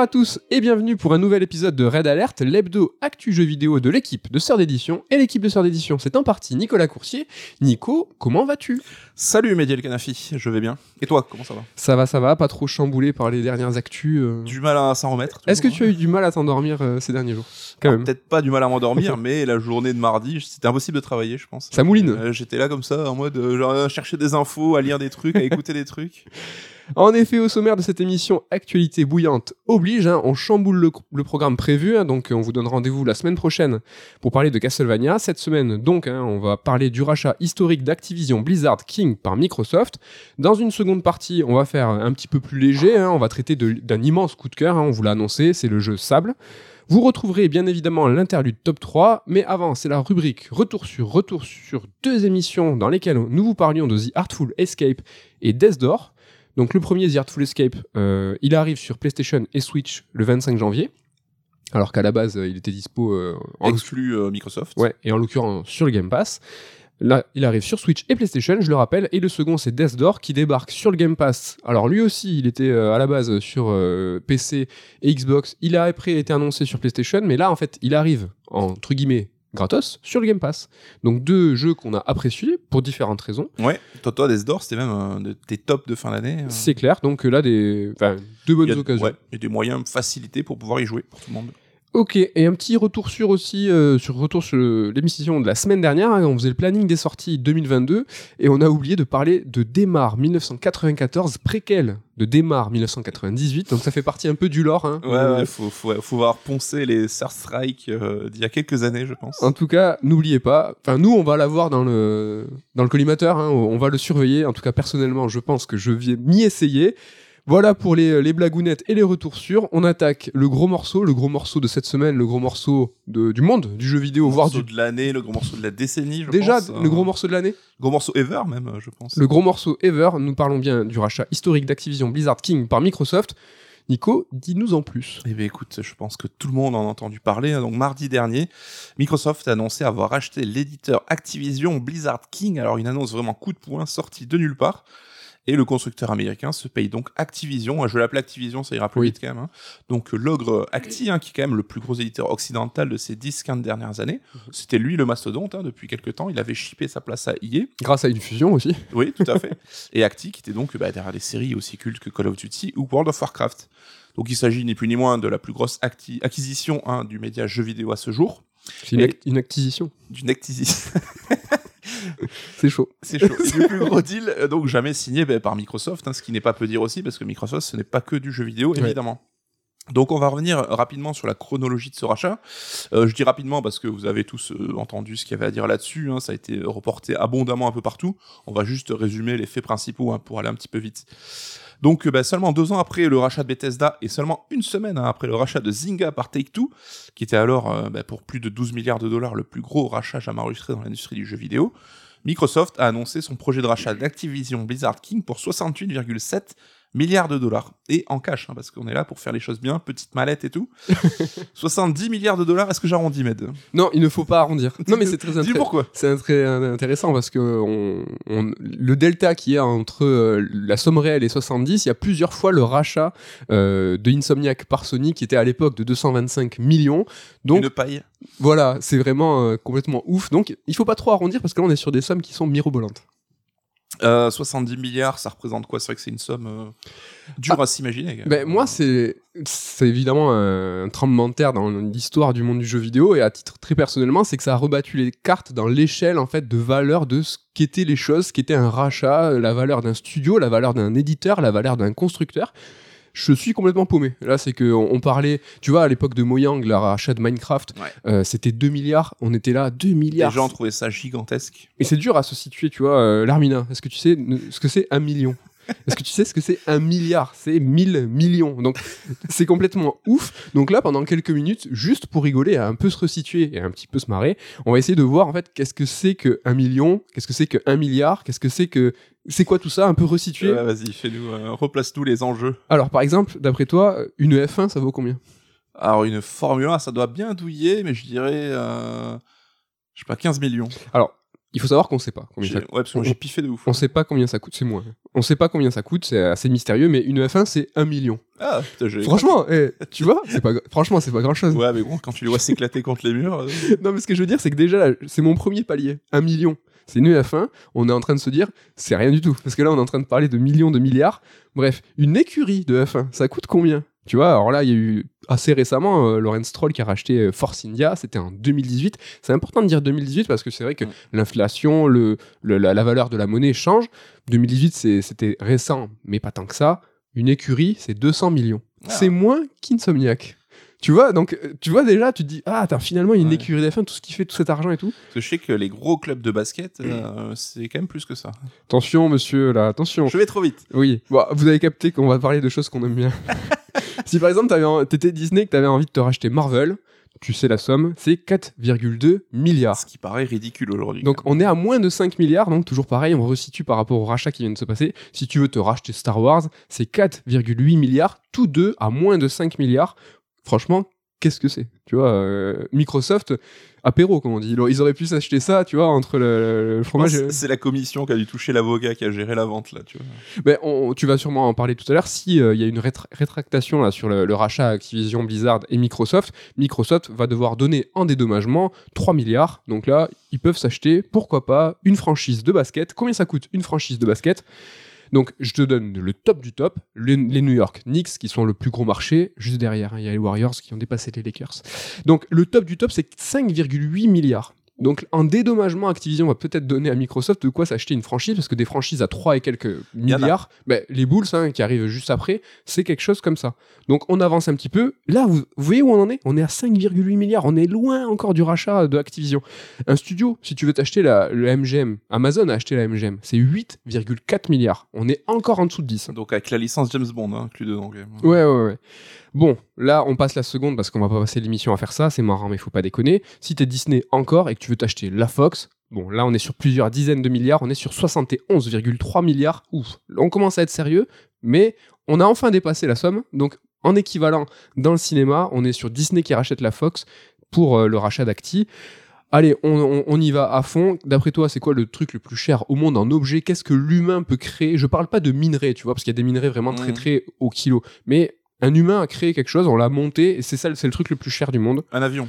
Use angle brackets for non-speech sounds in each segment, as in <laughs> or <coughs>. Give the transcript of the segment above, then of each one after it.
Bonjour à tous et bienvenue pour un nouvel épisode de Red Alert, l'hebdo actu jeu vidéo de l'équipe de Sœurs d'édition. Et l'équipe de Sœurs d'édition, c'est en partie Nicolas Coursier. Nico, comment vas-tu? Salut Médiel Canafi, je vais bien. Et toi, comment ça va? Ça va, ça va, pas trop chamboulé par les dernières actus. euh. Du mal à s'en remettre Est-ce que toujours, tu as eu du mal à t'endormir euh, ces derniers jours? Quand Alors, même. Peut-être pas du mal à m'endormir, <laughs> mais la journée de mardi, c'était impossible de travailler, je pense. Ça mouline. Euh, J'étais là comme ça, en mode euh, genre, chercher des infos, à lire des trucs, à <laughs> écouter des trucs. En effet, au sommaire de cette émission, actualité bouillante oblige, hein, on chamboule le, programme prévu, hein, donc euh, on vous donne rendez-vous la semaine prochaine pour parler de Castlevania. Cette semaine, donc, hein, on va parler du rachat historique d'Activision Blizzard King par Microsoft. Dans une seconde partie, on va faire un petit peu plus léger, on va traiter d'un immense coup de cœur, on vous l'a annoncé, c'est le jeu Sable. Vous retrouverez bien évidemment l'interlude top 3, mais avant, c'est la rubrique Retour sur Retour sur deux émissions dans lesquelles nous vous parlions de The Artful Escape et Death Door. Donc le premier The Artful Escape, euh, il arrive sur PlayStation et Switch le 25 janvier, alors qu'à la base euh, il était dispo euh, en Exclu Microsoft. Ouais, et en l'occurrence sur le Game Pass. Là, il arrive sur Switch et PlayStation, je le rappelle. Et le second, c'est Death Door qui débarque sur le Game Pass. Alors lui aussi, il était euh, à la base sur euh, PC et Xbox. Il a après été annoncé sur PlayStation, mais là, en fait, il arrive entre guillemets gratos sur le Game Pass. Donc deux jeux qu'on a appréciés pour différentes raisons. Ouais, Toto Death Door, c'était même un de tes tops de fin d'année. euh. C'est clair. Donc euh, là, des, deux bonnes occasions. ouais, il y a des moyens facilités pour pouvoir y jouer pour tout le monde. Ok, et un petit retour sur aussi, euh, sur retour sur l'émission de la semaine dernière, hein, on faisait le planning des sorties 2022, et on a oublié de parler de Démarre 1994, préquel de Démarre 1998, donc ça fait partie un peu du lore. hein. Ouais, ouais, faut, faut, faut avoir poncé les Star Strike euh, d'il y a quelques années, je pense. En tout cas, n'oubliez pas, enfin nous on va l'avoir dans le, dans le collimateur, hein, on va le surveiller, en tout cas personnellement je pense que je vais m'y essayer. Voilà pour les, les blagounettes et les retours sûrs. On attaque le gros morceau, le gros morceau de cette semaine, le gros morceau de- du monde, du jeu vidéo, Le voire morceau du, de l'année, le gros morceau de la décennie, je Déjà, pense. le gros morceau de l'année Gros morceau ever, même, euh, je pense. Le gros morceau ever, nous parlons bien du rachat historique d'Activision Blizzard King par Microsoft. Nico, dis-nous en plus. Eh bien écoute, je pense que tout le monde en a entendu parler. hein. Donc mardi dernier, Microsoft a annoncé avoir acheté l'éditeur Activision Blizzard King. Alors une annonce vraiment coup de poing sortie de nulle part. Et le constructeur américain se paye donc Activision. Je l'appelle Activision, ça ira plus Oui. vite quand même. hein. Donc euh, l'ogre Acti, hein, qui est quand même le plus gros éditeur occidental de ces 10-15 dernières années. C'était lui le mastodonte hein, depuis quelques temps. Il avait shippé sa place à EA. Grâce à une fusion aussi. <laughs> Oui, tout à fait. Et Acti, qui était donc bah, derrière des séries aussi cultes que Call of Duty ou World of Warcraft. Donc il s'agit ni plus ni moins de la plus grosse acquisition hein, du média jeu vidéo à ce jour. C'est une, ac- une acquisition. D'une acquisition. <laughs> <laughs> C'est chaud. C'est chaud. Et <laughs> du plus gros deal, euh, donc jamais signé bah, par Microsoft, hein, ce qui n'est pas peu dire aussi, parce que Microsoft, ce n'est pas que du jeu vidéo, Ouais. évidemment. Donc on va revenir rapidement sur la chronologie de ce rachat. Euh, je dis rapidement parce que vous avez tous euh, entendu ce qu'il y avait à dire là-dessus. hein, ça a été reporté abondamment un peu partout. On va juste résumer les faits principaux hein, pour aller un petit peu vite. Donc euh, bah, seulement deux ans après le rachat de Bethesda et seulement une semaine hein, après le rachat de Zynga par Take-Two, qui était alors euh, bah, pour plus de 12 milliards de dollars le plus gros rachat jamais enregistré dans l'industrie du jeu vidéo, Microsoft a annoncé son projet de rachat d'Activision Blizzard King pour 68,7 milliards de dollars. Et en cash, hein, parce qu'on est là pour faire les choses bien, petite mallette et tout. <laughs> 70 milliards de dollars, est-ce que j'arrondis, Med? Non, il ne faut pas arrondir. Non, mais c'est très Dis intéressant. pourquoi C'est très intéressant parce que on, on- le delta qui est entre euh, la somme réelle et 70, il y a plusieurs fois le rachat euh, de Insomniac par Sony qui était à l'époque de 225 millions. Donc Une paille. voilà, c'est vraiment euh, complètement ouf. Donc il faut pas trop arrondir parce que là on est sur des sommes qui sont mirobolantes. Euh, 70 milliards, ça représente quoi? C'est vrai que c'est une somme euh, dure à s'imaginer. Ben, moi, c'est c'est évidemment un, tremblement de terre dans l'histoire du monde du jeu vidéo et à titre très personnellement, c'est que ça a rebattu les cartes dans l'échelle en fait de valeur de ce qu'étaient les choses, ce qu'était un rachat, la valeur d'un studio, la valeur d'un éditeur, la valeur d'un constructeur. Je suis complètement paumé. Là, c'est que on, on parlait, tu vois, à l'époque de Mojang, le rachat de Minecraft, Ouais. euh, c'était 2 milliards. On était là, 2 Les milliards. gens trouvaient ça gigantesque. Et c'est dur à se situer, tu vois. euh, Larmina, est-ce que tu sais ce que c'est un million? Est-ce que tu sais ce que c'est un milliard? C'est 1000 millions. Donc c'est complètement ouf. Donc là, pendant quelques minutes, juste pour rigoler, à un peu se resituer et un petit peu se marrer, on va essayer de voir en fait qu'est-ce que c'est que un million, qu'est-ce que c'est que un milliard, qu'est-ce que c'est que c'est quoi tout ça, un peu resituer. Ouais, Vas-y, fais-nous, euh, replace-nous les enjeux. Alors par exemple, d'après toi, une F1, ça vaut combien? Alors, une Formule 1, ça doit bien douiller, mais je dirais, euh, je sais pas, 15 millions. Alors Il faut savoir qu'on sait pas combien ça Ouais, parce que j'ai piffé de ouf. On sait pas combien ça coûte, c'est moins. On sait pas combien ça coûte, c'est assez mystérieux, mais une F1 c'est un million. Ah, putain, j'ai. Franchement, <laughs> eh, tu vois, c'est pas, franchement, c'est pas grand chose. Ouais, mais bon, quand tu les vois s'éclater contre les murs. euh, <laughs> Non, mais ce que je veux dire, c'est que déjà, là, c'est mon premier palier. Un million. C'est une F1. On est en train de se dire, c'est rien du tout. Parce que là, on est en train de parler de millions, de milliards. Bref, une écurie de F1, ça coûte combien? Tu vois, alors là, il y a eu assez récemment euh, Lawrence Stroll qui a racheté euh, Force India. C'était en 2018. C'est important de dire 2018 parce que c'est vrai que Mm. l'inflation, le, le- la, la valeur de la monnaie change. 2018, c'est- c'était récent, mais pas tant que ça. Une écurie, c'est 200 millions. Ah. C'est moins qu'Insomniac. Tu vois, donc, euh, tu vois déjà, tu te dis, ah, finalement, une Ouais. écurie d'F1, tout ce qui fait tout cet argent et tout. Parce que je sais que les gros clubs de basket, euh, c'est quand même plus que ça. Attention, monsieur, là, attention. Je vais trop vite. Oui, bon, vous avez capté qu'on va parler de choses qu'on aime bien. <laughs> si par exemple, t'avais t'étais Disney et que t'avais envie de te racheter Marvel, tu sais la somme, c'est 4,2 milliards. Ce qui paraît ridicule aujourd'hui. Donc on est à moins de 5 milliards, donc toujours pareil, on resitue par rapport au rachat qui vient de se passer. Si tu veux te racheter Star Wars, c'est 4,8 milliards, tous deux à moins de 5 milliards. Franchement, qu'est-ce que c'est Tu vois, euh, Microsoft, apéro, comme on dit. Ils auraient pu s'acheter ça, tu vois, entre le, fromage... que c'est la commission qui a dû toucher l'avocat qui a géré la vente là, tu vois. Ben, on- tu vas sûrement en parler tout à l'heure. Si il y a une rétra- rétractation là, sur le, le rachat Activision Blizzard et Microsoft, Microsoft va devoir donner en dédommagement 3 milliards. Donc là, ils peuvent s'acheter, pourquoi pas, une franchise de basket. Combien ça coûte une franchise de basket? Donc, je te donne le top du top, les, New York Knicks qui sont le plus gros marché, juste derrière, hein, il y a les Warriors qui ont dépassé les Lakers. Donc, le top du top, c'est 5,8 milliards. Donc, en dédommagement, Activision va peut-être donner à Microsoft de quoi s'acheter une franchise, parce que des franchises à 3 et quelques milliards, ben, les Bulls hein, qui arrivent juste après, c'est quelque chose comme ça. Donc, on avance un petit peu. Là, vous, vous voyez où on en est? On est à 5,8 milliards. On est loin encore du rachat de Activision. Un studio, si tu veux t'acheter la, le MGM, Amazon a acheté la MGM, c'est 8,4 milliards. On est encore en dessous de 10. Donc avec la licence James Bond hein, inclus dedans. Ouais, ouais, ouais. Bon, là, on passe la seconde parce qu'on va pas passer l'émission à faire ça. C'est marrant, mais faut pas déconner. Si t'es Disney encore et que tu veux t'acheter la Fox, bon, là, on est sur plusieurs dizaines de milliards. On est sur 71,3 milliards. Ouf, on commence à être sérieux, mais on a enfin dépassé la somme. Donc, en équivalent dans le cinéma, on est sur Disney qui rachète la Fox pour euh, le rachat d'Acti. Allez, on, on- on y va à fond. D'après toi, c'est quoi le truc le plus cher au monde en objet? Qu'est-ce que l'humain peut créer? Je parle pas de minerais, tu vois, parce qu'il y a des minerais vraiment très Mhm. très au kilo. Mais un humain a créé quelque chose, on l'a monté, et c'est ça, c'est le truc le plus cher du monde. Un avion.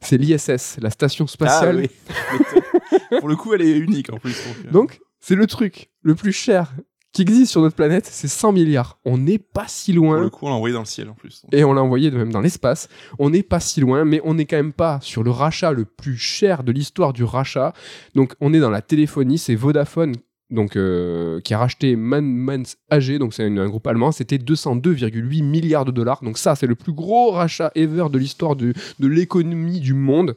C'est l'ISS, la station spatiale. Ah, oui. <laughs> Pour le coup, elle est unique en plus. donc, euh. Donc, c'est le truc le plus cher qui existe sur notre planète, c'est 100 milliards. On n'est pas si pour loin. le coup, on l'a envoyé dans le ciel en plus. Et on l'a envoyé de même dans l'espace. On n'est pas si loin, mais on n'est quand même pas sur le rachat le plus cher de l'histoire du rachat. Donc on est dans la téléphonie, c'est Vodafone. Donc, euh, qui a racheté Man Mans AG, donc c'est un groupe allemand, c'était 202,8 milliards de dollars. Donc ça, c'est le plus gros rachat ever de l'histoire du- de l'économie du monde.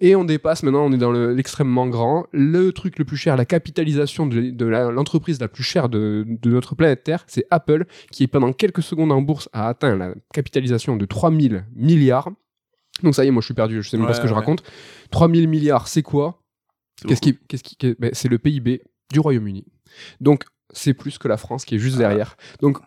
Et on dépasse maintenant, on est dans le- l'extrêmement grand. Le truc le plus cher, la capitalisation de, de l'entreprise la plus chère de, de notre planète Terre, c'est Apple, qui pendant quelques secondes en bourse a atteint la capitalisation de 3000 milliards. Donc ça y est, moi je suis perdu, je sais même pas ce que je raconte. 3000 milliards, c'est quoi? Qu'est-ce qui, qu'est-ce qui, ben, c'est le PIB du Royaume-Uni. Donc c'est plus que la France qui est juste derrière. Donc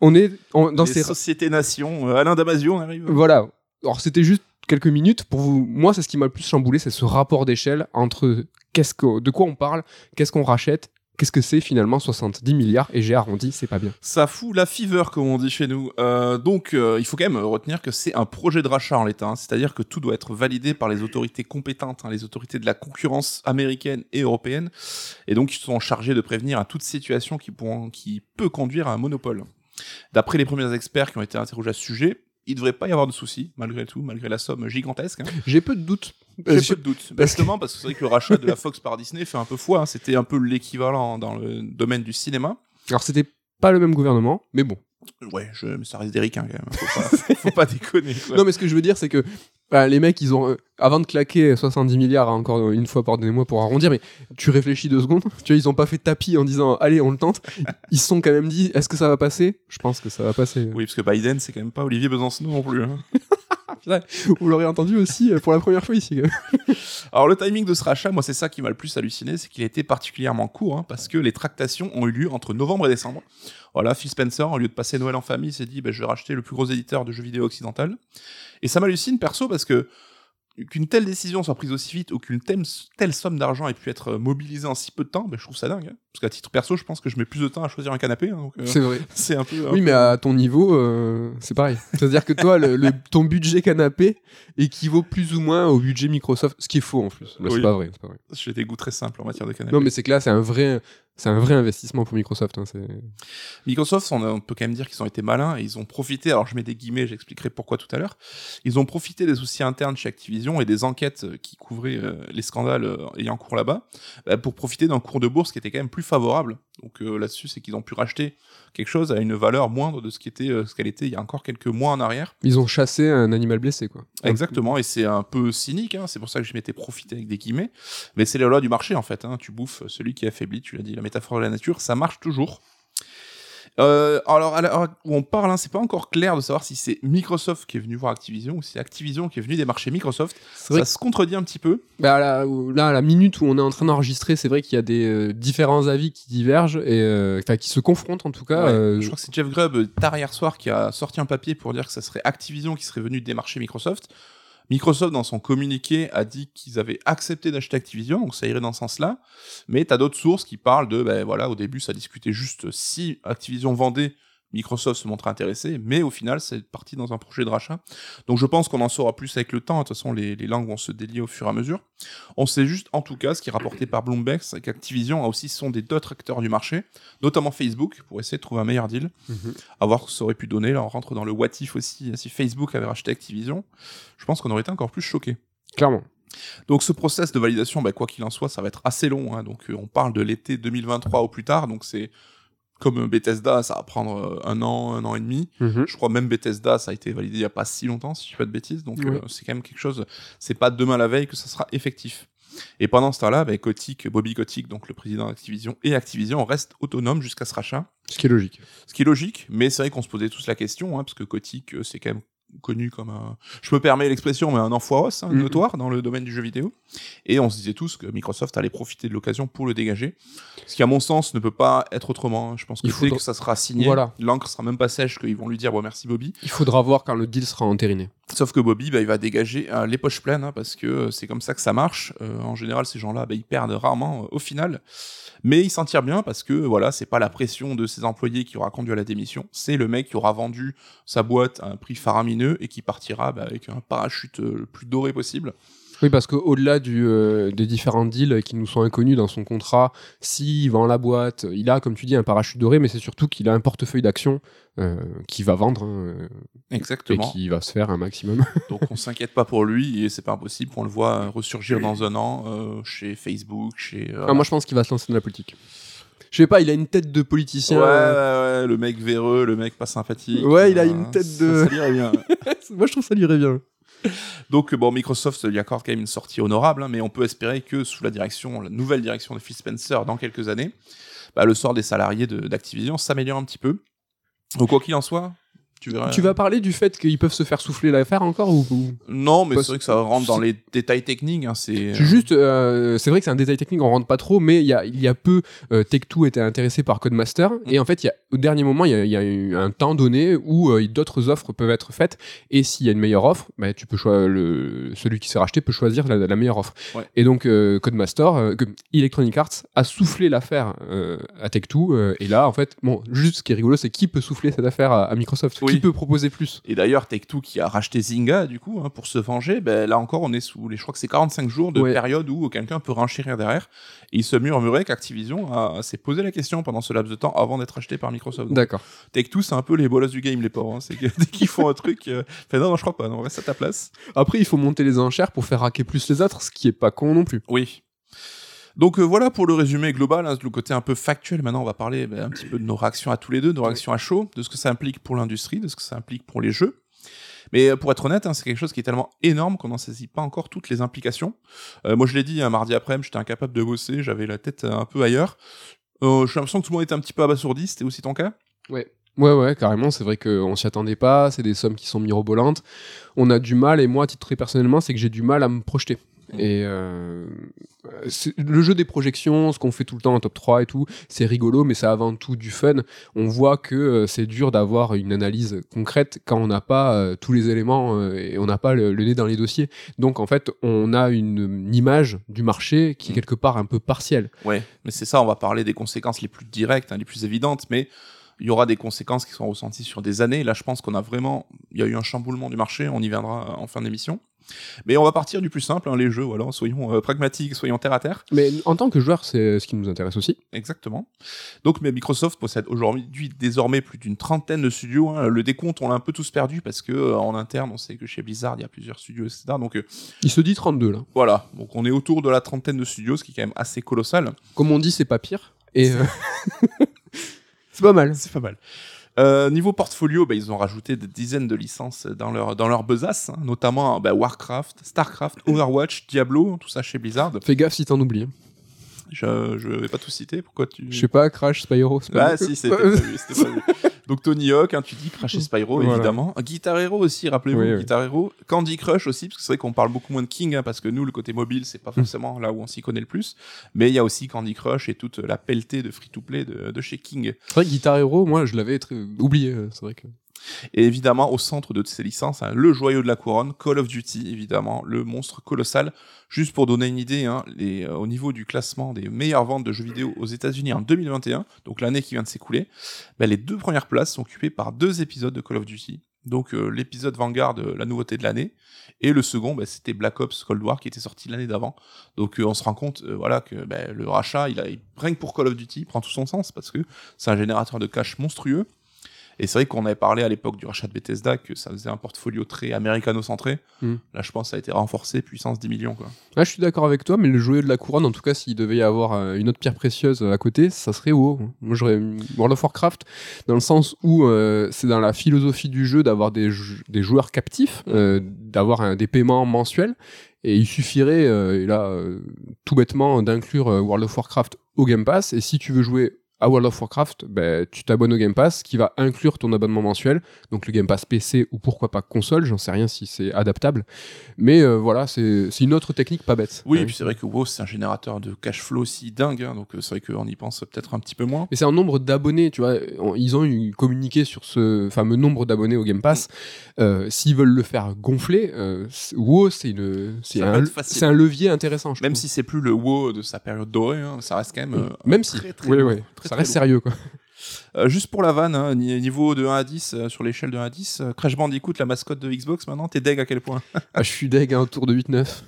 on est dans Les ces sociétés-nations. euh, Alain Damasio, on arrive. voilà. Alors c'était juste quelques minutes pour vous. Moi, c'est ce qui m'a le plus chamboulé, c'est ce rapport d'échelle entre qu'est-ce que, de quoi on parle, qu'est-ce qu'on rachète, qu'est-ce que c'est finalement 70 milliards? Et j'ai arrondi, c'est pas bien. Ça fout la fever, comme on dit chez nous. Euh, donc, euh, il faut quand même retenir que c'est un projet de rachat en l'état. hein. C'est-à-dire que tout doit être validé par les autorités compétentes, hein, les autorités de la concurrence américaine et européenne. Et donc, ils sont chargés de prévenir à toute situation qui peut conduire à un monopole. D'après les premiers experts qui ont été interrogés à ce sujet, il ne devrait pas y avoir de soucis, malgré tout, malgré la somme gigantesque. hein. J'ai peu de doutes. J'ai peu de doute. Justement, parce que c'est vrai que le rachat de la Fox par Disney fait un peu foi. hein. C'était un peu l'équivalent dans le domaine du cinéma. Alors c'était pas le même gouvernement, mais bon. Ouais, je, mais ça reste des ricains quand même. Faut pas, <laughs> faut pas déconner. quoi. Non, mais ce que je veux dire, c'est que bah, les mecs, ils ont, euh, avant de claquer 70 milliards, hein, encore une fois, pardonnez-moi pour arrondir, mais tu réfléchis deux secondes. <laughs> Tu vois, ils ont pas fait tapis en disant, allez, on le tente. Ils se sont quand même dit, est-ce que ça va passer? Je pense que ça va passer. Oui, parce que Biden, c'est quand même pas Olivier Besançon non plus. hein. <laughs> Vous l'aurez entendu aussi euh, pour la première fois ici. <laughs> Alors le timing de ce rachat, moi c'est ça qui m'a le plus halluciné, c'est qu'il été particulièrement court, hein, parce que les tractations ont eu lieu entre novembre et décembre. Voilà, Phil Spencer, au lieu de passer Noël en famille, s'est dit, bah, je vais racheter le plus gros éditeur de jeux vidéo occidental. Et ça m'hallucine perso parce que qu'une telle décision soit prise aussi vite ou qu'une telle, telle somme d'argent ait pu être mobilisée en si peu de temps, ben, je trouve ça dingue. hein. Parce qu'à titre perso, je pense que je mets plus de temps à choisir un canapé. hein, euh, C'est vrai. <laughs> c'est un peu. un Oui, peu- mais à ton niveau, euh, c'est pareil. C'est-à-dire que toi, le, le- ton budget canapé équivaut plus ou moins au budget Microsoft, ce qui est faux en plus. Là, Oui. C'est pas vrai. c'est pas vrai. J'ai des goûts très simples en matière de canapé. Non, mais c'est que là, c'est un vrai, c'est un vrai investissement pour Microsoft. hein, Microsoft, on, a- on peut quand même dire qu'ils ont été malins et ils ont profité, alors je mets des guillemets, j'expliquerai pourquoi tout à l'heure, ils ont profité des soucis internes chez Activision et des enquêtes euh, qui couvraient euh, les scandales euh, ayant cours là-bas, bah, pour profiter d'un cours de bourse qui était quand même plus favorable. Donc euh, là-dessus, c'est qu'ils ont pu racheter quelque chose à une valeur moindre de ce qui était, ce qu'elle était il y a encore quelques mois en arrière. Ils ont chassé un animal blessé, quoi. Exactement, et c'est un peu cynique, hein, c'est pour ça que je m'étais profité avec des guillemets, mais c'est les lois du marché en fait, hein, tu bouffes celui qui est affaibli, tu l'as dit, la métaphore de la nature, ça marche toujours. Euh, alors, à l'heure où on parle, hein, c'est pas encore clair de savoir si c'est Microsoft qui est venu voir Activision ou si c'est Activision qui est venu démarcher Microsoft. Ça se contredit un petit peu. Bah, là, à la minute où on est en train d'enregistrer, c'est vrai qu'il y a des euh, différents avis qui divergent et euh, qui se confrontent en tout cas. Ouais, Je crois que c'est Jeff Grubb, tard hier soir, qui a sorti un papier pour dire que ça serait Activision qui serait venu démarcher Microsoft. Microsoft, dans son communiqué, a dit qu'ils avaient accepté d'acheter Activision, donc ça irait dans ce sens-là. Mais t'as d'autres sources qui parlent de, ben voilà, au début, ça discutait juste si Activision vendait, Microsoft se montrait intéressé, mais au final, c'est parti dans un projet de rachat. Donc je pense qu'on en saura plus avec le temps. De toute façon, les, les langues vont se délier au fur et à mesure. On sait juste, en tout cas, ce qui est rapporté par Bloomberg, c'est qu'Activision a aussi sondé d'autres acteurs du marché, notamment Facebook, pour essayer de trouver un meilleur deal mhm. à voir ce que ça aurait pu donner. Là, on rentre dans le what if aussi. Si Facebook avait racheté Activision, je pense qu'on aurait été encore plus choqué. Clairement. Donc, ce process de validation, bah, quoi qu'il en soit, ça va être assez long. hein. Donc, euh, on parle de l'été 2023 au plus tard. Donc, c'est comme Bethesda, ça va prendre euh, un an, un an et demi. Mhm. Je crois même Bethesda, ça a été validé il y a pas si longtemps, si je dis pas de bêtises. Donc, euh, c'est quand même quelque chose. C'est pas demain la veille que ça sera effectif. Et pendant ce temps-là, bah, Kotick, Bobby Kotick, donc le président d'Activision, et Activision restent autonomes jusqu'à ce rachat. Ce qui est logique. Ce qui est logique, mais c'est vrai qu'on se posait tous la question, hein, parce que Kotick, euh, c'est quand même connu comme un, je me permets l'expression, mais un enfoiros hein, Mhm. notoire dans le domaine du jeu vidéo. Et on se disait tous que Microsoft allait profiter de l'occasion pour le dégager. Ce qui, à mon sens, ne peut pas être autrement. hein. Je pense que Il dès faudra- que ça sera signé, Voilà. l'encre sera même pas sèche, qu'ils vont lui dire bon merci Bobby. Il faudra voir quand le deal sera entériné. Sauf que Bobby, bah, il va dégager euh, les poches pleines, hein, parce que euh, c'est comme ça que ça marche. Euh, en général, ces gens-là, bah, ils perdent rarement au final. Mais il s'en tire bien parce que voilà, c'est pas la pression de ses employés qui aura conduit à la démission, c'est le mec qui aura vendu sa boîte à un prix faramineux et qui partira bah, avec un parachute euh, le plus doré possible. Oui, parce qu'au-delà euh, des différents deals qui nous sont inconnus dans son contrat, s'il vend la boîte, il a, comme tu dis, un parachute doré, mais c'est surtout qu'il a un portefeuille d'actions euh, qu'il va vendre hein, euh, et Exactement. qui va se faire un maximum. <laughs> Donc on s'inquiète pas pour lui et c'est pas impossible qu'on le voit ressurgir dans un an euh, chez Facebook, chez. euh, Ah, moi, je pense qu'il va se lancer dans la politique. Je sais pas, il a une tête de politicien. Ouais, euh, ouais, ouais, le mec véreux, le mec pas sympathique. Ouais, il a euh, une tête ça- de- ça l'irait bien. <laughs> moi, je trouve ça lui irait bien. Donc bon, Microsoft lui accorde quand même une sortie honorable, hein, mais on peut espérer que sous la direction, la nouvelle direction de Phil Spencer dans quelques années, bah, le sort des salariés de- d'Activision s'améliore un petit peu. Donc quoi qu'il en soit, tu verras. Tu vas parler du fait qu'ils peuvent se faire souffler l'affaire encore ou, ou- Non, mais c'est vrai que ça rentre dans les détails techniques. hein, c'est Juste, euh, c'est vrai que c'est un détail technique, on rentre pas trop, mais il y a, il y a peu, euh, Tech2 était intéressé par Codemaster, et en fait, il y a, au dernier moment, il y a, il y a eu un temps donné où euh, d'autres offres peuvent être faites, et s'il y a une meilleure offre, bah, tu peux choisir le, celui qui s'est racheté peut choisir la, la meilleure offre. Ouais. Et donc, euh, Codemaster, Electronic Arts a soufflé l'affaire à Tech2, euh, et là, en fait, bon, juste ce qui est rigolo, c'est qui peut souffler cette affaire à, à Microsoft, Oui. qui peut proposer plus. Et d'ailleurs, Take-Two qui a racheté Zynga, du coup, hein, pour se venger, ben, là encore, on est sous les, je crois que c'est 45 jours de Ouais. période où quelqu'un peut renchérir derrière. Et il se murmurait qu'Activision a- s'est posé la question pendant ce laps de temps avant d'être acheté par Microsoft. D'accord. Take-Two, c'est un peu les bolos du game, les pauvres. hein. C'est que <laughs> dès qu'ils font un truc, euh, non, non, je crois pas, non, reste à ta place. Après, il faut monter les enchères pour faire raquer plus les autres, ce qui est pas con non plus. Oui. Donc euh, voilà pour le résumé global, hein, le côté un peu factuel. Maintenant, on va parler ben, un petit peu de nos réactions à tous les deux, de nos réactions à chaud, de ce que ça implique pour l'industrie, de ce que ça implique pour les jeux. Mais euh, pour être honnête, hein, c'est quelque chose qui est tellement énorme qu'on n'en saisit pas encore toutes les implications. Euh, moi, je l'ai dit, un mardi après-midi, j'étais incapable de bosser, j'avais la tête un peu ailleurs. Euh, J'ai l'impression que tout le monde était un petit peu abasourdi, c'était aussi ton cas? Ouais. Ouais, ouais, carrément, c'est vrai qu'on s'y attendait pas, c'est des sommes qui sont mirobolantes. On a du mal, et moi, à titre très personnellement, c'est que j'ai du mal à me projeter. Et euh, le jeu des projections, ce qu'on fait tout le temps en top 3 et tout, c'est rigolo, mais c'est avant tout du fun. On voit que euh, c'est dur d'avoir une analyse concrète quand on n'a pas euh, tous les éléments euh, et on n'a pas le, le nez dans les dossiers. Donc en fait, on a une, une image du marché qui est Mm. quelque part un peu partielle. Ouais, mais c'est ça, on va parler des conséquences les plus directes, hein, les plus évidentes, mais il y aura des conséquences qui sont ressenties sur des années. Là, je pense qu'on a vraiment, il y a eu un chamboulement du marché, on y viendra en fin d'émission. Mais on va partir du plus simple, hein, les jeux, voilà, soyons euh, pragmatiques, soyons terre à terre. Mais en tant que joueur, c'est ce qui nous intéresse aussi. Exactement. Donc, mais Microsoft possède aujourd'hui désormais plus d'une trentaine de studios. hein. Le décompte, on l'a un peu tous perdu parce que euh, en interne, on sait que chez Blizzard, il y a plusieurs studios, etc. Donc euh, Il se dit 32 là. voilà. Donc on est autour de la trentaine de studios, ce qui est quand même assez colossal. Comme on dit, c'est pas pire. Et euh, <laughs> c'est pas mal. C'est pas mal. Euh, niveau portfolio, bah, ils ont rajouté des dizaines de licences dans leur, dans leur besace, hein, notamment bah, Warcraft, Starcraft, Overwatch, Diablo, tout ça chez Blizzard. Fais gaffe si t'en oublies. Je, je vais pas tout citer, pourquoi tu... Je sais pas, Crash, Spyro. pas Ah si, c'était prévu, c'était prévu. <laughs> Donc Tony Hawk, hein, tu dis Crash et Spyro, Voilà. évidemment. Guitar Hero aussi, rappelez-vous, Oui, oui. Guitar Hero. Candy Crush aussi, parce que c'est vrai qu'on parle beaucoup moins de King, hein, parce que nous, le côté mobile, c'est pas forcément là où on s'y connaît le plus. Mais il y a aussi Candy Crush et toute la pelletée de free-to-play de, de chez King. C'est vrai que Guitar Hero, moi, je l'avais oublié. euh, C'est vrai que. Et évidemment, au centre de ces licences, hein, le joyau de la couronne, Call of Duty, évidemment, le monstre colossal. Juste pour donner une idée, hein, euh, au niveau du classement des meilleures ventes de jeux vidéo aux États-Unis en 2021, donc l'année qui vient de s'écouler, ben, les deux premières places sont occupées par deux épisodes de Call of Duty. Donc euh, l'épisode Vanguard, euh, la nouveauté de l'année, et le second, ben, c'était Black Ops Cold War qui était sorti l'année d'avant. Donc on se rend compte, voilà, que ben, le rachat, il a rien pour Call of Duty, il prend tout son sens parce que c'est un générateur de cash monstrueux. Et c'est vrai qu'on avait parlé à l'époque du rachat de Bethesda que ça faisait un portfolio très américano-centré. Mm. Là, je pense que ça a été renforcé, puissance 10 millions. Quoi. Ah, je suis d'accord avec toi, mais le joyau de la couronne, en tout cas, s'il devait y avoir euh, une autre pierre précieuse euh, à côté, ça serait WoW. Moi, j'aurais World of Warcraft, dans le sens où euh, c'est dans la philosophie du jeu d'avoir des, jou- des joueurs captifs, euh, d'avoir des paiements mensuels. Et il suffirait, euh, et là, tout bêtement, d'inclure World of Warcraft au Game Pass. Et si tu veux jouer à World of Warcraft, ben, tu t'abonnes au Game Pass, qui va inclure ton abonnement mensuel, donc le Game Pass PC ou pourquoi pas console, j'en sais rien si c'est adaptable. Mais euh, voilà, c'est une autre technique pas bête. Oui, et puis c'est vrai que WoW, c'est un générateur de cash flow aussi dingue. hein, donc euh, c'est vrai qu'on y pense peut-être un petit peu moins. Mais c'est un nombre d'abonnés, tu vois. on- Ils ont eu communiqué sur ce fameux nombre d'abonnés au Game Pass. Euh, S'ils veulent le faire gonfler, euh, WoW, c'est une, un, levier intéressant. Je Même trouve. si c'est plus le WoW de sa période dorée, hein, ça reste quand même. même si, très, très oui, oui, très, ça très reste lourd. sérieux, quoi. Euh, juste pour la vanne, hein, ni- niveau de 1 à 10, euh, sur l'échelle de 1 à 10, euh, Crash Bandicoot, la mascotte de Xbox maintenant, t'es deg à quel point? <laughs> Ah, je suis deg hein, autour de 8-9.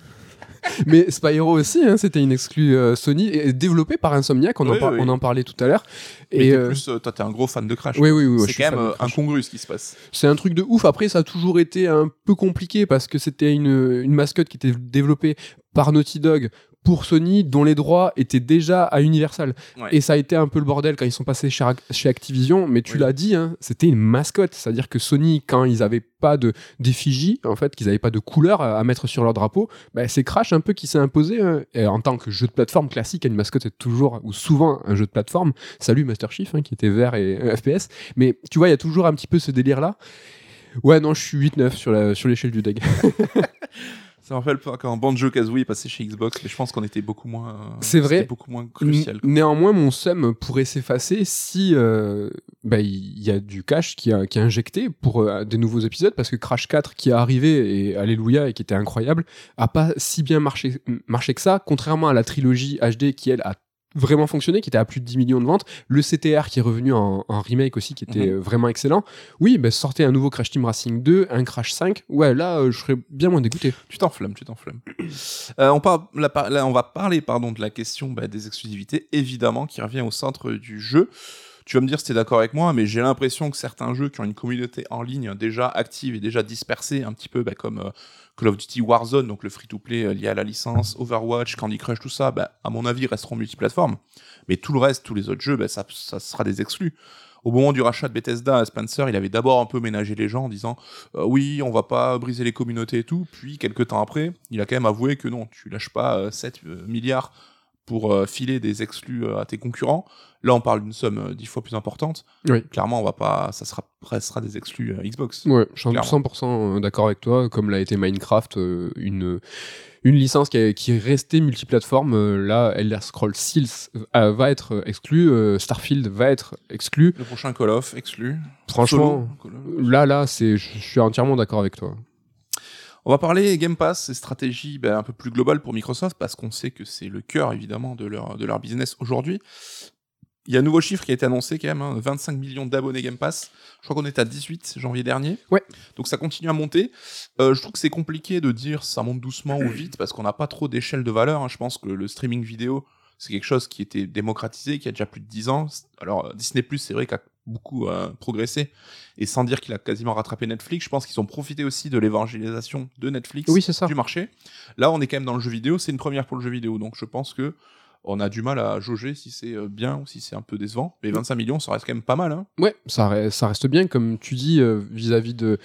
Mais Spyro aussi, hein, c'était une exclue Sony, et développée par Insomniac, on, en Oui, par- oui. on en parlait tout à l'heure. Et plus, toi, t'es un gros fan de Crash. oui, oui, oui, c'est quand même incongru ce qui se passe. C'est un truc de ouf. Après, ça a toujours été un peu compliqué parce que c'était une, une mascotte qui était développée par Naughty Dog pour Sony, dont les droits étaient déjà à Universal. Ouais. Et ça a été un peu le bordel quand ils sont passés chez, Ac- chez Activision. Mais tu Oui. l'as dit, hein, c'était une mascotte. C'est-à-dire que Sony, quand ils n'avaient pas de d'effigie, en fait, qu'ils n'avaient pas de couleur à, à mettre sur leur drapeau, bah, c'est Crash un peu qui s'est imposé. hein. Et en tant que jeu de plateforme classique, une mascotte est toujours, ou souvent, un jeu de plateforme. Salut Master Chief, hein, qui était vert et euh, FPS. Mais tu vois, il y a toujours un petit peu ce délire-là. Ouais, non, je suis 8-9 sur la- sur l'échelle du DEG. <laughs> Ça me rappelle quand Banjo Kazooie est passé chez Xbox, mais je pense qu'on était beaucoup moins. C'est vrai. beaucoup moins crucial. N- Néanmoins, mon seum pourrait s'effacer si euh, bah, il y a du cash qui, a, qui est injecté pour euh, des nouveaux épisodes, parce que Crash 4 qui est arrivé, et Alléluia, et qui était incroyable, a pas si bien marché, marché que ça, contrairement à la trilogie HD qui, elle, a vraiment fonctionné, qui était à plus de 10 millions de ventes, le CTR qui est revenu en, en remake aussi, qui était Mhm. euh, vraiment excellent. Oui, bah, sortez un nouveau Crash Team Racing 2, un Crash 5, ouais, là, euh, je serais bien moins dégoûté. Tu t'enflammes, tu t'enflammes. Euh, on, parle, là, par- là, on va parler pardon, de la question bah, des exclusivités, évidemment, qui revient au centre du jeu. Tu vas me dire si tu es d'accord avec moi, mais j'ai l'impression que certains jeux qui ont une communauté en ligne déjà active et déjà dispersée, un petit peu bah, comme euh, Call of Duty Warzone, donc le free-to-play euh, lié à la licence, Overwatch, Candy Crush, tout ça, bah, à mon avis, resteront multiplateformes. Mais tout le reste, tous les autres jeux, bah, ça, sera des exclus. Au moment du rachat de Bethesda, Spencer, il avait d'abord un peu ménagé les gens en disant euh, oui, on va pas briser les communautés et tout. Puis, quelques temps après, il a quand même avoué que non, tu lâches pas euh, 7 euh, milliards pour euh, filer des exclus euh, à tes concurrents. Là, on parle d'une somme euh, dix fois plus importante. Oui. Clairement, on va pas, ça sera, restera des exclus Xbox. Ouais, je suis Clairement. 100% d'accord avec toi, comme l'a été Minecraft, une, une licence qui, est- qui est restée multiplateforme. euh, là, Elder Scrolls 6 euh, va être exclu, euh, Starfield va être exclu. Le prochain Call of, exclu. Franchement, Solo, là, là, c'est, je suis entièrement d'accord avec toi. On va parler Game Pass et stratégie ben, un peu plus globale pour Microsoft parce qu'on sait que c'est le cœur évidemment de leur, de leur business aujourd'hui. Il y a un nouveau chiffre qui a été annoncé quand même, hein, 25 millions d'abonnés Game Pass. Je crois qu'on est à 18 janvier dernier. Ouais. Donc ça continue à monter. Euh, je trouve que c'est compliqué de dire ça monte doucement ou vite parce qu'on n'a pas trop d'échelle de valeur. hein. Je pense que le streaming vidéo, c'est quelque chose qui était démocratisé, qui a déjà plus de 10 ans. Alors Disney Plus, c'est vrai qu'a beaucoup euh, progressé et sans dire qu'il a quasiment rattrapé Netflix, je pense qu'ils ont profité aussi de l'évangélisation de Netflix Oui, c'est ça. du marché. Là, on est quand même dans le jeu vidéo, c'est une première pour le jeu vidéo, donc je pense que on a du mal à jauger si c'est euh, bien ou si c'est un peu décevant. Mais 25 millions, ça reste quand même pas mal. Hein. Ouais, ça, re- ça reste bien, comme tu dis, euh, vis-à-vis de,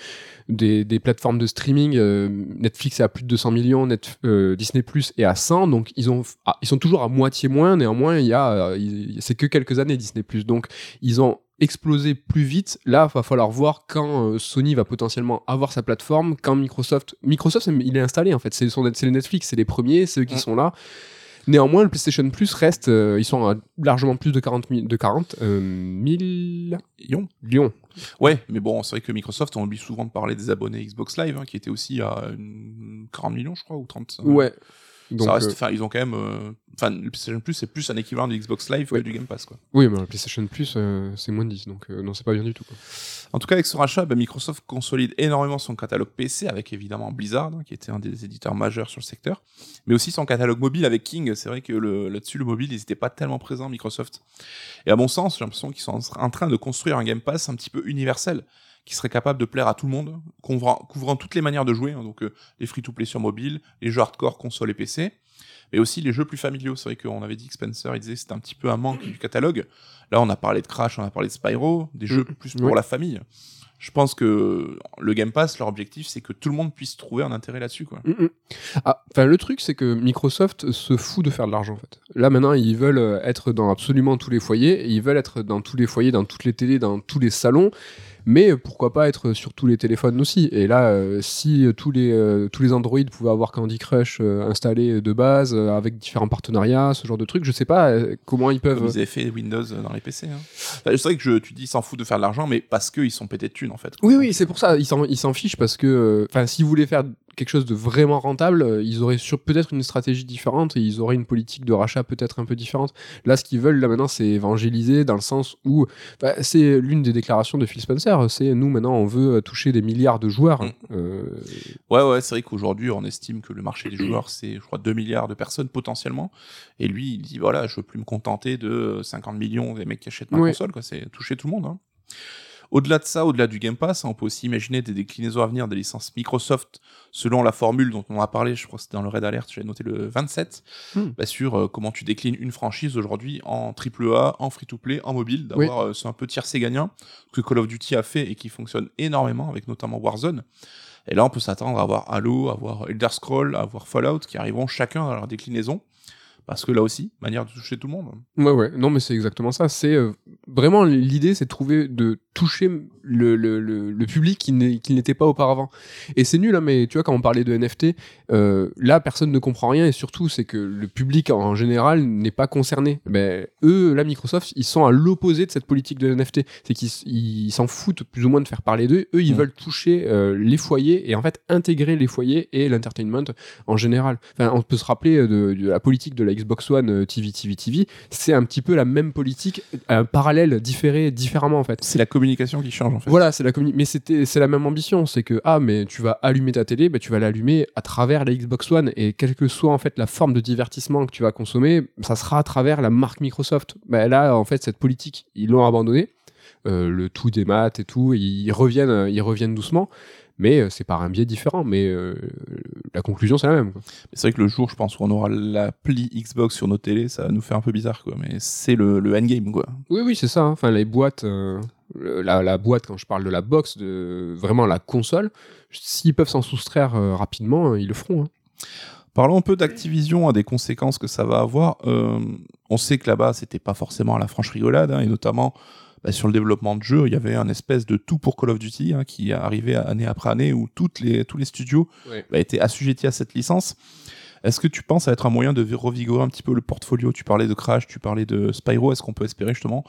des, des plateformes de streaming. euh, Netflix est à plus de 200 millions, Net, euh, Disney Plus est à 100, donc ils, ont, f- ah, ils sont toujours à moitié moins. Néanmoins, il y a, c'est que quelques années Disney Plus, donc ils ont explosé plus vite. Là, va falloir voir quand Sony va potentiellement avoir sa plateforme, quand Microsoft, Microsoft, il est installé en fait. C'est les Netflix, c'est les premiers, c'est eux qui Mm. sont là. Néanmoins, le PlayStation Plus reste, euh, ils sont à largement plus de 40 000, de 40 euh, 000 Yon. Lyon. Ouais, mais bon, c'est vrai que Microsoft, on oublie souvent de parler des abonnés Xbox Live, hein, qui étaient aussi à une 40 millions, je crois, ou 30. Ouais. Donc, ça reste, euh, enfin, ils ont quand même, euh, enfin, le PlayStation Plus, c'est plus un équivalent du Xbox Live Ouais. que du Game Pass, quoi. oui, mais le PlayStation Plus, euh, c'est moins de 10, donc non, c'est pas bien du tout. quoi. En tout cas, avec ce rachat, bah, Microsoft consolide énormément son catalogue PC avec évidemment Blizzard, hein, qui était un des éditeurs majeurs sur le secteur, mais aussi son catalogue mobile avec King. C'est vrai que là-dessus, le mobile, ils n'étaient pas tellement présents, Microsoft. Et à mon sens, j'ai l'impression qu'ils sont en train de construire un Game Pass un petit peu universel, qui serait capable de plaire à tout le monde, couvrant, couvrant toutes les manières de jouer, hein, donc euh, les free-to-play sur mobile, les jeux hardcore console et PC, mais aussi les jeux plus familiaux. C'est vrai qu'on avait dit que Spencer, il disait que c'était un petit peu un manque du catalogue. Là, on a parlé de Crash, on a parlé de Spyro, des jeux plus pour oui. la famille. Je pense que le Game Pass, leur objectif, c'est que tout le monde puisse trouver un intérêt là-dessus, quoi. Mm, mm. Ah, le truc, c'est que Microsoft se fout de faire de l'argent, en fait. Là, maintenant, ils veulent euh, être dans absolument tous les foyers, ils veulent être dans tous les foyers, dans toutes les télés, dans tous les salons, mais pourquoi pas être sur tous les téléphones aussi. Et là, euh, si tous les, euh, tous les Android pouvaient avoir Candy Crush euh, installé de base, euh, avec différents partenariats, ce genre de trucs, je sais pas comment ils peuvent... Ils avaient fait Windows dans les PC. Hein. Enfin, c'est vrai que je, tu dis ils s'en foutent de faire de l'argent, mais parce qu'ils sont pétés de thunes, en fait. quoi. Oui, oui, c'est pour ça. Ils s'en, ils s'en fichent parce que, enfin, s'ils voulaient faire quelque chose de vraiment rentable, euh, ils auraient peut-être une stratégie différente et ils auraient une politique de rachat peut-être un peu différente. Là, ce qu'ils veulent là maintenant, c'est évangéliser dans le sens où, bah, c'est l'une des déclarations de Phil Spencer. C'est nous maintenant, on veut euh, toucher des milliards de joueurs. Mm. Euh, Ouais, ouais, c'est vrai qu'aujourd'hui, on estime que le marché des joueurs, c'est, je crois, 2 milliards de personnes potentiellement. Et lui, il dit, voilà, je veux plus me contenter de 50 millions des mecs qui achètent ma console, quoi. C'est toucher tout le monde, hein. Au-delà de ça, au-delà du Game Pass, on peut aussi imaginer des déclinaisons à venir des licences Microsoft selon la formule dont on a parlé, je crois que c'était dans le Red Alert, j'avais noté le 27, Hmm. bah, sur euh, comment tu déclines une franchise aujourd'hui en AAA, en free-to-play, en mobile, d'avoir euh, ce un peu tiercé gagnant, que Call of Duty a fait et qui fonctionne énormément avec notamment Warzone. Et là, on peut s'attendre à avoir Halo, à avoir Elder Scroll, à avoir Fallout qui arriveront chacun dans leur déclinaison. Parce que là aussi, manière de toucher tout le monde. Ouais, ouais, non, mais c'est exactement ça. C'est euh, vraiment l'idée, c'est de trouver, de toucher le, le, le, le public qui n'était pas auparavant. Et c'est nul, hein, mais tu vois, quand on parlait de NFT, euh, là, personne ne comprend rien et surtout, c'est que le public en général n'est pas concerné. Ben, eux, là, Microsoft, ils sont à l'opposé de cette politique de NFT. C'est qu'ils s'en foutent plus ou moins de faire parler d'eux. Eux, ils Mm. veulent toucher euh, les foyers et en fait intégrer les foyers et l'entertainment en général. Enfin, on peut se rappeler euh, de, de la politique de la Xbox One TV, TV, TV. C'est un petit peu la même politique, un parallèle différé différemment en fait. C'est la communication qui change en fait. Voilà, c'est la mais c'était c'est la même ambition, c'est que ah mais tu vas allumer ta télé, bah, tu vas l'allumer à travers la Xbox One et quelle que soit en fait la forme de divertissement que tu vas consommer, ça sera à travers la marque Microsoft. Bah, là en fait cette politique ils l'ont abandonnée, Euh, le tout des maths et tout, ils reviennent ils reviennent doucement, mais euh, c'est par un biais différent, mais euh, la conclusion c'est la même. C'est vrai que le jour, je pense, où on aura l'appli Xbox sur nos télés, ça va nous faire un peu bizarre, quoi. Mais c'est le, le endgame, quoi. Oui, oui, c'est ça. hein. Enfin, les boîtes, euh, la, la boîte, quand je parle de la box, de vraiment la console, s'ils peuvent s'en soustraire euh, rapidement, euh, ils le feront. hein. Parlons un peu d'Activision, à des conséquences que ça va avoir. Euh, on sait que là-bas, c'était pas forcément la franche rigolade, hein, et notamment bah, sur le développement de jeux, il y avait un espèce de tout pour Call of Duty hein, qui arrivait année après année où toutes les, tous les studios Ouais. bah, étaient assujettis à cette licence. Est-ce que tu penses à être un moyen de revigorer un petit peu le portfolio? Tu parlais de Crash, tu parlais de Spyro. Est-ce qu'on peut espérer justement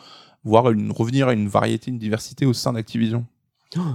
voir une, revenir à une variété, une diversité au sein d'Activision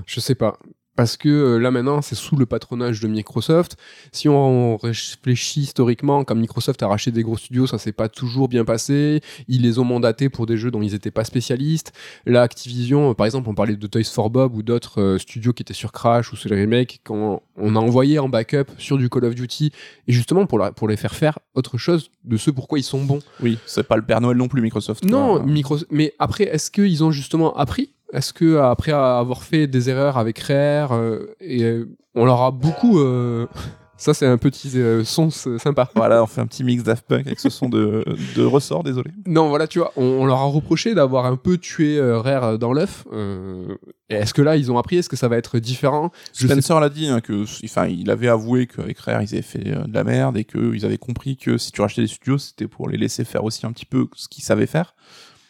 Je sais pas. Parce que euh, là maintenant, c'est sous le patronage de Microsoft. Si on réfléchit historiquement, quand Microsoft a racheté des gros studios, ça s'est pas toujours bien passé. Ils les ont mandatés pour des jeux dont ils étaient pas spécialistes. Là, Activision, euh, par exemple, on parlait de Toys for Bob ou d'autres euh, studios qui étaient sur Crash ou sur les remakes, quand on a envoyé en backup sur du Call of Duty, et justement pour, la- pour les faire faire autre chose de ce pourquoi ils sont bons. Oui, c'est pas le Père Noël non plus, Microsoft. Non. Microsoft. Mais après, est-ce qu'ils ont justement appris Est-ce que après avoir fait des erreurs avec Rare, euh, et euh, on leur a beaucoup. euh, <laughs> Ça, c'est un petit euh, son sympa. Voilà, on fait un petit mix Daft Punk avec ce son de, de ressort, désolé. Non, voilà, tu vois, on, on leur a reproché d'avoir un peu tué euh, Rare dans l'œuf. Euh, et Est-ce que là, ils ont appris Est-ce que ça va être différent? Je sais Spencer l'a dit, hein, que, enfin, il avait avoué qu'avec Rare, ils avaient fait euh, de la merde et qu'ils avaient compris que si tu rachetais des studios, c'était pour les laisser faire aussi un petit peu ce qu'ils savaient faire.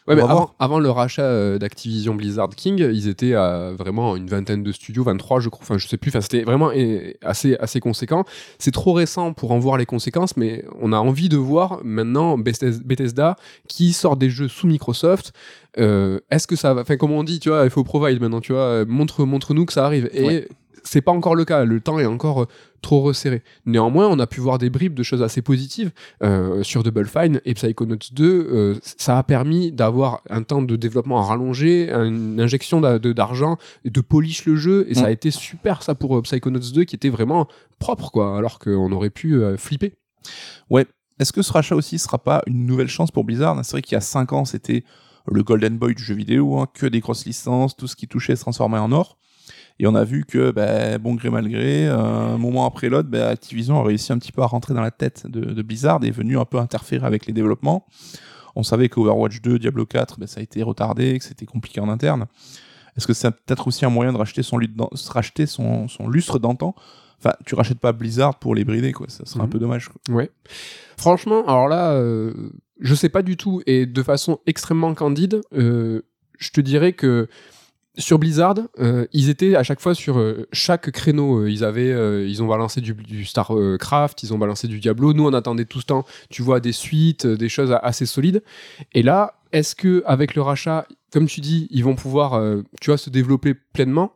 Ouais, mais avant, avant le rachat euh, d'Activision Blizzard King, ils étaient à vraiment une vingtaine de studios, 23 je crois, enfin je sais plus, enfin c'était vraiment eh, assez, assez conséquent. C'est trop récent pour en voir les conséquences, mais on a envie de voir maintenant Bethes- Bethesda qui sort des jeux sous Microsoft. Euh, Est-ce que ça va, enfin comme on dit, tu vois, il faut provide maintenant, tu vois, euh, montre, montre-nous que ça arrive. Et Ouais. C'est pas encore le cas, le temps est encore euh, trop resserré. Néanmoins, on a pu voir des bribes de choses assez positives euh, sur Double Fine et Psychonauts 2. euh, ça a permis d'avoir un temps de développement rallongé, une injection de- d'argent, de polish le jeu, et ça Mm. a été super ça pour euh, Psychonauts 2 qui était vraiment propre, quoi, alors qu'on aurait pu euh, flipper. Est-ce que ce rachat aussi sera pas une nouvelle chance pour Blizzard? C'est vrai qu'il y a 5 ans, c'était le Golden Boy du jeu vidéo, hein, que des grosses licences, tout ce qui touchait se transformait en or. Et on a vu que, ben, bon gré mal gré, euh, un moment après l'autre, ben, Activision a réussi un petit peu à rentrer dans la tête de, de Blizzard et est venu un peu interférer avec les développements. On savait qu'Overwatch 2, Diablo 4, ben, ça a été retardé, que c'était compliqué en interne. Est-ce que c'est peut-être aussi un moyen de racheter son, lut- racheter son, son lustre d'antan? Enfin, tu rachètes pas Blizzard pour les brider, quoi. Ça serait un Mhm. peu dommage. quoi. Ouais. Franchement, alors là, euh, je sais pas du tout, et de façon extrêmement candide, euh, je te dirais que sur Blizzard, euh, ils étaient à chaque fois sur euh, chaque créneau. euh, ils avaient, ils ont balancé du, Starcraft, ils ont balancé du Diablo. Nous, on attendait tout ce temps, tu vois, des suites, des choses assez solides. Et là, est-ce que avec le rachat, comme tu dis, ils vont pouvoir, tu vois, se développer pleinement?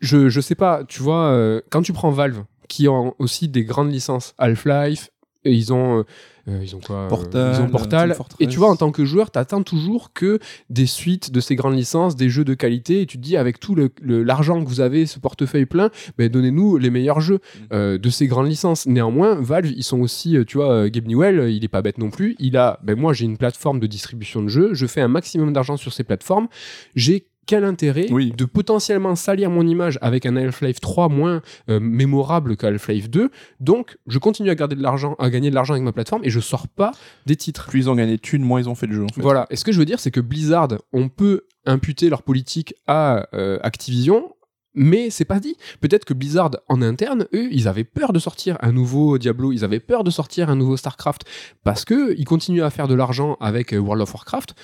Je, je sais pas, tu vois, quand tu prends Valve, qui ont aussi des grandes licences, Half-Life, et ils ont, euh, euh, ils ont quoi euh, Portal, Ils ont Portal. Et tu vois, en tant que joueur, t'attends toujours que des suites de ces grandes licences, des jeux de qualité, et tu te dis, avec tout le- le- l'argent que vous avez, ce portefeuille plein, ben, donnez-nous les meilleurs jeux Mm. euh, de ces grandes licences. Néanmoins, Valve, ils sont aussi, tu vois, Gabe Newell, il est pas bête non plus. Il a, ben moi, j'ai une plateforme de distribution de jeux, je fais un maximum d'argent sur ces plateformes. J'ai quel intérêt Oui. de potentiellement salir mon image avec un Half-Life 3 moins euh, mémorable que Half-Life 2 Donc, je continue à garder de l'argent, à gagner de l'argent avec ma plateforme et je sors pas des titres. Plus ils ont gagné de thunes, moins ils ont fait de jeux. En fait. Voilà. Et ce que je veux dire, c'est que Blizzard, on peut imputer leur politique à euh, Activision. Mais c'est pas dit. Peut-être que Blizzard en interne, eux, ils avaient peur de sortir un nouveau Diablo, ils avaient peur de sortir un nouveau StarCraft parce que ils continuent à faire de l'argent avec euh, World of Warcraft.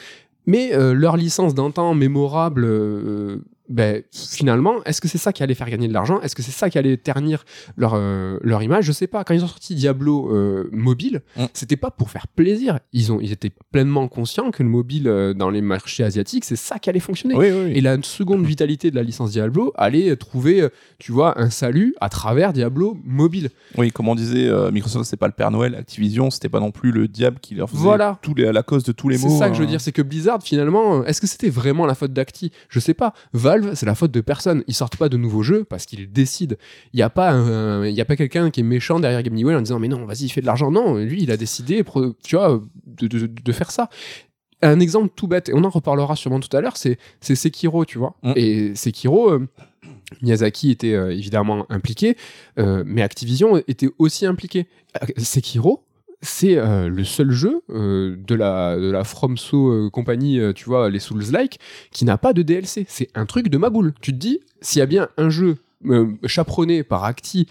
Mais euh, leur licence d'antan mémorable, euh, ben, finalement, est-ce que c'est ça qui allait faire gagner de l'argent? Est-ce que c'est ça qui allait ternir leur, euh, leur image? Je sais pas. Quand ils ont sorti Diablo euh, mobile, Mm. c'était pas pour faire plaisir. Ils, ont, ils étaient pleinement conscients que le mobile euh, dans les marchés asiatiques, c'est ça qui allait fonctionner. Oui, oui, oui. Et la seconde <clears throat> vitalité de la licence Diablo allait trouver, tu vois, un salut à travers Diablo mobile. Oui, comme on disait, Microsoft, c'est pas le Père Noël. Activision, c'était pas non plus le diable qui leur faisait Voilà. tous les, la cause de tous les C'est mots. ça que je veux hein. dire, c'est que Blizzard, finalement, est-ce que c'était vraiment la faute d'Acti? Je sais pas. Valve, c'est la faute de personne. Ils sortent pas de nouveaux jeux parce qu'ils décident. Il y a pas, un- il y a pas quelqu'un qui est méchant derrière Game Newell en disant mais non, vas-y, fais de l'argent. Non, lui, il a décidé, tu vois, de, de- de faire ça. Un exemple tout bête, et on en reparlera sûrement tout à l'heure, c'est c'est Sekiro, tu vois. Mm. Et Sekiro. euh, Miyazaki était euh, évidemment impliqué, euh, mais Activision était aussi impliqué. Euh, Sekiro, c'est euh, le seul jeu euh, de la FromSo euh, compagnie, tu vois, les Souls-like, qui n'a pas de DLC. C'est un truc de ma boule. Tu te dis, s'il y a bien un jeu chaperonné par Acti,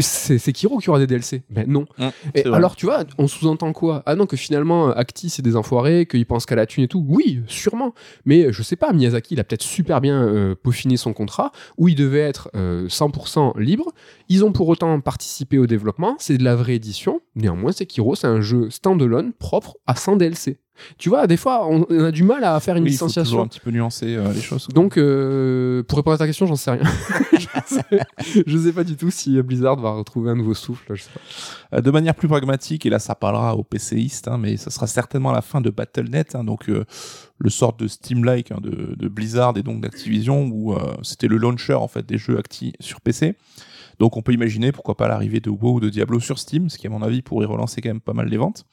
c'est Kiro qui aura des DLC. Ben non. Hum, Et alors, tu vois, on sous-entend quoi? Ah non, que finalement, Acti, c'est des enfoirés, qu'ils pensent qu'à la thune et tout. Oui, sûrement. Mais je sais pas, Miyazaki, il a peut-être super bien euh, peaufiné son contrat, où il devait être euh, 100% libre. Ils ont pour autant participé au développement. C'est de la vraie édition. Néanmoins, Sekiro, c'est un jeu standalone propre à 100 DLC. Tu vois, des fois, on, on a du mal à faire une Oui, il faut un petit peu nuancer euh, les choses. quoi. Donc, euh, pour répondre à ta question, j'en sais rien. <laughs> je, sais, sais pas du tout si Blizzard va retrouver un nouveau souffle. Je sais pas. Euh, de manière plus pragmatique, et là ça parlera aux PCistes, hein, mais ça sera certainement la fin de Battle.net, hein, donc euh, le sort de Steam-like hein, de, de Blizzard et donc d'Activision, où c'était le launcher en fait des jeux acti sur PC. Donc on peut imaginer pourquoi pas l'arrivée de WoW ou de Diablo sur Steam, ce qui à mon avis pourrait relancer quand même pas mal les ventes.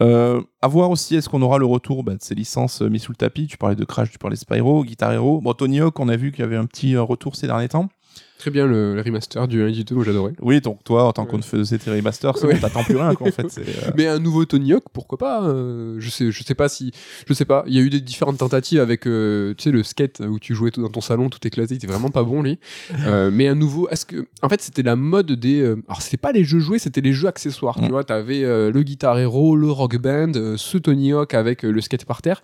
Euh, à voir aussi, est-ce qu'on aura le retour bah, de ces licences euh, mises sous le tapis Tu parlais de Crash, tu parlais de Spyro, Guitar Hero. Bon, Tony Hawk, on a vu qu'il y avait un petit euh, retour ces derniers temps. Très bien le, le remaster du 1 et du 2, moi j'adorais. Oui, donc toi, en tant qu'on faisait tes remasters, Ouais. bon, t'attends plus rien, quoi, en fait. <laughs> euh, Mais un nouveau Tony Hawk, pourquoi pas euh, Je sais, je sais pas si, je sais pas. Il y a eu des différentes tentatives avec, euh, tu sais, le skate où tu jouais tout dans ton salon, tout éclaté. Il était vraiment pas bon lui. Euh, <laughs> mais un nouveau, est-ce que, en fait, c'était la mode des. alors c'était pas les jeux joués, c'était les jeux accessoires. Mm. Tu vois, t'avais le Guitar Hero, le Rock Band, ce Tony Hawk avec le skate par terre.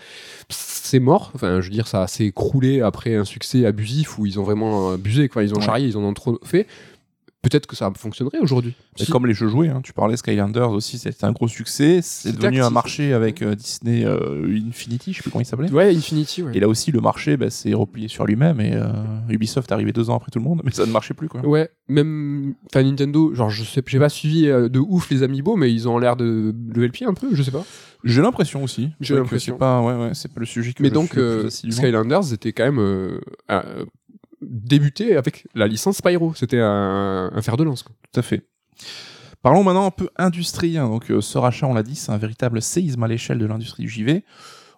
C'est mort. Enfin, je veux dire, ça s'est écroulé après un succès abusif où ils ont vraiment abusé. Quoi, ils ont Ouais. charrié, ils en ont trop fait. Peut-être que ça fonctionnerait aujourd'hui. Si- comme les jeux joués, hein, tu parlais Skylanders aussi, c'était un gros succès. C'est devenu un marché avec euh, Disney euh, Infinity, je sais plus comment il s'appelait. Ouais, Infinity. Ouais. Et là aussi, le marché bah, s'est replié sur lui-même et euh, Ubisoft est arrivé deux ans après tout le monde, <laughs> mais ça ne marchait plus. Quoi. Ouais, même enfin Nintendo, genre je sais j'ai pas suivi de ouf les amiibo mais ils ont l'air de lever le pied un peu, je sais pas. J'ai l'impression aussi. J'ai l'impression. C'est pas, ouais, ouais, c'est pas le sujet que mais je donc suis le plus assidûment. Skylanders était quand même débuté avec la licence Spyro, c'était un, un fer de lance quoi. Tout à fait. Parlons maintenant un peu industrie. hein. Donc, euh, ce rachat, on l'a dit, c'est un véritable séisme à l'échelle de l'industrie du JV.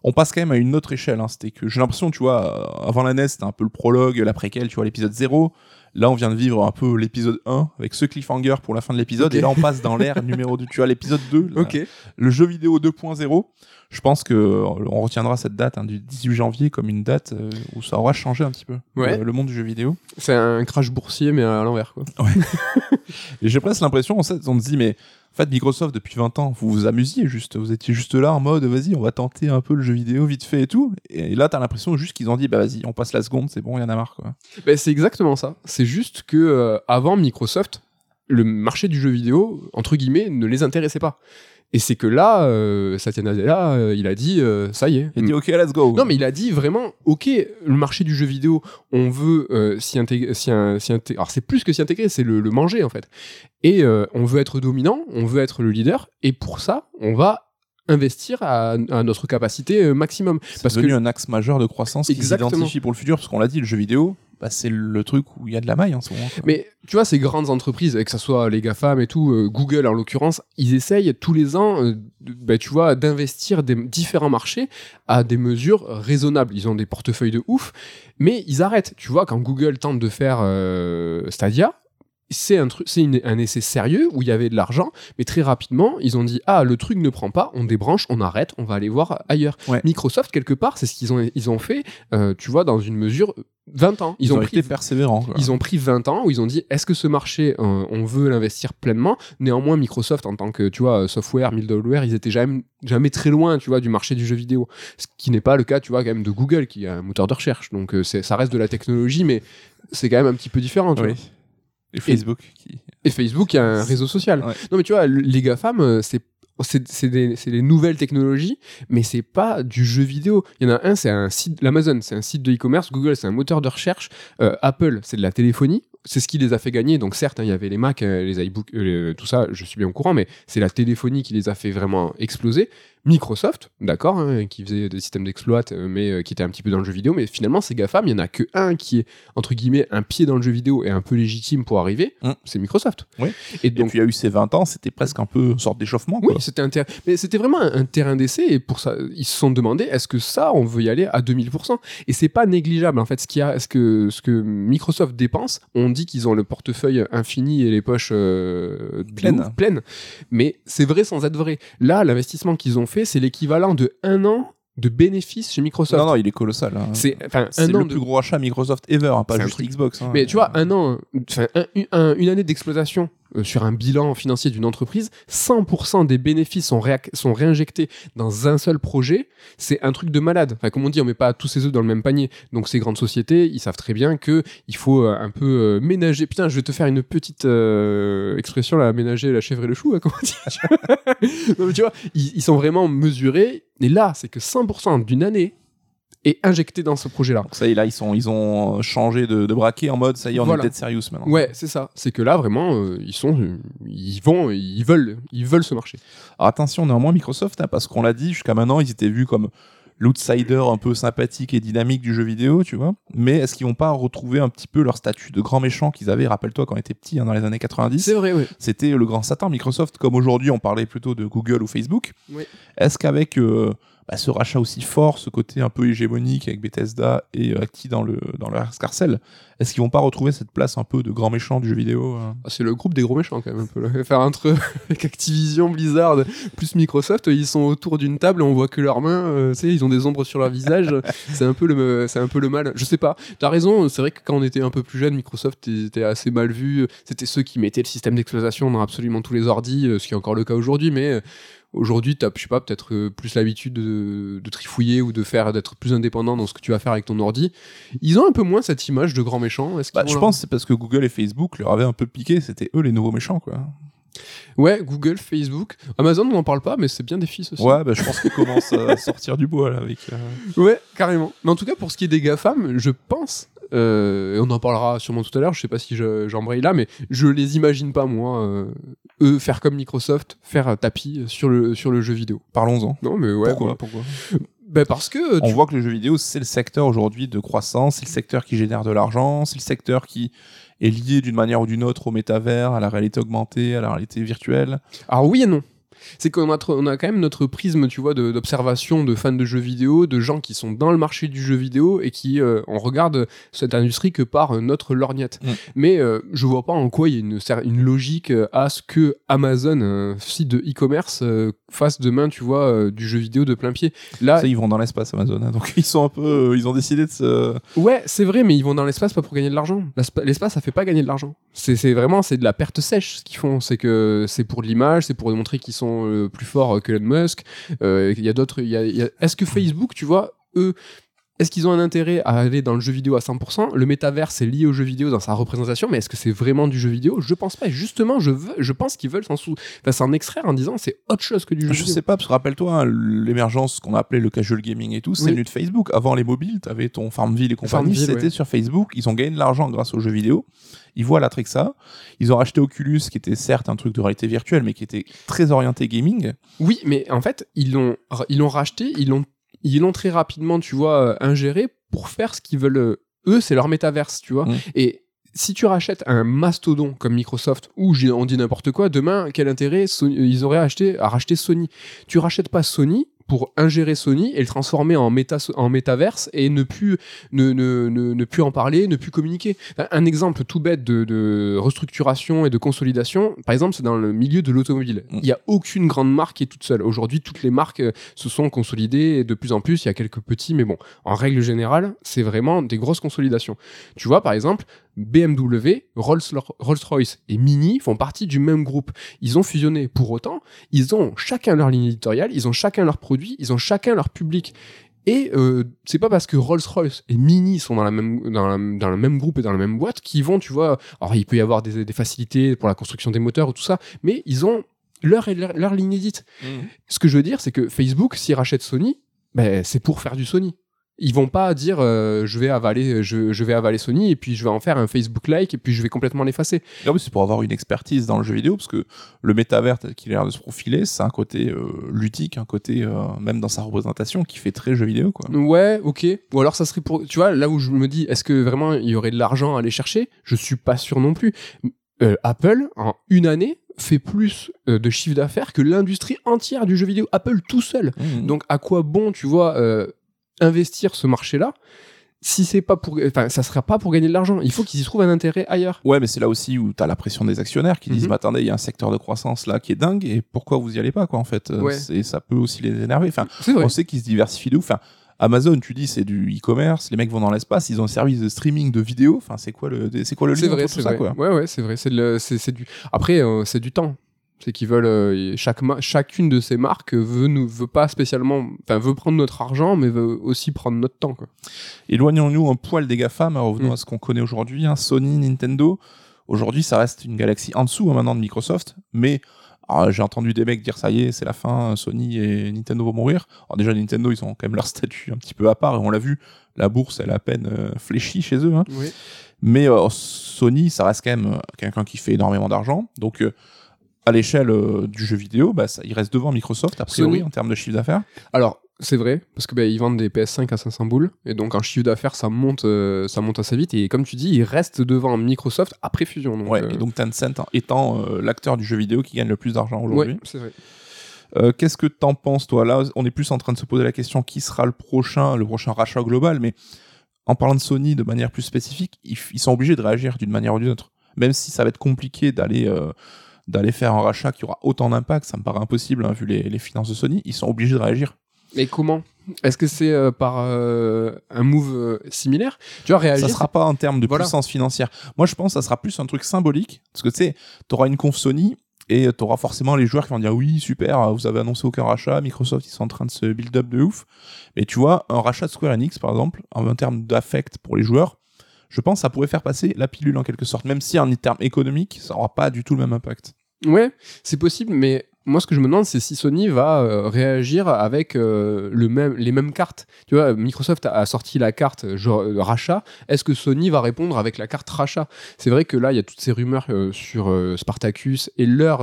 On passe quand même à une autre échelle. hein. C'était que j'ai l'impression, tu vois, euh, avant la NES, c'était un peu le prologue, la préquelle, tu vois, l'épisode 0. Là, on vient de vivre un peu l'épisode 1 avec ce cliffhanger pour la fin de l'épisode. Et là, on passe dans l'ère <laughs> numéro 2. Tu vois, l'épisode 2, là, OK. le jeu vidéo 2.0. Je pense que euh, on retiendra cette date hein, du 18 janvier comme une date euh, où ça aura changé un petit peu Ouais. euh, le monde du jeu vidéo. C'est un crash boursier mais à l'envers quoi. <laughs> <laughs> Et j'ai presque l'impression, fait, on se dit, mais en fait, Microsoft, depuis 20 ans, vous vous amusiez juste. Vous étiez juste là en mode, vas-y, on va tenter un peu le jeu vidéo vite fait et tout. Et là, t'as l'impression juste qu'ils ont dit, bah vas-y, on passe la seconde, c'est bon, il y en a marre, quoi. Ben, c'est exactement ça. C'est juste que euh, avant Microsoft, le marché du jeu vidéo entre guillemets ne les intéressait pas. Et c'est que là, euh, Satya Nadella, euh, il a dit, euh, ça y est. Il dit, ok, let's go. Non, mais il a dit vraiment, ok, le marché du jeu vidéo, on veut s'y intégrer. Alors, c'est plus que s'y intégrer, c'est le, le manger, en fait. Et on veut être dominant, on veut être le leader, et pour ça, on va investir à, à notre capacité maximum. c'est devenu que- un axe majeur de croissance qui s'identifie pour le futur, parce qu'on l'a dit, le jeu vidéo, bah, c'est le truc où il y a de la maille en ce moment. Mais tu vois, ces grandes entreprises, que ce soit les GAFAM et tout, euh, Google en l'occurrence, ils essayent tous les ans, euh, bah, tu vois, d'investir des différents marchés à des mesures raisonnables. Ils ont des portefeuilles de ouf, mais ils arrêtent. Tu vois, quand Google tente de faire euh, Stadia, c'est un truc, c'est un essai sérieux où il y avait de l'argent, mais très rapidement, ils ont dit ah le truc ne prend pas, on débranche, on arrête, on va aller voir ailleurs. Ouais. Microsoft quelque part, c'est ce qu'ils ont ils ont fait, euh, tu vois, dans une mesure 20 ans. Ils, ont, pris été persévérants. quoi. ils ont pris 20 ans où ils ont dit est-ce que ce marché euh, on veut l'investir pleinement? Néanmoins Microsoft en tant que tu vois euh, software middleware ils étaient jamais jamais très loin tu vois du marché du jeu vidéo ce qui n'est pas le cas tu vois quand même de Google qui a un moteur de recherche donc euh, ça reste de la technologie mais c'est quand même un petit peu différent tu Oui. vois. Et Facebook qui. et Facebook a un réseau social Ouais. non mais tu vois le- les GAFAM euh, c'est c'est des, nouvelles technologies, mais c'est pas du jeu vidéo. Il y en a un, c'est un site, l'Amazon, c'est un site de e-commerce, Google, c'est un moteur de recherche, euh, Apple, c'est de la téléphonie. C'est ce qui les a fait gagner. Donc certes, hein, il y avait les Mac, euh, les iBooks, euh, tout ça, je suis bien au courant, mais c'est la téléphonie qui les a fait vraiment exploser. Microsoft, d'accord, hein, qui faisait des systèmes d'exploit, euh, mais euh, qui était un petit peu dans le jeu vidéo. Mais finalement, ces GAFAM, il y en a que un qui est entre guillemets un pied dans le jeu vidéo et un peu légitime pour arriver. Mm. C'est Microsoft. Oui. Et Et donc puis il y a eu ces 20 ans, c'était presque un peu une sorte d'échauffement. oui, c'était un terrain. Mais c'était vraiment un, un terrain d'essai et pour ça, ils se sont demandé est-ce que ça, on veut y aller à 2000% Et c'est pas négligeable en fait. Ce, qui a, ce, que, ce que Microsoft dépense, on dit qu'ils ont le portefeuille infini et les poches euh, Pleines. pleines. Mais c'est vrai sans être vrai. Là, l'investissement qu'ils ont fait, c'est l'équivalent de un an de bénéfices chez Microsoft. Non, non, il est colossal. hein. C'est enfin C'est un le an de plus gros achat Microsoft ever, hein, pas juste truc. Xbox. hein. Mais tu vois, un an, enfin, un- un- une année d'exploitation euh, sur un bilan financier d'une entreprise, 100% des bénéfices sont, sont réinjectés dans un seul projet. C'est un truc de malade. Enfin, comme on dit, on met pas tous ses œufs dans le même panier. Donc, ces grandes sociétés, ils savent très bien que il faut euh, un peu euh, ménager. Putain, je vais te faire une petite expression là, ménager la chèvre et le chou. hein, <laughs> comment mais tu vois, ils, ils sont vraiment mesurés. Et là, c'est que 100% d'une année est injecté dans ce projet-là. Ça y est, là, ils, sont, ils ont changé de, de braquet en mode ça y est, on Voilà. est peut-être sérieux maintenant. Ouais, c'est ça. C'est que là, vraiment, euh, ils sont, euh, ils vont, ils veulent, ils veulent ce marché. Alors attention, néanmoins, Microsoft, hein, parce qu'on l'a dit, jusqu'à maintenant, ils étaient vus comme l'outsider un peu sympathique et dynamique du jeu vidéo, tu vois. Mais est-ce qu'ils vont pas retrouver un petit peu leur statut de grand méchant qu'ils avaient, rappelle-toi, quand on était petit, hein, dans les années 90 vrai, oui. C'était le grand Satan Microsoft, comme aujourd'hui on parlait plutôt de Google ou Facebook. Oui. Est-ce qu'avec euh, bah, ce rachat aussi fort, ce côté un peu hégémonique avec Bethesda et euh, Acti dans le, dans le escarcelle, est-ce qu'ils vont pas retrouver cette place un peu de grand méchant du jeu vidéo euh? Ah, C'est le groupe des gros méchants quand même un peu. Là. Faire entre <laughs> avec Activision, Blizzard, plus Microsoft, ils sont autour d'une table, on voit que leurs mains, euh, tu sais, ils ont des ombres sur leur visage. <laughs> c'est un peu le, c'est un peu le mal. Je sais pas. T'as raison. C'est vrai que quand on était un peu plus jeune, Microsoft était assez mal vu. C'était ceux qui mettaient le système d'exploitation dans absolument tous les ordis, euh, ce qui est encore le cas aujourd'hui, mais Aujourd'hui, t'as, je sais pas, peut-être euh, plus l'habitude de, de trifouiller ou de faire, d'être plus indépendant dans ce que tu vas faire avec ton ordi. Ils ont un peu moins cette image de grand méchant. Bah, Je leur- pense que c'est parce que Google et Facebook leur avaient un peu piqué, c'était eux les nouveaux méchants, quoi. Ouais, Google, Facebook, Amazon, on n'en parle pas, mais c'est bien des fils aussi. Ouais, bah, je pense qu'ils commencent à <laughs> sortir du bois, là, avec... euh, Ouais, carrément. Mais en tout cas, pour ce qui est des GAFAM, je pense, euh, et on en parlera sûrement tout à l'heure, je sais pas si je- j'embraye là, mais je les imagine pas, moi, euh, eux, faire comme Microsoft, faire un tapis sur le, sur le jeu vidéo. Parlons-en. Non, mais ouais. pourquoi, Ben parce que. On tu- voit que le jeu vidéo, c'est le secteur aujourd'hui de croissance, c'est le secteur qui génère de l'argent, c'est le secteur qui est lié d'une manière ou d'une autre au métavers, à la réalité augmentée, à la réalité virtuelle. Alors oui et non. C'est qu'on a, on a quand même notre prisme, tu vois, de- d'observation de, fans de jeux vidéo, de gens qui sont dans le marché du jeu vidéo et qui, euh, on regarde cette industrie que par euh, notre lorgnette. Mm. Mais euh, je vois pas en quoi il y a une, logique euh, à ce que Amazon, un site de e-commerce, euh, fasse demain, tu vois, euh, du jeu vidéo de plein pied. Là, Ça, ils vont dans l'espace Amazon, hein, donc <laughs> ils sont un peu, euh, ils ont décidé de se. Ouais, c'est vrai, mais ils vont dans l'espace pas pour gagner de l'argent. L'espa- L'espace, ça fait pas gagner de l'argent. C'est vraiment, c'est de la perte sèche ce qu'ils font. C'est que c'est pour de l'image, c'est pour montrer qu'ils sont euh, plus forts que Elon Musk. Euh, Il y a d'autres. Est-ce que Facebook, tu vois, eux. Est-ce qu'ils ont un intérêt à aller dans le jeu vidéo à 100% Le métavers, c'est lié au jeu vidéo dans sa représentation, mais est-ce que c'est vraiment du jeu vidéo? Je pense pas. Justement, je, veux, je pense qu'ils veulent s'en sous- enfin, s'en extraire en disant c'est autre chose que du jeu Je vidéo. sais pas, parce que rappelle-toi, hein, l'émergence qu'on appelait le casual gaming et tout, c'est Oui. venu de Facebook. Avant les mobiles, t'avais ton Farmville et compagnie, Farmville, c'était ouais. sur Facebook. Ils ont gagné de l'argent grâce aux jeux vidéo. Ils voient l'attrait que ça. Ils ont racheté Oculus, qui était certes un truc de réalité virtuelle, mais qui était très orienté gaming. Oui, mais en fait, ils l'ont, ils l'ont racheté, ils l'ont, ils l'ont très rapidement, tu vois, euh, ingéré pour faire ce qu'ils veulent. euh, Eux, c'est leur métaverse, tu vois. Mm. Et si tu rachètes un mastodon comme Microsoft, ou on dit n'importe quoi, demain, quel intérêt Sony- ils auraient acheté à racheter Sony? Tu rachètes pas Sony pour ingérer Sony et le transformer en, méta, en métaverse et ne plus, ne, ne, ne, ne plus en parler, ne plus communiquer. Un, exemple tout bête de, de restructuration et de consolidation, par exemple, c'est dans le milieu de l'automobile. Mm. Il n'y a aucune grande marque qui est toute seule. Aujourd'hui, toutes les marques euh, se sont consolidées et de plus en plus, il y a quelques petits, mais bon, en règle générale, c'est vraiment des grosses consolidations. Tu vois, par exemple, BMW, Rolls- Rolls-Royce et Mini font partie du même groupe. Ils ont fusionné. Pour autant, ils ont chacun leur ligne éditoriale, ils ont chacun leurs produits, ils ont chacun leur public. Et euh, c'est pas parce que Rolls-Royce et Mini sont dans, la même, dans, la- dans le même groupe et dans la même boîte qu'ils vont, tu vois. Alors, il peut y avoir des, des facilités pour la construction des moteurs ou tout ça, mais ils ont leur, leur, leur ligne édite. Ce que je veux dire, c'est que Facebook, s'ils rachètent Sony, ben, c'est pour faire du Sony. Ils vont pas dire euh, je vais avaler je, je vais avaler Sony et puis je vais en faire un Facebook like et puis je vais complètement l'effacer. Non, mais c'est pour avoir une expertise dans le jeu vidéo, parce que le métavers qu'il a l'air de se profiler, c'est un côté euh, ludique, un côté, euh, même dans sa représentation, qui fait très jeu vidéo, quoi. Ouais, ok. Ou alors ça serait pour tu vois là où je me dis est-ce que vraiment il y aurait de l'argent à aller chercher? Je suis pas sûr non plus. Euh, Apple en une année fait plus euh, de chiffre d'affaires que l'industrie entière du jeu vidéo. Apple tout seul. Mhm. Donc à quoi bon, tu vois, euh, investir ce marché-là si c'est pas pour, enfin, ça sera pas pour gagner de l'argent. Il faut qu'ils y trouvent un intérêt ailleurs. Ouais, mais c'est là aussi où tu as la pression des actionnaires qui disent bah, attendez, il y a un secteur de croissance là qui est dingue et pourquoi vous y allez pas quoi en fait? Euh, Ouais. ça peut aussi les énerver. Enfin, on sait qu'ils se diversifient de ouf. Enfin, Amazon, tu dis c'est du e-commerce, les mecs vont dans l'espace, ils ont un service de streaming de vidéos. Enfin, c'est quoi le c'est quoi le lien vrai, entre tout c'est ça vrai. quoi? Ouais, ouais, c'est vrai. C'est du. Après, euh, c'est du temps. C'est qu'ils veulent euh, chaque chacune de ces marques veut nous veut pas spécialement, enfin veut prendre notre argent, mais veut aussi prendre notre temps. Quoi. Éloignons-nous un poil des GAFAM, revenons Mm. à ce qu'on connaît aujourd'hui, hein, Sony, Nintendo. Aujourd'hui, ça reste une galaxie en dessous hein, maintenant de Microsoft, mais alors, j'ai entendu des mecs dire ça y est, c'est la fin, Sony et Nintendo vont mourir. Alors déjà, Nintendo, ils ont quand même leur statut un petit peu à part, et on l'a vu, la bourse, elle est à peine euh, fléchie chez eux. hein. Oui. Mais euh, Sony, ça reste quand même quelqu'un qui fait énormément d'argent. Donc, euh, à l'échelle euh, du jeu vidéo, bah, ça, il reste devant Microsoft, a priori, Sony. en termes de chiffre d'affaires. Alors c'est vrai parce que ils vendent des PS5 à 500 boules et donc en chiffre d'affaires ça monte, euh, ça monte assez vite et comme tu dis, ils restent devant Microsoft après fusion. Donc, ouais, euh, et donc Tencent étant euh, l'acteur du jeu vidéo qui gagne le plus d'argent aujourd'hui. ouais, c'est vrai. Euh, Qu'est-ce que t'en penses, toi? Là, on est plus en train de se poser la question qui sera le prochain, le prochain rachat global, mais en parlant de Sony de manière plus spécifique, ils, ils sont obligés de réagir d'une manière ou d'une autre. Même si ça va être compliqué d'aller euh, d'aller faire un rachat qui aura autant d'impact, ça me paraît impossible hein, vu les, les finances de Sony, ils sont obligés de réagir. Mais comment? Est-ce que c'est euh, par euh, un move euh, similaire? Tu vois réagir Ça sera pas en termes de Voilà. puissance financière. Moi, je pense que ça sera plus un truc symbolique, parce que tu sais, t'auras une conf Sony, et t'auras forcément les joueurs qui vont dire oui, super, vous avez annoncé aucun rachat, Microsoft, ils sont en train de se build up de ouf. Mais tu vois, un rachat de Square Enix, par exemple, en termes d'affect pour les joueurs, je pense que ça pourrait faire passer la pilule en quelque sorte, même si en termes économiques, ça aura pas du tout le même impact. Ouais, c'est possible, mais moi ce que je me demande c'est si Sony va euh, réagir avec euh, les mêmes cartes. Tu vois, Microsoft a, sorti la carte euh, genre, rachat. Est-ce que Sony va répondre avec la carte rachat? C'est vrai que là il y a toutes ces rumeurs sur Spartacus et leur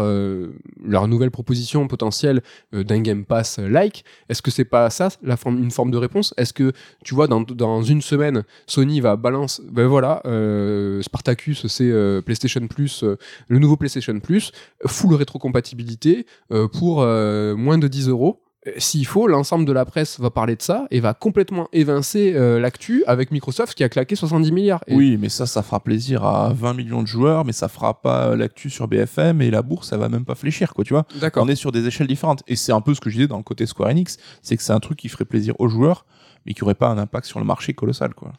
nouvelle proposition potentielle d'un Game Pass like. Est-ce que c'est pas ça la forme, une forme de réponse? Est-ce que tu vois dans, une semaine Sony va balance ben voilà Spartacus c'est PlayStation Plus le nouveau PlayStation Plus full rétrocompatibilité pour euh, moins de 10 euros. Euh, S'il faut, l'ensemble de la presse va parler de ça et va complètement évincer euh, l'actu avec Microsoft qui a claqué 70 milliards. Et- Oui, mais ça, ça fera plaisir à 20 millions de joueurs, mais ça fera pas l'actu sur BFM et la bourse, ça va même pas fléchir, quoi, tu vois. On est sur des échelles différentes. Et c'est un peu ce que je disais dans le côté Square Enix, c'est que c'est un truc qui ferait plaisir aux joueurs, mais qui aurait pas un impact sur le marché colossal, quoi.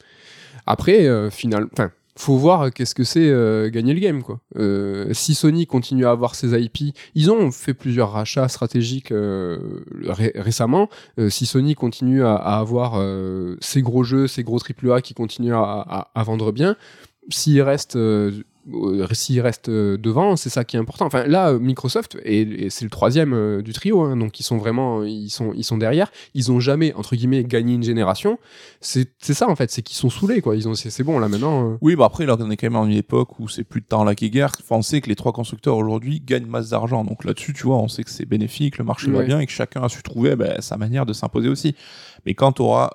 Après, euh, final, enfin, faut voir qu'est-ce que c'est euh, gagner le game, quoi. Euh, si Sony continue à avoir ses IP, ils ont fait plusieurs rachats stratégiques euh, ré- récemment. Si Sony continue à, avoir ses gros jeux, ses gros AAA qui continuent à, vendre bien, s'il reste s'il reste euh, devant, c'est ça qui est important. Enfin, là, euh, Microsoft, et, et c'est le troisième euh, du trio, hein, donc ils sont vraiment, ils sont, ils sont derrière. Ils ont jamais, entre guillemets, gagné une génération. C'est c'est ça, en fait, c'est qu'ils sont saoulés, quoi. Ils ont, c'est c'est bon, là, maintenant. euh, Oui, bah après, là, on est quand même en une époque où c'est plus de temps là qui guerre. Enfin, on sait que les trois constructeurs aujourd'hui gagnent masse d'argent. Donc là-dessus, tu vois, on sait que c'est bénéfique, le marché va bien et que chacun a su trouver ben, sa manière de s'imposer aussi. Mais quand tu auras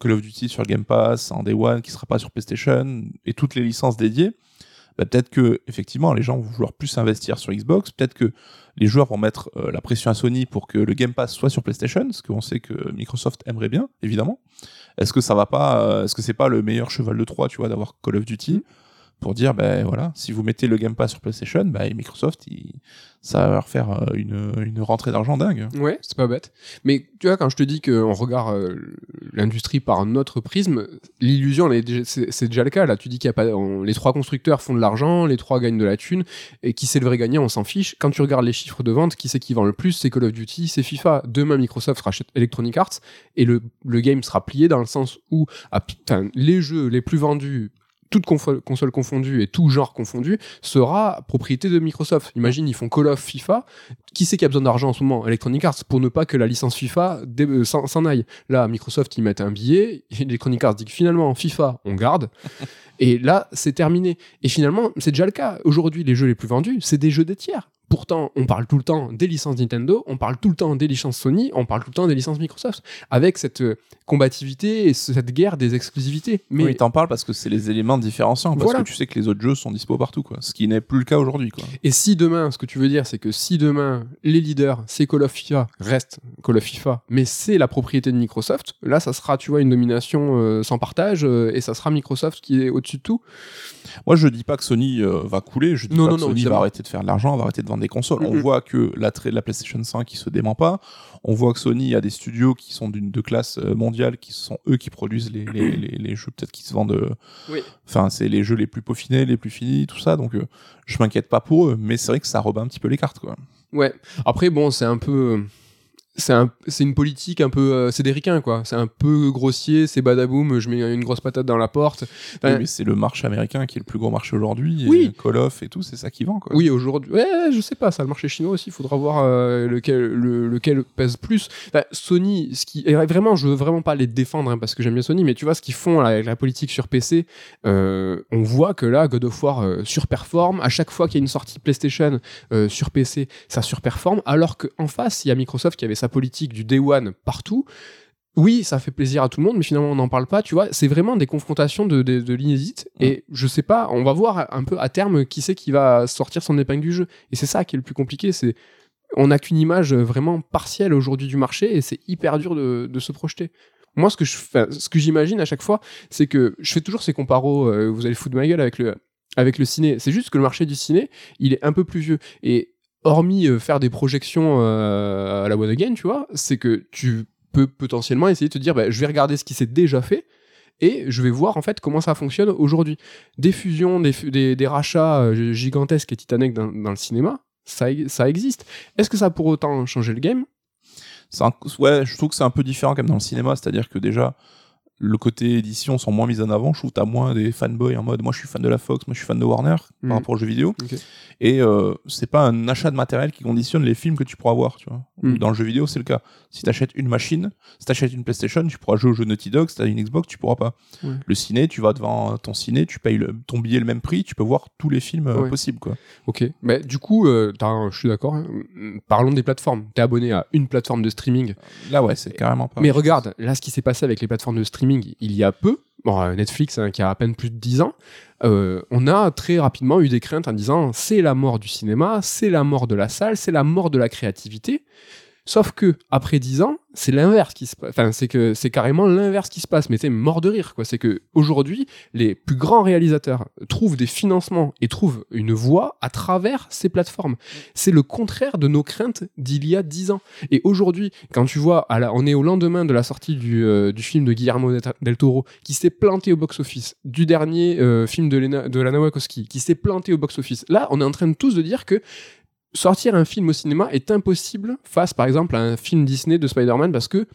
Call of Duty sur Game Pass, en Day One, qui sera pas sur PlayStation, et toutes les licences dédiées, bah, peut-être que effectivement les gens vont vouloir plus investir sur Xbox, peut-être que les joueurs vont mettre euh, la pression à Sony pour que le Game Pass soit sur PlayStation, ce qu'on sait que Microsoft aimerait bien, évidemment. Est-ce que ça va pas, euh, est-ce que c'est pas le meilleur cheval de Troie, tu vois, d'avoir Call of Duty? Pour dire, ben voilà, si vous mettez le Game Pass sur PlayStation, ben Microsoft, il- ça va leur faire euh, une, une rentrée d'argent dingue. Ouais, c'est pas bête. Mais tu vois, quand je te dis qu'on regarde euh, l'industrie par notre prisme, l'illusion, c'est déjà le cas. Là, tu dis qu'il y a pas, les trois constructeurs font de l'argent, les trois gagnent de la thune, et qui c'est le vrai gagnant, on s'en fiche. Quand tu regardes les chiffres de vente, qui c'est qui vend le plus C'est Call of Duty, c'est FIFA. Demain, Microsoft rachète Electronic Arts, et le, le game sera plié dans le sens où les jeux les plus vendus toutes confo- consoles confondues et tout genre confondu, sera propriété de Microsoft. Imagine, ils font Call of FIFA, qui c'est qui a besoin d'argent en ce moment? Electronic Arts pour ne pas que la licence FIFA euh, s'en s'en aille. Là, Microsoft ils mettent un billet, et Electronic Arts dit que finalement FIFA on garde. <laughs> Et là, c'est terminé. Et finalement, c'est déjà le cas. Aujourd'hui, les jeux les plus vendus, c'est des jeux des tiers. Pourtant, on parle tout le temps des licences Nintendo, on parle tout le temps des licences Sony, on parle tout le temps des licences Microsoft, avec cette euh, combativité et cette guerre des exclusivités. Mais Oui, t'en parles parce que c'est les éléments différenciants, parce Voilà. que tu sais que les autres jeux sont dispo partout, quoi. Ce qui n'est plus le cas aujourd'hui, quoi. Et si demain, ce que tu veux dire, c'est que si demain, les leaders, c'est Call of FIFA, reste Call of FIFA, mais c'est la propriété de Microsoft, là, ça sera, tu vois, une domination euh, sans partage, euh, et ça sera Microsoft qui est au-dessus de tout. Moi, je dis pas que Sony euh, va couler, je dis Non, pas non, que non, Sony va arrêter de faire de l'argent, va arrêter de vendre des consoles. On voit que l'attrait de la PlayStation 5 qui se dément pas. On voit que Sony a des studios qui sont d'une de classe euh, mondiale, qui sont eux qui produisent les, les, les, les jeux peut-être qui se vendent. euh, Oui. Enfin, c'est les jeux les plus peaufinés, les plus finis, tout ça. Donc, euh, je m'inquiète pas pour eux, mais c'est vrai que ça rebat un petit peu les cartes, quoi. Ouais. Après, bon, c'est un peu. C'est un, c'est une politique un peu. euh, c'est des ricains, quoi. C'est un peu grossier, c'est badaboum, je mets une grosse patate dans la porte. Enfin, Oui, mais c'est le marché américain qui est le plus gros marché aujourd'hui. Oui. Call of et tout, c'est ça qui vend, quoi. Oui, aujourd'hui, ouais, je sais pas, ça, le marché chinois aussi, il faudra voir euh, lequel, le- lequel pèse plus. Enfin, Sony, ce qui, et vraiment, je veux vraiment pas les défendre hein, parce que j'aime bien Sony, mais tu vois ce qu'ils font là, avec la politique sur PC, euh, on voit que là, God of War euh, surperforme. À chaque fois qu'il y a une sortie PlayStation sur PC, ça surperforme, alors qu'en face, il y a Microsoft qui avait sa politique du Day One partout. Oui, ça fait plaisir à tout le monde, mais finalement, on n'en parle pas. Tu vois, c'est vraiment des confrontations de, de, de l'inédite. Et je sais pas, on va voir un peu à terme qui c'est qui va sortir son épingle du jeu. Et c'est ça qui est le plus compliqué. C'est on n'a qu'une image vraiment partielle aujourd'hui du marché et c'est hyper dur de, de se projeter. Moi, ce que je, ce que j'imagine à chaque fois, c'est que je fais toujours ces comparos. euh, vous allez foutre ma gueule avec le avec le ciné. C'est juste que le marché du ciné, il est un peu plus vieux. Et hormis euh, faire des projections euh, à la one again, tu vois, c'est que tu peux potentiellement essayer de te dire, bah, je vais regarder ce qui s'est déjà fait et je vais voir en fait comment ça fonctionne aujourd'hui. Des fusions, des, rachats euh, gigantesques et titanesques dans, le cinéma, ça, existe. Est-ce que ça a pour autant changé le game? Ouais, je trouve que c'est un peu différent comme dans le cinéma, c'est-à-dire que déjà le côté édition sont moins mis en avant. Je trouve que t'as moins des fanboys en mode moi je suis fan de la Fox, moi je suis fan de Warner Mhm. par rapport aux jeux vidéo. Et euh, c'est pas un achat de matériel qui conditionne les films que tu pourras voir, tu vois. Mhm. Dans le jeu vidéo, c'est le cas. Si t'achètes une machine, si t'achètes une PlayStation, tu pourras jouer au jeu Naughty Dog. Si t'as une Xbox, tu pourras pas. Ouais. Le ciné, tu vas devant ton ciné, tu payes le- ton billet le même prix, tu peux voir tous les films euh, Ouais. possibles, quoi. Ok. Mais du coup, euh, je suis d'accord. hein. Parlons des plateformes. T'es abonné à une plateforme de streaming. Là, ouais, c'est carrément pas. Mais regarde, là, ce qui s'est passé avec les plateformes de streaming il y a peu, euh, Netflix hein, qui a à peine plus de 10 ans, euh, on a très rapidement eu des craintes en disant c'est la mort du cinéma, c'est la mort de la salle, c'est la mort de la créativité. Sauf que après 10 ans, c'est l'inverse qui se passe. Enfin, c'est que c'est carrément l'inverse qui se passe. Mais c'est mort de rire, quoi. C'est que aujourd'hui, les plus grands réalisateurs trouvent des financements et trouvent une voie à travers ces plateformes. C'est le contraire de nos craintes d'il y a 10 ans. Et aujourd'hui, quand tu vois, on est au lendemain de la sortie du, euh, du film de Guillermo del- Toro, qui s'est planté au box-office, du dernier euh, film de, Lena, de Lana Wachowski, qui s'est planté au box-office. Là, on est en train de tous de dire que sortir un film au cinéma est impossible face, par exemple, à un film Disney de Spider-Man, parce que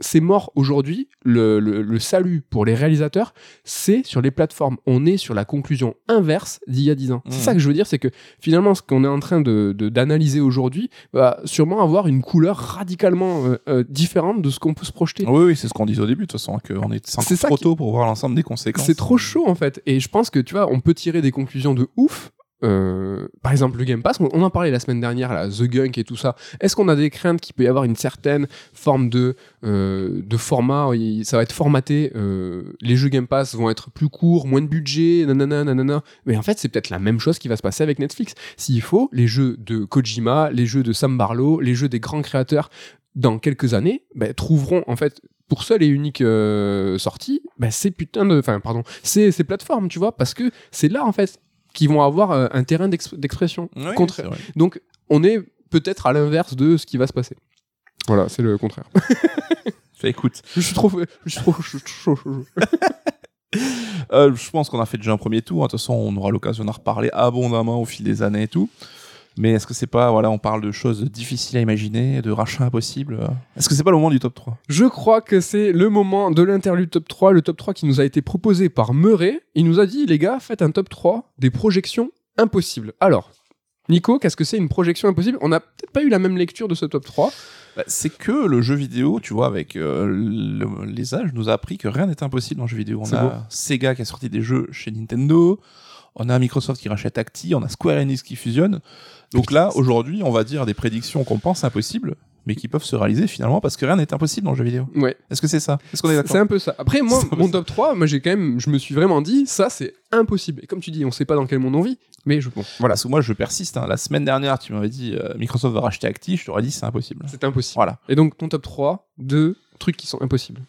c'est mort aujourd'hui. Le, le- le salut pour les réalisateurs, c'est sur les plateformes. On est sur la conclusion inverse d'il y a 10 ans. C'est Mhm. ça que je veux dire, c'est que finalement, ce qu'on est en train de- de- d'analyser aujourd'hui va sûrement avoir une couleur radicalement euh, euh, différente de ce qu'on peut se projeter. Oui, oui, c'est ce qu'on disait au début, de toute façon, qu'on est C'est trop qui- tôt pour voir l'ensemble des conséquences. C'est trop chaud en fait. Et je pense que tu vois, on peut tirer des conclusions de ouf. Euh, par exemple, le Game Pass, on en parlait la semaine dernière, là, The Gunk et tout ça. Est-ce qu'on a des craintes qu'il peut y avoir une certaine forme de, euh, de format? Ça va être formaté. euh, les jeux Game Pass vont être plus courts, moins de budget, nanana, nanana. Mais en fait, c'est peut-être la même chose qui va se passer avec Netflix. S'il faut, les jeux de Kojima, les jeux de Sam Barlow, les jeux des grands créateurs, dans quelques années, ben, trouveront en fait pour seule et unique euh, sortie, ben, ces putains de, enfin pardon, ces plateformes, tu vois, parce que c'est là en fait qu'ils vont avoir euh, un terrain d'ex- d'expression. Oui, Contraire. Donc on est peut-être à l'inverse de ce qui va se passer. Voilà, c'est le contraire. <laughs> Fait, écoute, je suis trop, je suis trop chaud. <laughs> Euh, je pense qu'on a fait déjà un premier tour. De toute façon, on aura l'occasion d'en reparler abondamment au fil des années et tout. Mais est-ce que c'est pas, voilà, on parle de choses difficiles à imaginer, de rachats impossibles euh, Est-ce que c'est pas le moment du top 3 Je crois que c'est le moment de l'interlude top 3, le top 3 qui nous a été proposé par Murray. Il nous a dit, les gars, faites un top 3 des projections impossibles. Alors, Nico, qu'est-ce que c'est une projection impossible? On n'a peut-être pas eu la même lecture de ce top 3. Bah, C'est que le jeu vidéo, tu vois, avec euh, le- les âges, nous a appris que rien n'est impossible dans le jeu vidéo. On a beau. Sega qui a sorti des jeux chez Nintendo. On a Microsoft qui rachète Acti, on a Square Enix qui fusionne. Donc là, aujourd'hui, on va dire des prédictions qu'on pense impossibles, mais qui peuvent se réaliser finalement parce que rien n'est impossible dans le jeu vidéo. Ouais. Est-ce que c'est ça? Est-ce qu'on est C'est un peu ça. Après, moi, <laughs> mon top 3, moi, j'ai quand même, je me suis vraiment dit, ça, c'est impossible. Et comme tu dis, on sait pas dans quel monde on vit, mais je, bon, Voilà, que moi je persiste. hein. La semaine dernière, tu m'avais dit euh, Microsoft va racheter Acti, je t'aurais dit c'est impossible. c'est impossible. Voilà. Et donc, ton top 3 de trucs qui sont impossibles.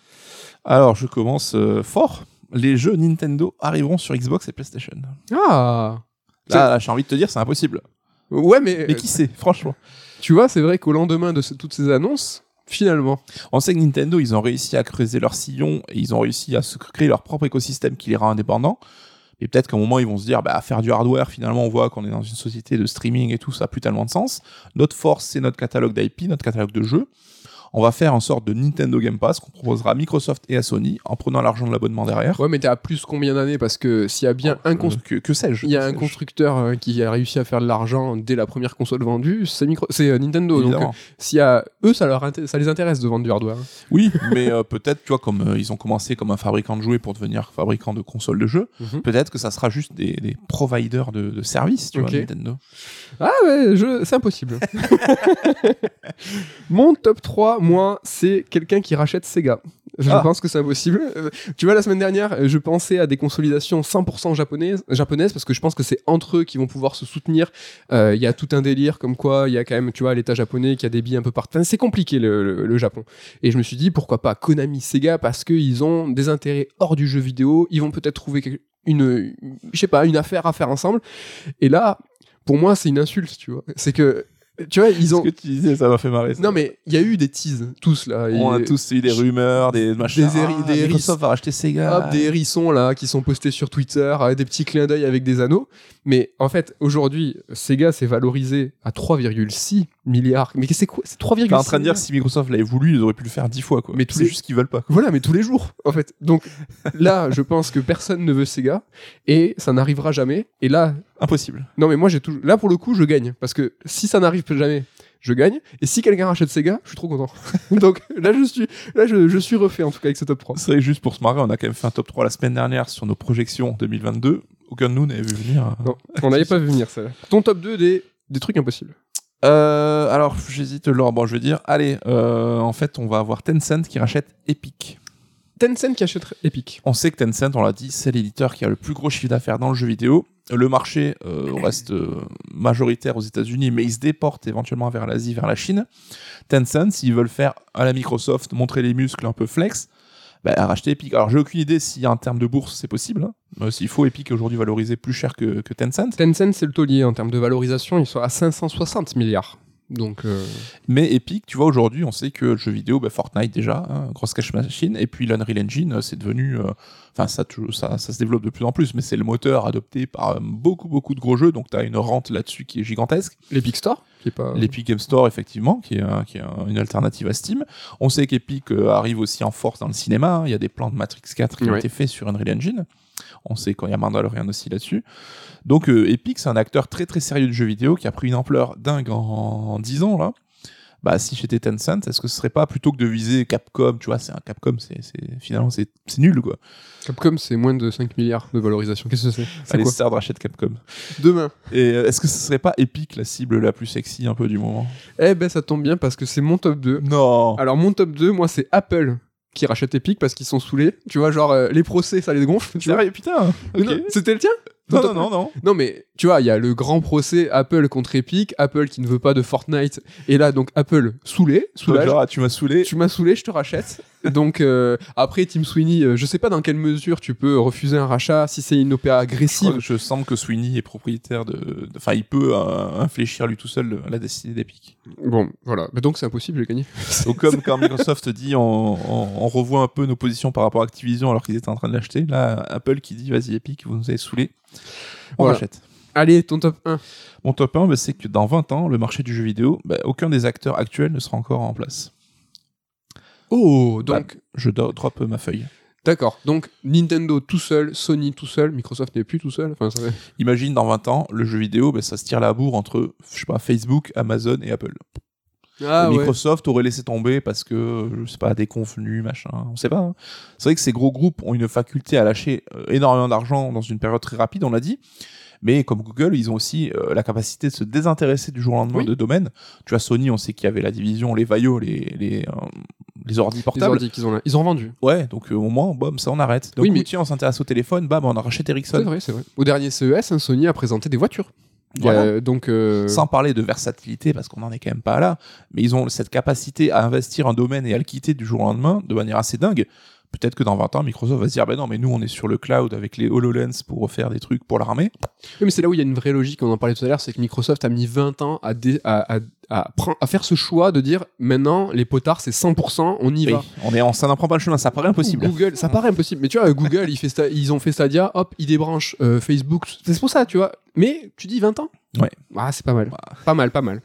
Alors je commence euh, fort. Les jeux Nintendo arriveront sur Xbox et PlayStation. Ah! Là, là, j'ai envie de te dire, c'est impossible. Ouais, mais, Mais qui sait, franchement tu vois, c'est vrai qu'au lendemain de ce- toutes ces annonces, finalement, On sait que Nintendo, ils ont réussi à creuser leur sillon et ils ont réussi à se créer leur propre écosystème qui les rend indépendants. Et peut-être qu'à un moment, ils vont se dire, bah, faire du hardware, finalement, on voit qu'on est dans une société de streaming et tout, ça n'a plus tellement de sens. Notre force, c'est notre catalogue d'IP, notre catalogue de jeux. On va faire en sorte de Nintendo Game Pass qu'on proposera à Microsoft et à Sony en prenant l'argent de l'abonnement derrière. ouais, mais t'es à plus combien d'années? Parce que s'il y a bien un constructeur que, que sais-je Il y a un constructeur euh, qui a réussi à faire de l'argent dès la première console vendue, c'est micro... c'est euh, Nintendo. Donc, Évidemment. euh, s'il y a eux, ça leur ça les intéresse de vendre du hardware. Oui, <laughs> mais euh, peut-être, tu vois, comme euh, ils ont commencé comme un fabricant de jouets pour devenir fabricant de consoles de jeux, Mhm. peut-être que ça sera juste des, des providers de, de services, tu vois, Nintendo. Ah ouais, je... c'est impossible. <laughs> Mon top 3, moi, c'est quelqu'un qui rachète Sega. Je Ah. pense que c'est impossible. Euh, tu vois, la semaine dernière, euh, je pensais à des consolidations 100% japonaises, japonaises parce que je pense que c'est entre eux qui vont pouvoir se soutenir. Euh, Il y a tout un délire comme quoi il y a quand même, tu vois, l'État japonais qui a des billes un peu partout. Enfin, c'est compliqué le, le- le Japon. Et je me suis dit, pourquoi pas Konami, Sega, parce qu'ils ont des intérêts hors du jeu vidéo. Ils vont peut-être trouver quelque- une, je sais pas, une affaire à faire ensemble. Et là, pour moi, c'est une insulte, tu vois. C'est que, tu vois, ils Ce ont. que tu disais, ça m'a fait marrer. ça. Non, mais il y a eu des teases, tous là. On a tous eu des rumeurs, des machins. Des Ah, des Microsoft va racheter Sega. Hop, des hérissons là qui sont postés sur Twitter, des petits clins d'œil avec des anneaux. Mais en fait, aujourd'hui, Sega s'est valorisé à 3,6 milliards. Mais c'est quoi? C'est 3,6 T'es en train de dire si Microsoft l'avait voulu, ils auraient pu le faire dix fois, quoi. Mais tous c'est les- juste qu'ils veulent pas. quoi. Voilà, mais tous les jours, en fait. Donc là, je pense que personne ne veut Sega et ça n'arrivera jamais. Et là, Impossible. non, mais moi, j'ai toujours. Là, pour le coup, je gagne parce que si ça n'arrive jamais, je gagne. Et si quelqu'un rachète Sega, je suis trop content. <laughs> Donc là, je suis, là, je, je suis refait en tout cas avec ce top 3. C'est juste pour se marrer, on a quand même fait un top 3 la semaine dernière sur nos projections 2022. Aucun de nous n'avait vu venir. Non, on n'avait pas vu venir ça. Ton top 2 des, des trucs impossibles. Euh, alors, j'hésite, Laure. Bon, je veux dire, allez, euh, en fait, on va avoir Tencent qui rachète Epic. Tencent qui achète Epic. On sait que Tencent, on l'a dit, c'est l'éditeur qui a le plus gros chiffre d'affaires dans le jeu vidéo. Le marché euh, reste euh, majoritaire aux États-Unis, mais il se déporte éventuellement vers l'Asie, vers la Chine. Tencent, s'ils veulent faire à la Microsoft, montrer les muscles un peu flex, bah, racheter Epic. Alors, j'ai aucune idée si en termes de bourse c'est possible. hein. Euh, S'il faut, Epic est aujourd'hui valorisé plus cher que, que Tencent. Tencent, c'est le taulier en termes de valorisation. Ils sont à 560 milliards. Donc, euh, Mais Epic, tu vois, aujourd'hui, on sait que le jeu vidéo, bah, Fortnite déjà, hein, grosse cash machine, et puis l'Unreal Engine, euh, c'est devenu, euh, enfin, ça, ça, ça se développe de plus en plus, mais c'est le moteur adopté par euh, beaucoup, beaucoup de gros jeux, donc tu as une rente là-dessus qui est gigantesque. l'Epic Store, qui est pas. L'Epic Game Store, effectivement, qui est, qui est un- une alternative à Steam. On sait qu'Epic arrive aussi en force dans le cinéma, hein. il y a des plans de Matrix 4 qui ont été faits sur Unreal Engine. On sait qu'il y a Mandalorian aussi là-dessus. Donc euh, Epic, c'est un acteur très très sérieux de jeux vidéo qui a pris une ampleur dingue en, en 10 ans là. Bah si j'étais Tencent, est-ce que ce serait pas plutôt que de viser Capcom, tu vois, c'est un Capcom, c'est finalement c'est c'est nul quoi. Capcom, c'est moins de 5 milliards de valorisation. Qu'est-ce que c'est? C'est Allez, quoi? Sard rachète Capcom. Demain. Et euh, est-ce que ce serait pas Epic la cible la plus sexy un peu du moment? Eh ben, ça tombe bien parce que c'est mon top 2. Non. Alors, mon top 2, moi, c'est Apple qui rachète Epic parce qu'ils sont saoulés. Tu vois, genre, euh, les procès, ça les gonfle. Tu vois Sérieux, putain. C'était le tien? Non, non, non, non. Non, mais tu vois, il y a le grand procès Apple contre Epic, Apple qui ne veut pas de Fortnite, et là, donc Apple saoulé, soulage. genre, tu m'as saoulé. Tu m'as saoulé, je te rachète. <laughs> donc euh, après, Tim Sweeney, euh, je sais pas dans quelle mesure tu peux refuser un rachat si c'est une OPA Je, agressive. je sens que Sweeney est propriétaire de. Enfin, il peut euh, infléchir lui tout seul la destinée d'Epic. Bon, voilà. Mais donc c'est impossible, j'ai gagné. Donc, comme quand Microsoft dit, on, on- on revoit un peu nos positions par rapport à Activision alors qu'ils étaient en train de l'acheter. Là, Apple qui dit, vas-y, Epic, vous nous avez saoulé. On Voilà. rachète. Allez, ton top 1. Mon top 1, bah, c'est que dans 20 ans, le marché du jeu vidéo, bah, aucun des acteurs actuels ne sera encore en place. Oh, donc, Je do- drop ma feuille. d'accord. Donc, Nintendo tout seul, Sony tout seul, Microsoft n'est plus tout seul. Enfin, ça fait- Imagine dans 20 ans, le jeu vidéo, bah, ça se tire la bourre entre, je sais pas, Facebook, Amazon et Apple. Ah, ouais. Microsoft aurait laissé tomber parce que, je sais pas, des convenus, machin, on sait pas. hein. C'est vrai que ces gros groupes ont une faculté à lâcher euh, énormément d'argent dans une période très rapide, on l'a dit. Mais comme Google, ils ont aussi euh, la capacité de se désintéresser du jour au lendemain Oui. de domaines. Tu vois, Sony, on sait qu'il y avait la division, les Vaio, les, les, euh, les ordi Les portables. ordi qu'ils ont là. Ils ont vendu. Ouais, donc euh, au moins, bam, ça on arrête. Donc, Oui, mais- tiens, on s'intéresse au téléphone, bam, on a racheté C'est Ericsson. vrai, c'est vrai. Au dernier CES, hein, Sony a présenté des voitures. Voilà. Donc, euh, Sans parler de versatilité, parce qu'on en est quand même pas là, mais ils ont cette capacité à investir un domaine et à le quitter du jour au lendemain de manière assez dingue. Peut-être que dans 20 ans, Microsoft va se dire, ben non, mais nous, on est sur le cloud avec les HoloLens pour faire des trucs pour l'armée. Oui, mais c'est là où il y a une vraie logique, on en parlait tout à l'heure, c'est que Microsoft a mis 20 ans à, dé- à, à- à pren- à faire ce choix de dire maintenant les potards c'est 100%, on y Oui, va. on est ça n'en prend pas le chemin, ça paraît impossible. Google, ça paraît impossible, mais tu vois, Google, il fait Sta- ils ont fait Stadia, hop, ils débranchent euh, Facebook, c'est pour ça, tu vois. Mais tu dis 20 ans? Ouais. Ah, c'est pas mal. Pas mal, pas mal.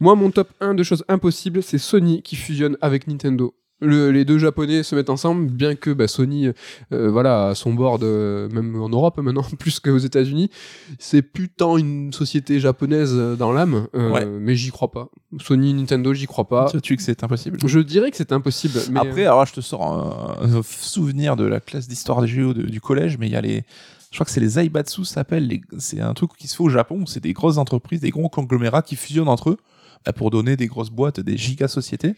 Moi, mon top 1 de choses impossibles, c'est Sony qui fusionne avec Nintendo. Le- les deux japonais se mettent ensemble, bien que bah, Sony, euh, voilà, à son board, euh, même en Europe <laughs> maintenant, plus qu'aux États-Unis, c'est plus tant une société japonaise euh, dans l'âme, euh, Ouais. mais j'y crois pas. Sony, Nintendo, j'y crois pas. Tu que c'est impossible. Je dirais que c'est impossible. Mais Après, alors là, je te sors un, un souvenir de la classe d'histoire des de- du collège, mais il y a les. Je crois que c'est les Aibatsu, ça s'appelle. les- C'est un truc qui se fait au Japon. C'est des grosses entreprises, des gros conglomérats qui fusionnent entre eux bah, pour donner des grosses boîtes, des giga sociétés.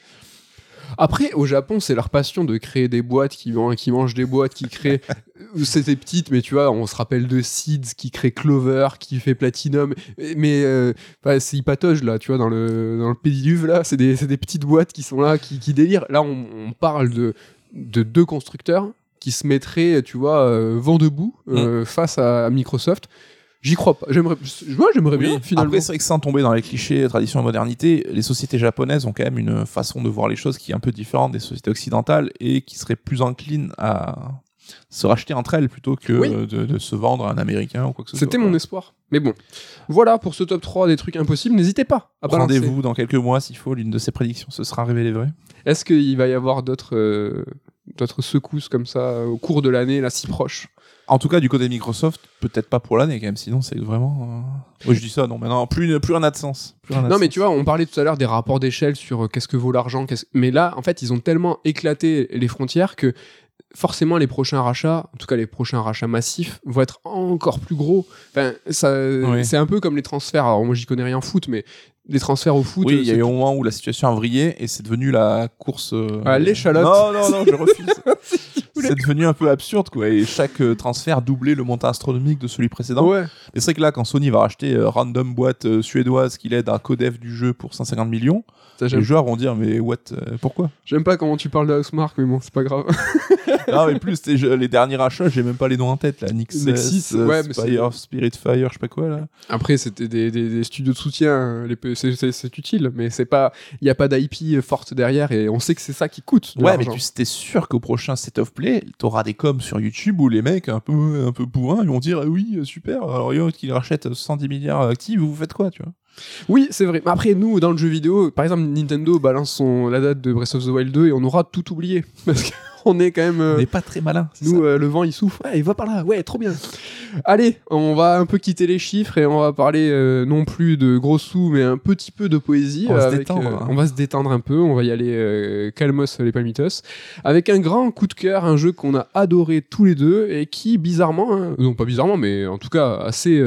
Après, au Japon, c'est leur passion de créer des boîtes qui, qui mangent des boîtes, qui créent. <laughs> C'était petite, mais tu vois, on se rappelle de Seeds qui crée Clover, qui fait Platinum. Mais euh, bah, c'est hypatoge, là, tu vois, dans le, dans le pédiluve, là. C'est des, des petites boîtes qui sont là, qui, qui délirent. Là, on, on parle de, de deux constructeurs qui se mettraient, tu vois, euh, vent debout euh, face à, à Microsoft. J'y crois pas. J'aimerais, moi, j'aimerais bien, finalement. Après, c'est vrai que sans tomber dans les clichés, tradition et modernité, les sociétés japonaises ont quand même une façon de voir les choses qui est un peu différente des sociétés occidentales et qui serait plus encline à se racheter entre elles plutôt que Oui. de, de se vendre à un américain ou quoi que ce soit. C'était mon espoir. Mais bon, voilà pour ce top 3 des trucs impossibles. N'hésitez pas à. Rendez-vous dans quelques mois s'il faut, l'une de ces prédictions se sera révélée vraie. Est-ce qu'il va y avoir d'autres euh, d'autres secousses comme ça au cours de l'année, là, si proche? En tout cas, du côté de Microsoft, peut-être pas pour l'année quand même, sinon c'est vraiment. euh, Moi je dis ça, non, maintenant plus, plus rien n'a de sens. Plus rien n'a de Non, mais sens. tu vois, on parlait tout à l'heure des rapports d'échelle sur euh, qu'est-ce que vaut l'argent. Mais là, en fait, ils ont tellement éclaté les frontières que forcément les prochains rachats, en tout cas les prochains rachats massifs, vont être encore plus gros. Enfin, ça, Oui. c'est un peu comme les transferts. Alors moi, j'y connais rien en foot, mais les transferts au foot. Oui, il y a eu un moment où la situation a vrillé et c'est devenu la course. euh, À l'échalote. Non, non, non, je refuse. <laughs> c'est devenu un peu absurde, quoi. Et chaque euh, transfert doublait le montant astronomique de celui précédent. Ouais. Et c'est vrai que là, quand Sony va racheter euh, random boîte euh, suédoise qui l'aide à codef du jeu pour 150 millions, Ça, les j'aime, joueurs vont dire mais what, euh, pourquoi? J'aime pas comment tu parles de Housemark, mais bon, c'est pas grave. <laughs> Non, mais plus je- les derniers rachats, j'ai même pas les noms en tête là. Nixis, Nexus, ouais, mais c'est- Spire, Spirit Fire, je sais pas quoi là. Après, c'était des, des- des studios de soutien, hein, les c'est- c'est c'est utile, mais c'est pas, il y a pas d'IP forte derrière et on sait que c'est ça qui coûte. de Ouais, mais l'argent. tu t'es sûr qu'au prochain Set of Play, t'auras des coms sur YouTube où les mecs un peu, un peu bourrins, ils vont dire oui, super, alors yo, qu'il rachète 110 milliards actifs, vous faites quoi, tu vois? Oui, c'est vrai. Après, nous, dans le jeu vidéo, par exemple, Nintendo balance la date de Breath of the Wild 2 et on aura tout oublié. Parce <laughs> qu'on est quand même. euh, On n'est pas très malin. nous, ça. euh, le vent, il souffle. Ouais, il va par là. Ouais, trop bien. Allez, on va un peu quitter les chiffres et on va parler euh, non plus de gros sous, mais un petit peu de poésie. On va se détendre, hein. on va se détendre un peu. On va y aller calmos les palmitos. Avec un grand coup de cœur, un jeu qu'on a adoré tous les deux et qui, bizarrement, hein, non pas bizarrement, mais en tout cas assez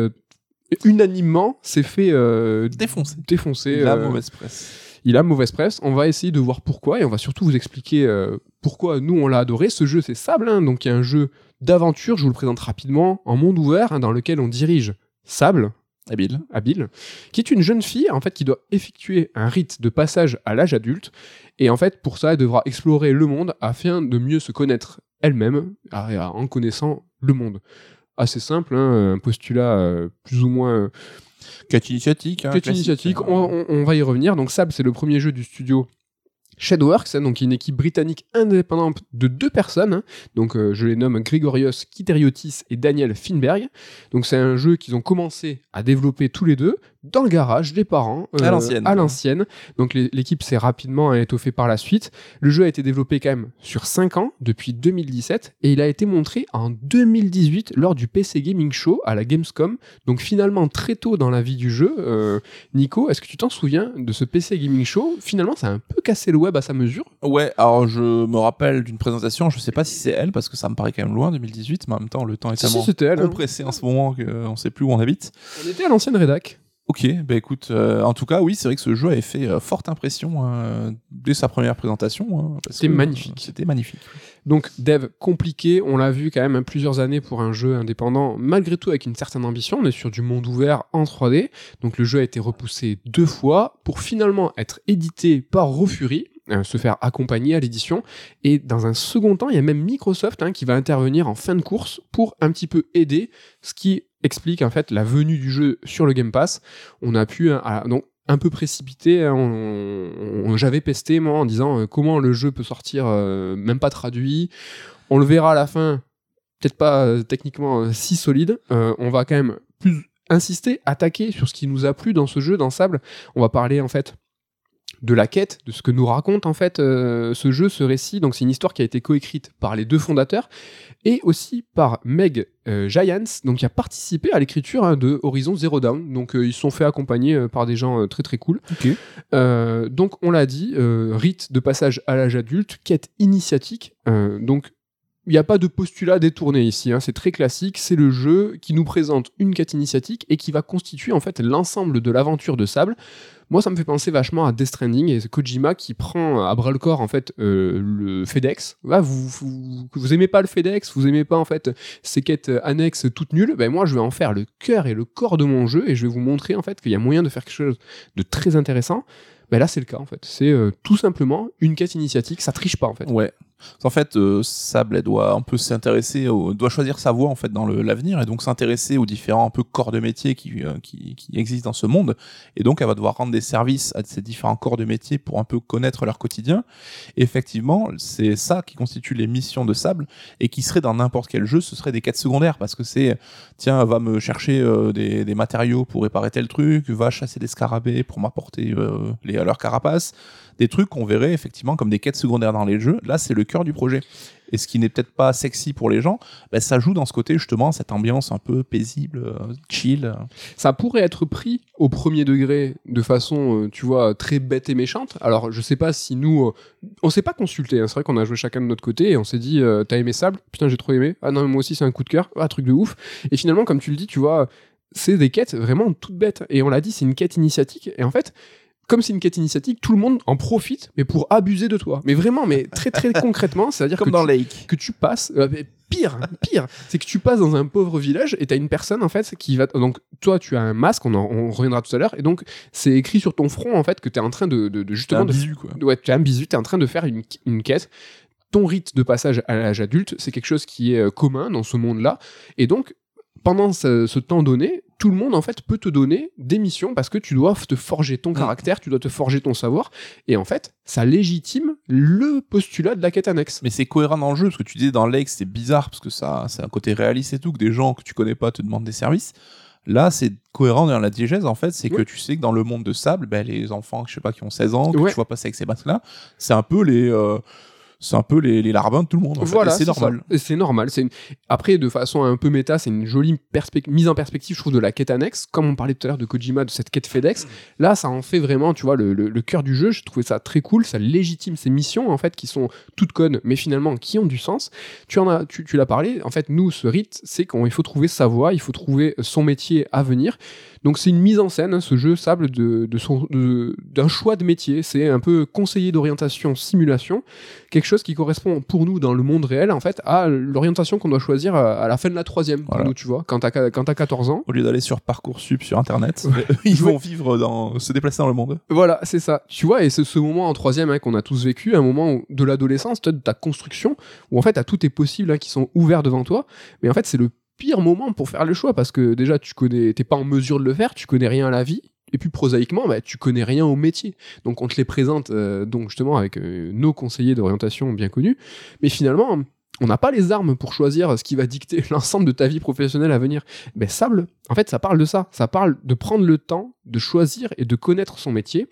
unanimement, s'est fait euh, Défoncé. défoncer. La euh, mauvaise presse. Il a mauvaise presse. On va essayer de voir pourquoi et on va surtout vous expliquer euh, pourquoi nous on l'a adoré. Ce jeu c'est Sable, hein, donc il y a un jeu d'aventure. Je vous le présente rapidement en monde ouvert hein, dans lequel on dirige Sable, Habile. habile, qui est une jeune fille en fait qui doit effectuer un rite de passage à l'âge adulte et en fait pour ça elle devra explorer le monde afin de mieux se connaître elle-même en connaissant le monde. Assez simple, hein, un postulat euh, plus ou moins Quête initiatique. hein, classique. initiatique, on, on- on va y revenir. Donc Sable, c'est le premier jeu du studio Shadowworks, hein, donc une équipe britannique indépendante de deux personnes, hein. donc euh, je les nomme Grigorios Kiteriotis et Daniel Finberg. Donc c'est un jeu qu'ils ont commencé à développer tous les deux dans le garage des parents À l'ancienne. À l'ancienne. Donc l'équipe s'est rapidement étoffée par la suite. Le jeu a été développé quand même sur 5 ans depuis 2017 et il a été montré en 2018 lors du PC Gaming Show à la Gamescom. Donc finalement très tôt dans la vie du jeu. Euh, Nico, est-ce que tu t'en souviens de ce PC Gaming Show? Finalement, ça a un peu cassé le web à sa mesure. Ouais, alors je me rappelle d'une présentation, je sais pas si c'est elle, parce que ça me paraît quand même loin, 2018, mais en même temps, le temps est Si, tellement elle. hein. compressé en ce moment qu'on sait plus où on habite. On était à l'ancienne rédac. Ok, bah écoute, euh, en tout cas, oui, c'est vrai que ce jeu avait fait euh, forte impression euh, dès sa première présentation. hein, C'était que, magnifique. euh, C'était magnifique. Donc dev compliqué, on l'a vu quand même hein, plusieurs années pour un jeu indépendant, malgré tout avec une certaine ambition, on est sur du monde ouvert en 3D, donc le jeu a été repoussé deux fois pour finalement être édité par Rofuri, euh, se faire accompagner à l'édition, et dans un second temps, il y a même Microsoft hein, qui va intervenir en fin de course pour un petit peu aider, ce qui explique en fait la venue du jeu sur le Game Pass. On a pu, à- donc un peu précipité. hein, J'avais pesté moi en disant euh, comment le jeu peut sortir euh, même pas traduit. On le verra à la fin, peut-être pas euh, techniquement euh, si solide. Euh, on va quand même plus insister, attaquer sur ce qui nous a plu dans ce jeu, dans Sable. On va parler en fait de la quête, de ce que nous raconte en fait euh, ce jeu, ce récit. Donc c'est une histoire qui a été coécrite par les deux fondateurs et aussi par Meg euh, Giants, donc qui a participé à l'écriture hein, de Horizon Zero Dawn. Donc euh, ils se sont fait accompagner par des gens très très cool. Donc on l'a dit, rite de passage à l'âge adulte, quête initiatique. donc il n'y a pas de postulat détourné ici, hein, c'est très classique, c'est le jeu qui nous présente une quête initiatique et qui va constituer en fait l'ensemble de l'aventure de Sable. Moi ça me fait penser vachement à Death Stranding et Kojima qui prend à bras le corps en fait euh, le FedEx. Ah, vous, vous, aimez pas le FedEx, vous aimez pas en fait ces quêtes annexes toutes nulles, ben moi je vais en faire le cœur et le corps de mon jeu et je vais vous montrer en fait qu'il y a moyen de faire quelque chose de très intéressant. Ben là c'est le cas en fait. C'est euh, tout simplement une quête initiatique, ça triche pas en fait. Ouais. En fait, euh, Sable, doit un peu s'intéresser, doit choisir sa voie en fait dans l'avenir et donc s'intéresser aux différents un peu corps de métier qui, euh, qui, existent dans ce monde. Et donc, elle va devoir rendre des services à ces différents corps de métier pour un peu connaître leur quotidien. Effectivement, c'est ça qui constitue les missions de Sable et qui serait dans n'importe quel jeu, ce serait des quêtes secondaires parce que c'est tiens, va me chercher euh, des, matériaux pour réparer tel truc, va chasser des scarabées pour m'apporter les, leurs carapaces des trucs qu'on verrait effectivement comme des quêtes secondaires dans les jeux. Là, c'est le du projet. Et ce qui n'est peut-être pas sexy pour les gens, bah, ça joue dans ce côté justement, cette ambiance un peu paisible, euh, chill. Ça pourrait être pris au premier degré de façon, euh, tu vois, très bête et méchante. Alors je sais pas si nous, euh, on s'est pas consulté. hein. C'est vrai qu'on a joué chacun de notre côté et on s'est dit, t'as aimé Sable? Putain, j'ai trop aimé. Ah non, moi aussi c'est un coup de cœur. Ah truc de ouf. Et finalement, comme tu le dis, tu vois, c'est des quêtes vraiment toutes bêtes. Et on l'a dit, c'est une quête initiatique. Et en fait, comme c'est une quête initiatique, tout le monde en profite, mais pour abuser de toi. Mais vraiment, mais très très <laughs> concrètement, c'est-à-dire que dans tu- que tu passes euh, pire pire c'est que tu passes dans un pauvre village et t'as une personne en fait qui va donc toi tu as un masque on, en- on reviendra tout à l'heure et donc c'est écrit sur ton front en fait que t'es en train de, de, de justement un de, bisu, quoi. ouais tu as un bisu t'es en train de faire une, une quête ton rite de passage à l'âge adulte c'est quelque chose qui est euh, commun dans ce monde là et donc pendant ce, ce temps donné, tout le monde en fait peut te donner des missions parce que tu dois te forger ton caractère, tu dois te forger ton savoir, et en fait, ça légitime le postulat de la quête annexe. Mais c'est cohérent dans le jeu, parce que tu disais dans Lake, c'est bizarre, parce que ça, c'est un côté réaliste et tout, que des gens que tu connais pas te demandent des services. Là, c'est cohérent dans la diégèse, en fait, c'est que tu sais que dans le monde de Sable, ben, les enfants, je sais pas, qui ont 16 ans, que Ouais. tu vois passer avec ces masques-là, c'est un peu les, euh, c'est un peu les, les larbins de tout le monde. en fait. Voilà, Et c'est normal. C'est normal. C'est une- Après, de façon un peu méta, c'est une jolie mise en perspective, je trouve, de la quête annexe. Comme on parlait tout à l'heure de Kojima, de cette quête FedEx. Là, ça en fait vraiment, tu vois, le, le- le cœur du jeu. Je trouvais ça très cool. Ça légitime ces missions, en fait, qui sont toutes connes, mais finalement qui ont du sens. Tu en as, tu, tu l'as parlé. En fait, nous, ce rite, c'est qu'il faut trouver sa voie, il faut trouver son métier à venir. Donc, c'est une mise en scène, hein, ce jeu Sable, de, de son- de- d'un choix de métier. C'est un peu conseiller d'orientation simulation quelque chose qui correspond pour nous dans le monde réel en fait à l'orientation qu'on doit choisir à, à la fin de la troisième pour Voilà. nous tu vois quand t'as quand t'as 14 ans Au lieu d'aller sur Parcoursup sur Internet, <laughs> ils vont vivre dans, se déplacer dans le monde. voilà c'est ça tu vois et c'est ce moment en troisième hein, qu'on a tous vécu un moment où- de l'adolescence de ta construction où en fait à tout est possible hein, qui sont ouverts devant toi mais en fait c'est le pire moment pour faire le choix parce que déjà tu connais t'es pas en mesure de le faire tu connais rien à la vie et plus prosaïquement, bah, tu connais rien au métier. Donc on te les présente euh, donc justement avec euh, nos conseillers d'orientation bien connus, mais finalement on n'a pas les armes pour choisir ce qui va dicter <laughs> l'ensemble de ta vie professionnelle à venir. Ben Sable, en fait, ça parle de ça. Ça parle de prendre le temps de choisir et de connaître son métier.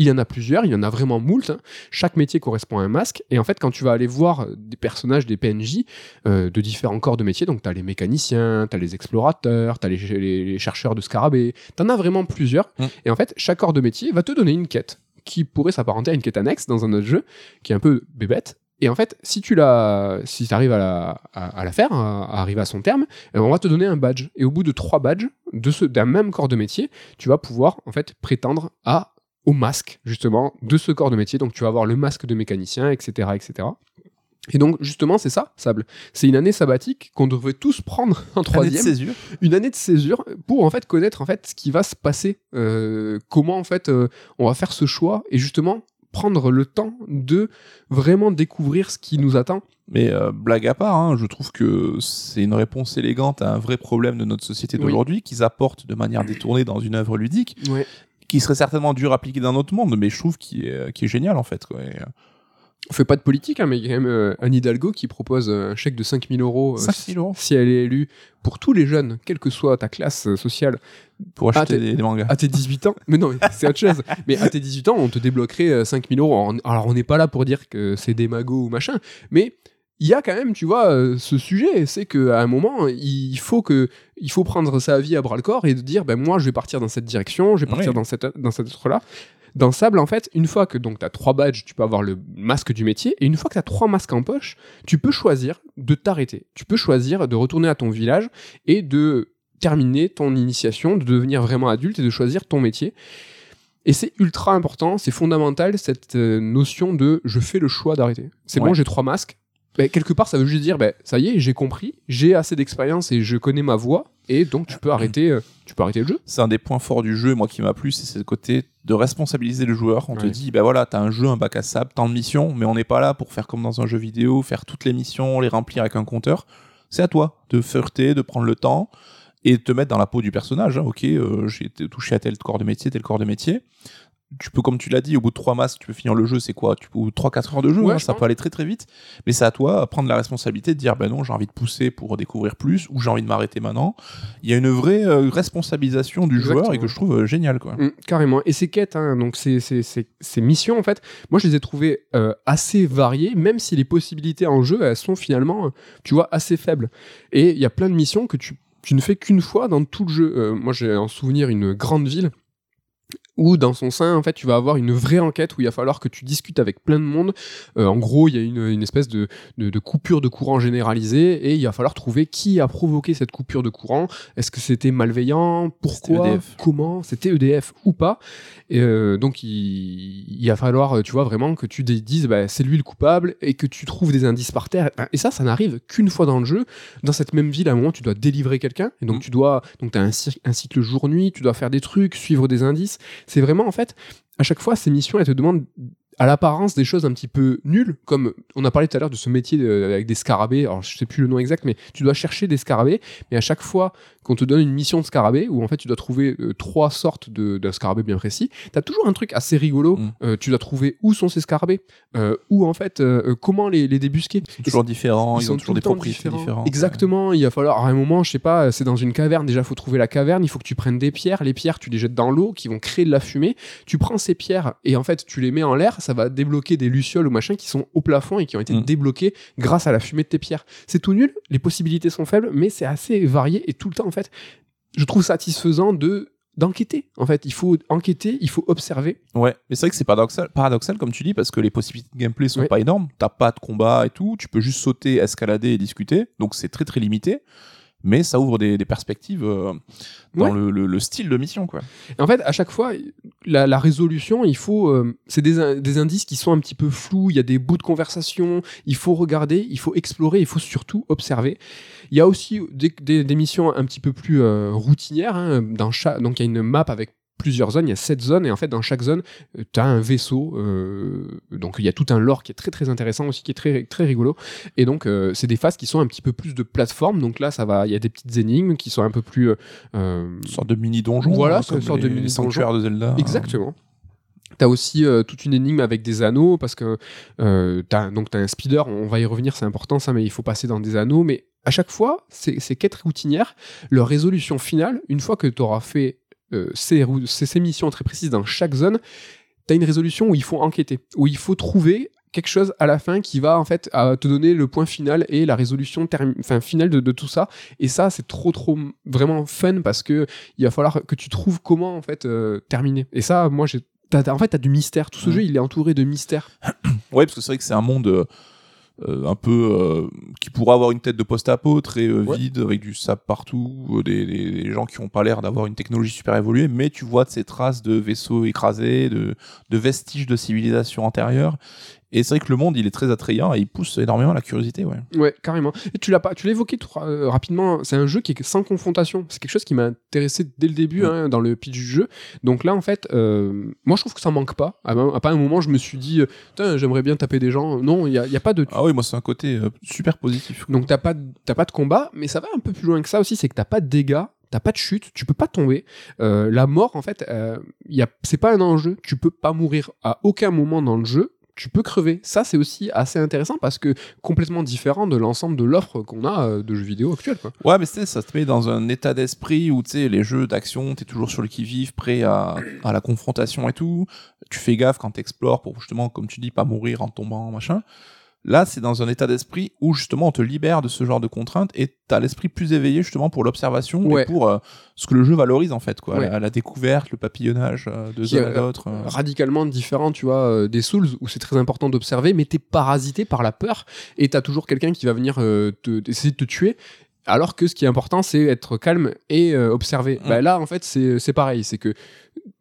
Il y en a plusieurs, il y en a vraiment moult. hein. Chaque métier correspond à un masque. Et en fait, quand tu vas aller voir des personnages, des PNJ euh, de différents corps de métier, donc tu as les mécaniciens, tu as les explorateurs, tu as les, les- les chercheurs de scarabées, tu en as vraiment plusieurs. Mm. Et en fait, chaque corps de métier va te donner une quête qui pourrait s'apparenter à une quête annexe dans un autre jeu, qui est un peu bébête. Et en fait, si tu la, si arrives à la, à, à la faire, à, à arriver à son terme, euh, on va te donner un badge. Et au bout de trois badges de ce, d'un même corps de métier, tu vas pouvoir en fait prétendre à au masque justement de ce corps de métier. Donc tu vas avoir le masque de mécanicien, etc., etc. Et donc justement, c'est ça, Sable. C'est une année sabbatique qu'on devrait tous prendre en Année de troisième césure. une année de césure pour en fait connaître en fait ce qui va se passer, euh, comment en fait euh, on va faire ce choix et justement prendre le temps de vraiment découvrir ce qui nous attend. Mais euh, blague à part, hein, je trouve que c'est une réponse élégante à un vrai problème de notre société Oui. d'aujourd'hui qu'ils apportent de manière détournée dans une œuvre ludique. Qui serait certainement dur à appliquer dans notre monde, mais je trouve qu'il est, qui est génial en fait. Quoi. Et, euh, On fait pas de politique, hein, mais il y a quand même euh, Anne Hidalgo qui propose euh, un chèque de 5000 euros euh, 5 000 euros si elle est élue pour tous les jeunes, quelle que soit ta classe euh, sociale, pour acheter Ah, t'es- des, des mangas. à tes 18 ans. Mais non, c'est autre chose. <laughs> Mais à tes 18 ans, on te débloquerait euh, 5000 euros. Alors, Alors, on n'est pas là pour dire que c'est des magots ou machin, mais il y a quand même, tu vois, euh, ce sujet. C'est qu'à un moment, il faut, que, il faut prendre sa vie à bras le corps et de dire, ben moi, je vais partir dans cette direction, je vais partir Oui. dans cette, dans cette autre-là. Dans Sable, en fait, une fois que donc tu as trois badges, tu peux avoir le masque du métier, et une fois que tu as trois masques en poche, tu peux choisir de t'arrêter. Tu peux choisir de retourner à ton village et de terminer ton initiation, de devenir vraiment adulte et de choisir ton métier. Et c'est ultra important, c'est fondamental cette euh, notion de je fais le choix d'arrêter. C'est Ouais. bon, j'ai trois masques. Ben, quelque part, ça veut juste dire, ben, ça y est, j'ai compris, j'ai assez d'expérience et je connais ma voie, et donc tu peux arrêter, euh, tu peux arrêter le jeu. C'est un des points forts du jeu, moi qui m'a plu, c'est ce côté de responsabiliser le joueur. On te dit, ben voilà, t'as un jeu, un bac à sable, tant de missions, mais on n'est pas là pour faire comme dans un jeu vidéo, faire toutes les missions, les remplir avec un compteur. C'est à toi de furter, de prendre le temps et de te mettre dans la peau du personnage. hein. Ok, euh, j'ai été touché à tel corps de métier, tel corps de métier. Tu peux, comme tu l'as dit, au bout de trois masques, tu peux finir le jeu, c'est quoi? Tu peux 3-4 heures de jeu, Ouais, hein, je ça pense. peut aller très très vite. Mais c'est à toi de prendre la responsabilité de dire, ben non, j'ai envie de pousser pour découvrir plus, ou j'ai envie de m'arrêter maintenant. Il y a une vraie euh, responsabilisation du joueur et que je trouve euh, génial, quoi. Mm, carrément. Et ces quêtes, hein, donc ces, ces, ces, ces missions, en fait, moi je les ai trouvées euh, assez variées, même si les possibilités en jeu, elles sont finalement, euh, tu vois, assez faibles. Et il y a plein de missions que tu, tu ne fais qu'une fois dans tout le jeu. Euh, moi j'ai en souvenir une grande ville où dans son sein, en fait, tu vas avoir une vraie enquête où il va falloir que tu discutes avec plein de monde. Euh, en gros, il y a une, une espèce de, de, de coupure de courant généralisée et il va falloir trouver qui a provoqué cette coupure de courant. Est-ce que c'était malveillant? Pourquoi? EDF. Comment? C'était EDF ou pas? Et, euh, Donc, il, il va falloir, tu vois, vraiment que tu dises bah, c'est lui le coupable et que tu trouves des indices par terre. Et ça, ça n'arrive qu'une fois dans le jeu. Dans cette même ville, à un moment, tu dois délivrer quelqu'un et donc Mm. tu dois, donc as un, cy- un cycle jour-nuit, tu dois faire des trucs, suivre des indices. C'est vraiment, en fait, à chaque fois, ces missions, elles te demandent à l'apparence des choses un petit peu nulles, comme on a parlé tout à l'heure de ce métier de- avec des scarabées, alors je sais plus le nom exact, mais tu dois chercher des scarabées, mais à chaque fois qu'on te donne une mission de scarabée, où en fait tu dois trouver euh, trois sortes de- d'un scarabée bien précis, tu as toujours un truc assez rigolo, Mm. Euh, tu dois trouver où sont ces scarabées, euh, où en fait, euh, euh, comment les, les débusquer. Ils sont toujours différents, ils, sont ont toujours des propriétés différents. différentes. Exactement, il va falloir à un moment, je sais pas, c'est dans une caverne, déjà faut trouver la caverne, il faut que tu prennes des pierres, les pierres tu les jettes dans l'eau qui vont créer de la fumée, tu prends ces pierres et en fait tu les mets en l'air, ça va débloquer des lucioles ou machin qui sont au plafond et qui ont été Mm. débloquées grâce à la fumée de tes pierres. C'est tout nul, les possibilités sont faibles, mais c'est assez varié et tout le temps en fait, je trouve satisfaisant de d'enquêter. En fait, il faut enquêter, il faut observer. Ouais, mais c'est vrai que c'est paradoxal, paradoxal comme tu dis parce que les possibilités de gameplay sont Ouais. pas énormes. T'as pas de combat et tout, tu peux juste sauter, escalader et discuter, donc c'est très très limité. Mais ça ouvre des, des perspectives euh, dans Ouais. le, le- le style de mission, quoi. Et en fait, à chaque fois, la, la résolution, il faut, euh, c'est des, in- des indices qui sont un petit peu flous. Il y a des bouts de conversation. Il faut regarder, il faut explorer, il faut surtout observer. Il y a aussi des, missions un petit peu plus euh, routinières. hein, dans donc il y a une map avec plusieurs zones, il y a sept zones, et en fait, dans chaque zone, tu as un vaisseau. euh, donc, il y a tout un lore qui est très très intéressant aussi, qui est très, très rigolo. Et donc, euh, c'est des phases qui sont un petit peu plus de plateforme. Donc là, ça va, il y a des petites énigmes qui sont un peu plus. euh, euh, Une sorte de mini donjon. Voilà, hein, une sorte de mini sanctuaires de Zelda. Exactement. T'as aussi euh, toute une énigme avec des anneaux parce que euh, t'as donc t'as un speeder. On va y revenir, c'est important ça, mais il faut passer dans des anneaux. Mais à chaque fois, ces, ces quêtes routinières, leur résolution finale, une fois que tu auras fait euh, ces, missions très précises dans chaque zone, t'as une résolution où il faut enquêter, où il faut trouver quelque chose à la fin qui va en fait à te donner le point final et la résolution finale de, de tout ça. Et ça c'est trop trop vraiment fun parce que il va falloir que tu trouves comment en fait euh, terminer. Et ça moi j'ai en fait t'as du mystère. Tout ce Mhm. jeu il est entouré de mystère Ouais, parce que c'est vrai que c'est un monde euh, un peu euh, qui pourrait avoir une tête de post-apo très euh, Ouais. vide avec du sable partout, euh, des, des- des gens qui ont pas l'air d'avoir une technologie super évoluée, mais tu vois de ces traces de vaisseaux écrasés, de, de vestiges de civilisation antérieure. Et c'est vrai que le monde il est très attrayant et il pousse énormément la curiosité. Ouais. Ouais, carrément. Et tu l'as pas, tu l'as évoqué tout- euh, rapidement. C'est un jeu qui est sans confrontation. C'est quelque chose qui m'a intéressé dès le début Ouais. hein, dans le pitch du jeu. Donc là, en fait, euh, moi je trouve que ça manque pas. À, à pas un moment, je me suis dit, euh, Putain, j'aimerais bien taper des gens. Non, il y a, il y a pas de. Ah oui, moi c'est un côté euh, super positif. Donc t'as pas, t'as pas de combat, mais ça va un peu plus loin que ça aussi. C'est que t'as pas de dégâts. T'as pas de chute, tu peux pas tomber. Euh, la mort, en fait, euh, y a, c'est pas un enjeu. Tu peux pas mourir à aucun moment dans le jeu. Tu peux crever. Ça, c'est aussi assez intéressant parce que complètement différent de l'ensemble de l'offre qu'on a euh, de jeux vidéo actuels. Quoi. Ouais, mais tu sais, ça te met dans un état d'esprit où, tu sais, les jeux d'action, t'es toujours sur le qui-vive, prêt à, à la confrontation et tout. Tu fais gaffe quand t'explores pour, justement, comme tu dis, pas mourir en tombant, machin. Là, c'est dans un état d'esprit où, justement, on te libère de ce genre de contraintes et t'as l'esprit plus éveillé, justement, pour l'observation Ouais. et pour euh, ce que le jeu valorise, en fait, quoi. Ouais. La, la découverte, le papillonnage euh, de zone à l'autre. euh. Radicalement différent, tu vois, des Souls où c'est très important d'observer, mais t'es parasité par la peur et t'as toujours quelqu'un qui va venir te, essayer de te tuer. Alors que ce qui est important, c'est être calme et euh, observer. Mm. Bah là, en fait, c'est c'est pareil. C'est que,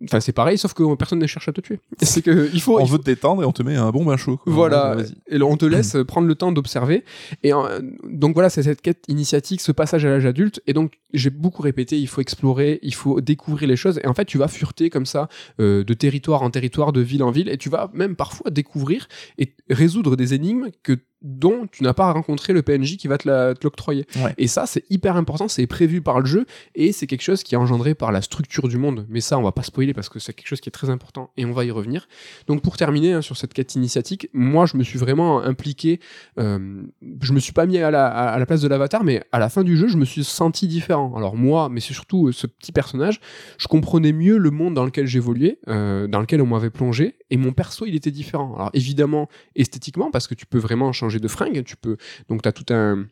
enfin, c'est pareil, sauf que personne ne cherche à te tuer. <laughs> C'est que il faut, on il faut- veut te détendre et on te met un bon bain chaud. quoi. Voilà, et on te laisse <clears throat> prendre le temps d'observer. Et euh, donc voilà, c'est cette quête initiatique, ce passage à l'âge adulte. Et donc j'ai beaucoup répété, il faut explorer, il faut découvrir les choses. Et en fait, tu vas fureter comme ça euh, de territoire en territoire, de ville en ville, et tu vas même parfois découvrir et résoudre des énigmes que dont tu n'as pas rencontré le PNJ qui va te l'octroyer. Ouais. Et ça, c'est hyper important, c'est prévu par le jeu, et c'est quelque chose qui est engendré par la structure du monde. Mais ça, on va pas spoiler parce que c'est quelque chose qui est très important, et on va y revenir. Donc pour terminer hein, sur cette quête initiatique, moi je me suis vraiment impliqué. euh, je me suis pas mis à la, à à la place de l'avatar, mais à la fin du jeu, je me suis senti différent. Alors moi, mais c'est surtout euh, ce petit personnage, je comprenais mieux le monde dans lequel j'évoluais, euh, dans lequel on m'avait plongé, et mon perso il était différent. Alors évidemment esthétiquement parce que tu peux vraiment changer de fringue, tu peux donc tu as tout un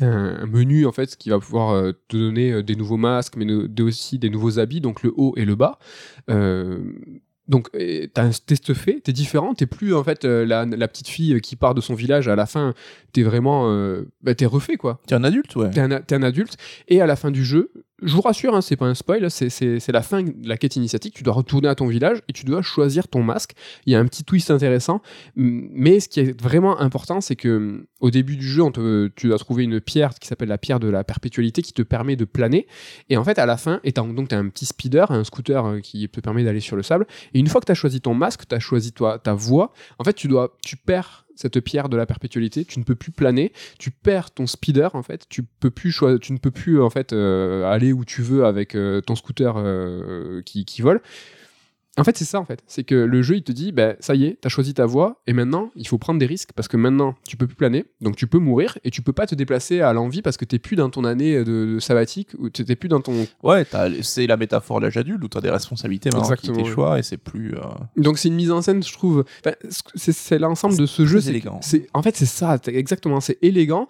un menu en fait qui va pouvoir euh, te donner euh, des nouveaux masques mais aussi des nouveaux habits donc le haut et le bas Euh, donc t'as un test fait t'es différent t'es plus en fait euh, la, la petite fille qui part de son village à la fin t'es vraiment euh, bah, t'es refait quoi T'es un adulte, ouais. t'es un, t'es un adulte et à la fin du jeu je vous rassure hein, c'est pas un spoil c'est, la fin de la quête initiatique. Tu dois retourner à ton village et tu dois choisir ton masque. Il y a un petit twist intéressant. Mais ce qui est vraiment important c'est que au début du jeu tu dois trouver une pierre qui s'appelle la pierre de la perpétualité qui te permet de planer. Et en fait à la fin donc tu as un petit speeder un scooter euh, qui te permet d'aller sur le sable. Et une fois que tu as choisi ton masque tu as choisi toi, ta voix. En fait tu dois tu perds cette pierre de la perpétualité tu ne peux plus planer tu perds ton speeder en fait tu peux plus tu ne peux plus en fait euh, aller où tu veux avec euh, ton scooter euh, qui vole en fait c'est ça en fait c'est que le jeu il te dit bah, ça y est t'as choisi ta voie et maintenant il faut prendre des risques parce que maintenant tu peux plus planer donc tu peux mourir et tu peux pas te déplacer à l'envie parce que t'es plus dans ton année de, de sabbatique ou t'es plus dans ton Ouais, c'est la métaphore de l'âge adulte où t'as des responsabilités maintenant qui choix et c'est plus. euh, Donc c'est une mise en scène, je trouve. enfin, c'est l'ensemble de ce jeu. c'est- élégant. En fait c'est ça, exactement. C'est élégant,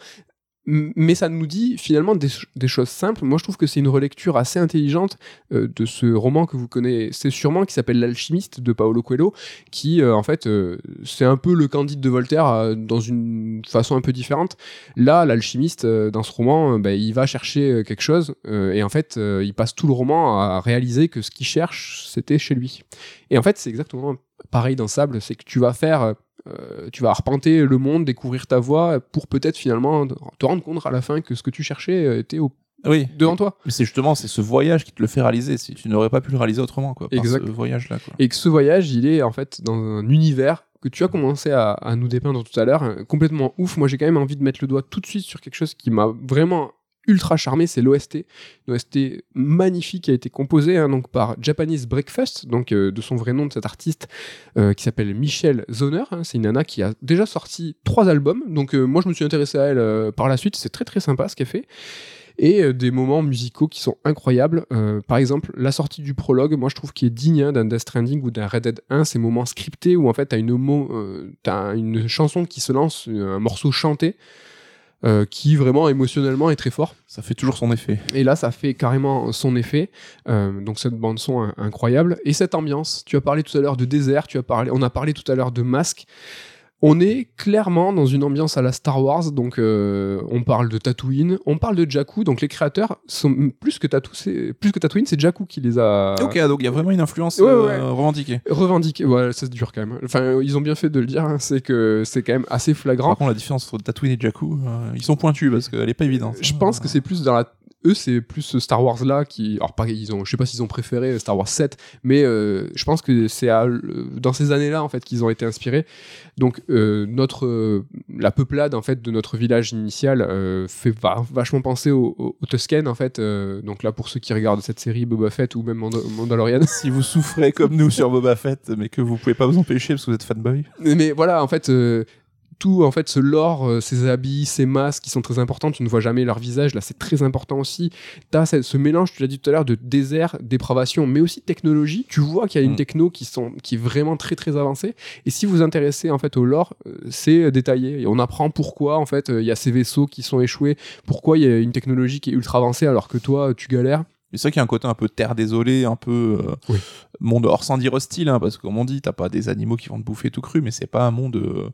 mais ça nous dit finalement des, ch- des choses simples. Moi je trouve que c'est une relecture assez intelligente euh, de ce roman que vous connaissez sûrement qui s'appelle L'alchimiste de Paolo Coelho, qui euh, en fait euh, c'est un peu le Candide de Voltaire dans une façon un peu différente. Là l'alchimiste dans ce roman, bah, il va chercher quelque chose et en fait il passe tout le roman à réaliser que ce qu'il cherche c'était chez lui. Et en fait, c'est exactement pareil dans Sable, c'est que tu vas faire, euh, tu vas arpenter le monde, découvrir ta voie, pour peut-être finalement te rendre compte à la fin que ce que tu cherchais euh, était au- Oui. devant toi. Mais c'est justement c'est ce voyage qui te le fait réaliser. Si tu n'aurais pas pu le réaliser autrement, quoi. Par Exact. ce voyage-là, quoi. Et que ce voyage, il est en fait dans un univers que tu as commencé à, à nous dépeindre tout à l'heure, euh, complètement ouf. Moi, j'ai quand même envie de mettre le doigt tout de suite sur quelque chose qui m'a vraiment ultra charmé, c'est l'OST. L'OST magnifique qui a été composé hein, donc par Japanese Breakfast, donc euh, de son vrai nom de cet artiste euh, qui s'appelle Michelle Zoner. hein. c'est une nana qui a déjà sorti trois albums, donc euh, moi je me suis intéressé à elle par la suite. C'est très très sympa ce qu'elle fait. Et des moments musicaux qui sont incroyables. Par exemple, la sortie du prologue, moi je trouve qu'il est digne hein, d'un Death Stranding ou d'un Red Dead 1, ces moments scriptés où en fait t'as une, t'as une chanson qui se lance, un morceau chanté. Euh, qui vraiment émotionnellement est très fort. Ça fait toujours son effet. Et là, ça fait carrément son effet. Euh, donc cette bande son in- incroyable et cette ambiance. Tu as parlé tout à l'heure de désert. Tu as parlé, on a parlé tout à l'heure de masque. On est clairement dans une ambiance à la Star Wars. Donc euh, on parle de Tatooine, on parle de Jakku. Donc les créateurs sont plus que Tatou, c'est plus que Tatooine, c'est Jakku qui les a Ok, donc il y a vraiment une influence Ouais, euh, revendiquée. revendiqués. Ouais, ça se dure quand même. Enfin, ils ont bien fait de le dire. hein. C'est que c'est quand même assez flagrant. Par contre, la différence entre Tatooine et Jakku, euh, ils sont pointus parce qu'elle est pas évidente. Je pense que c'est plus dans la. Eux, c'est plus ce Star Wars là qui. Alors, pas, ils ont, je sais pas s'ils ont préféré Star Wars 7, mais euh, je pense que c'est dans ces années-là en fait qu'ils ont été inspirés. Donc, euh, notre euh, la peuplade en fait de notre village initial euh, fait va- vachement penser au, au, au Tusken en fait. donc là, pour ceux qui regardent cette série Boba Fett ou même Mandalorian. Si vous souffrez comme nous sur Boba Fett, mais que vous pouvez pas vous empêcher parce que vous êtes fanboy. Mais voilà, en fait, tout, en fait, ce lore, euh, ces habits, ces masques qui sont très importants, tu ne vois jamais leur visage, là, c'est très important aussi. T'as ce, ce mélange, tu l'as dit tout à l'heure, de désert, dépravation, mais aussi technologie. Tu vois qu'il y a une Mm. techno qui, sont, qui est vraiment très, très avancée. Et si vous vous intéressez, en fait, au lore, euh, c'est euh, détaillé. Et on apprend pourquoi, en fait, euh, il y a ces vaisseaux qui sont échoués, pourquoi il y a une technologie qui est ultra avancée alors que toi, tu galères. Mais c'est vrai qu'il y a un côté un peu terre désolée, un peu euh, Oui. monde hors sans dire hostile, hein, parce que comme on dit, t'as pas des animaux qui vont te bouffer tout cru, mais c'est pas un monde euh,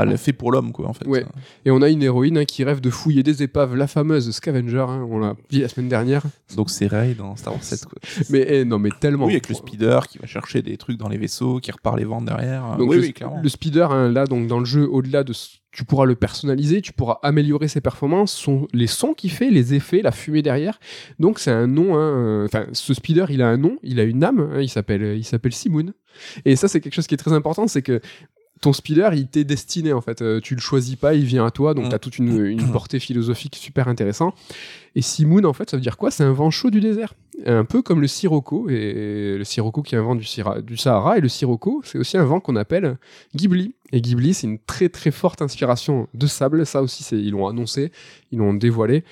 à la- fait pour l'homme, quoi, en fait. Ouais. Et on a une héroïne hein, qui rêve de fouiller des épaves, la fameuse Scavenger, hein, on l'a dit la semaine dernière. Donc c'est Rey dans Star Wars 7, quoi. <laughs> Mais eh, non, mais tellement. Oui, avec le speeder qui va chercher des trucs dans les vaisseaux, qui repart les vendre derrière. Donc oui, le, oui, clairement. le speeder, hein, là, donc dans le jeu, au-delà de, tu pourras le personnaliser, tu pourras améliorer ses performances, son, les sons qu'il fait, les effets, la fumée derrière. Donc c'est un nom. hein, euh, Enfin, ce speeder, il a un nom, il a une âme. hein, il s'appelle, il s'appelle Simoun. Et ça, c'est quelque chose qui est très important, c'est que ton speeder, il t'est destiné en fait. Euh, tu le choisis pas, il vient à toi. Donc Mm. tu as toute une, <clears throat> une portée philosophique super intéressante. Et Simoun, en fait, ça veut dire quoi? C'est un vent chaud du désert. Un peu comme le Sirocco, et le Sirocco qui est un vent du, Sira- du Sahara, et le Sirocco, c'est aussi un vent qu'on appelle Ghibli. Et Ghibli, c'est une très très forte inspiration de sable. Ça aussi, c'est- ils l'ont annoncé, ils l'ont dévoilé.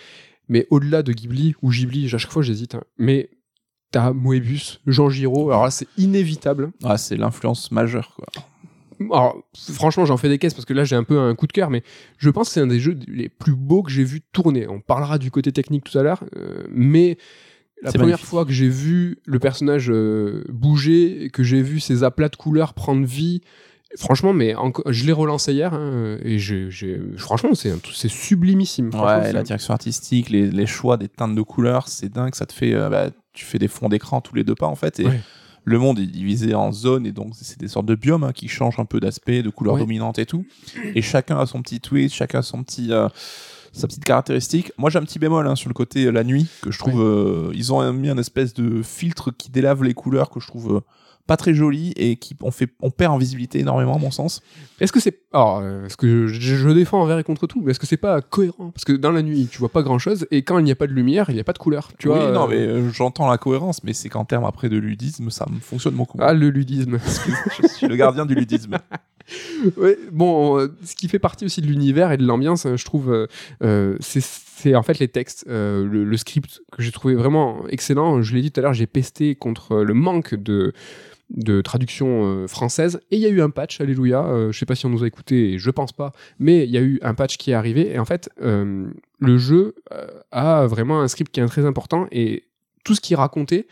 Mais au-delà de Ghibli, ou Ghibli, à chaque fois j'hésite, hein, mais t'as Moebius, Jean Giraud, alors là c'est inévitable. Ah, c'est l'influence majeure, quoi. Alors, franchement, j'en fais des caisses parce que là, j'ai un peu un coup de cœur, mais je pense que c'est un des jeux les plus beaux que j'ai vu tourner. On parlera du côté technique tout à l'heure, euh, mais la première magnifique. fois que j'ai vu le personnage euh, bouger, que j'ai vu ses aplats de couleurs prendre vie, franchement, mais je l'ai relancé hier, hein, et j'ai, j'ai- franchement, c'est, sublimissime. Ouais, la direction artistique, les, les choix des teintes de couleurs, c'est dingue. Ça te fait, euh, bah, tu fais des fonds d'écran tous les deux pas en fait. Et Ouais. Le monde est divisé en zones et donc c'est des sortes de biomes hein, qui changent un peu d'aspect, de couleurs Ouais. dominantes et tout. Et chacun a son petit twist, chacun a son petit. euh, sa petite caractéristique. Moi, j'ai un petit bémol hein, sur le côté euh, la nuit que je trouve. euh, ils ont mis un espèce de filtre qui délave les couleurs que je trouve pas très joli et qui on fait on perd en visibilité énormément à mon sens. Est-ce que c'est. Alors, euh, est-ce que je, je défends envers et contre tout, mais est-ce que c'est pas cohérent? Parce que dans la nuit, tu vois pas grand chose, et quand il n'y a pas de lumière, il n'y a pas de couleur. Tu oui, vois non, euh, mais euh, j'entends la cohérence, mais c'est qu'en termes après de ludisme, ça me fonctionne beaucoup. Ah, le ludisme. <laughs> je suis le gardien du ludisme. <laughs> Ouais, bon, euh, ce qui fait partie aussi de l'univers et de l'ambiance, je trouve, euh, c'est- c'est en fait les textes, euh, le, le script que j'ai trouvé vraiment excellent. Je l'ai dit tout à l'heure, j'ai pesté contre le manque de de traduction euh, française. Et il y a eu un patch alléluia euh, je sais pas si on nous a écouté je pense pas mais il y a eu un patch qui est arrivé. Et en fait euh, le jeu a vraiment un script qui est très important et tout ce qui est raconté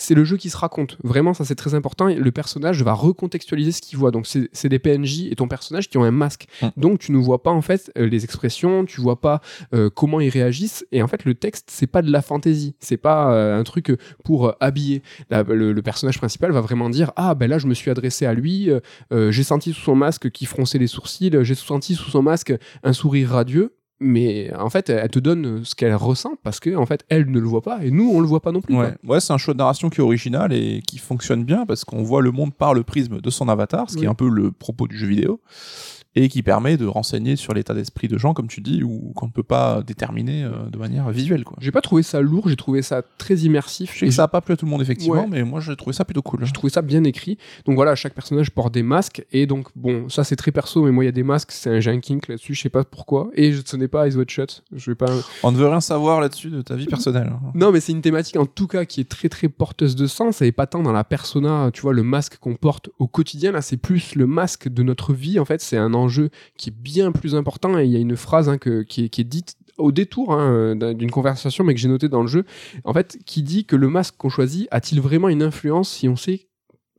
c'est le jeu qui se raconte. Vraiment, ça c'est très important. Le personnage va recontextualiser ce qu'il voit. Donc c'est des PNJ et ton personnage qui ont un masque. Mm. Donc tu ne vois pas en fait euh, les expressions, tu vois pas euh, comment ils réagissent. Et en fait, le texte c'est pas de la fantaisie. C'est pas euh, un truc pour euh, habiller. Le, le personnage principal va vraiment dire ah ben là je me suis adressé à lui. j'ai senti sous son masque qui fronçait les sourcils. J'ai senti sous son masque un sourire radieux. Mais en fait, elle te donne ce qu'elle ressent parce que en fait, elle ne le voit pas et nous, on le voit pas non plus. Ouais, ouais c'est un choix de narration qui est original et qui fonctionne bien parce qu'on voit le monde par le prisme de son avatar, ce qui Oui. est un peu le propos du jeu vidéo, et qui permet de renseigner sur l'état d'esprit de gens, comme tu dis, ou qu'on ne peut pas déterminer euh, de manière visuelle. Quoi. J'ai pas trouvé ça lourd, j'ai trouvé ça très immersif. Je sais Et que ça a pas plu à tout le monde effectivement, Ouais. mais moi j'ai trouvé ça plutôt cool. J'ai trouvé ça bien écrit. Donc voilà, chaque personnage porte des masques. Et donc, bon, ça c'est très perso, mais moi il y a des masques, c'est un j'ai un kink là-dessus, je sais pas pourquoi. Et je- ce n'est pas Eyes Wide Shut. Je vais pas. On ne veut rien savoir là-dessus de ta vie personnelle. hein. Non, mais c'est une thématique en tout cas qui est très très porteuse de sens. Est pas tant dans la persona, tu vois, le masque qu'on porte au quotidien. Là, c'est plus le masque de notre vie. En fait, c'est un enjeu qui est bien plus important. Et il y a une phrase hein, que, qui, est, qui est dite au détour hein, d'un- d'une conversation, mais que j'ai noté dans le jeu. En fait, qui dit que le masque qu'on choisit a-t-il vraiment une influence si on sait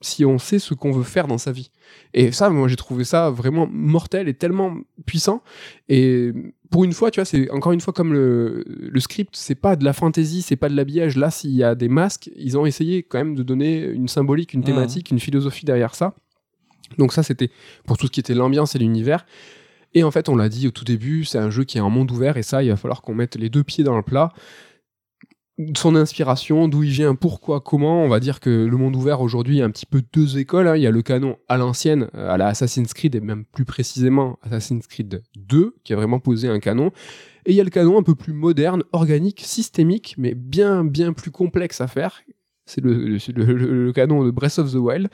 si on sait ce qu'on veut faire dans sa vie? Et ça, moi, j'ai trouvé ça vraiment mortel et tellement puissant. Et pour une fois, tu vois, c'est encore une fois comme le, le script, c'est pas de la fantaisie, c'est pas de l'habillage. Là, s'il y a des masques, ils ont essayé quand même de donner une symbolique, une Mhm. thématique, une philosophie derrière ça. Donc ça, c'était pour tout ce qui était l'ambiance et l'univers. Et en fait, on l'a dit au tout début, c'est un jeu qui est en monde ouvert, et ça, il va falloir qu'on mette les deux pieds dans le plat. Son inspiration, d'où il vient, pourquoi, comment. On va dire que le monde ouvert aujourd'hui, a un petit peu deux écoles. hein. Il y a le canon à l'ancienne, euh, à la Assassin's Creed, et même plus précisément Assassin's Creed 2, qui a vraiment posé un canon. Et il y a le canon un peu plus moderne, organique, systémique, mais bien, bien plus complexe à faire. C'est le canon de Breath of the Wild.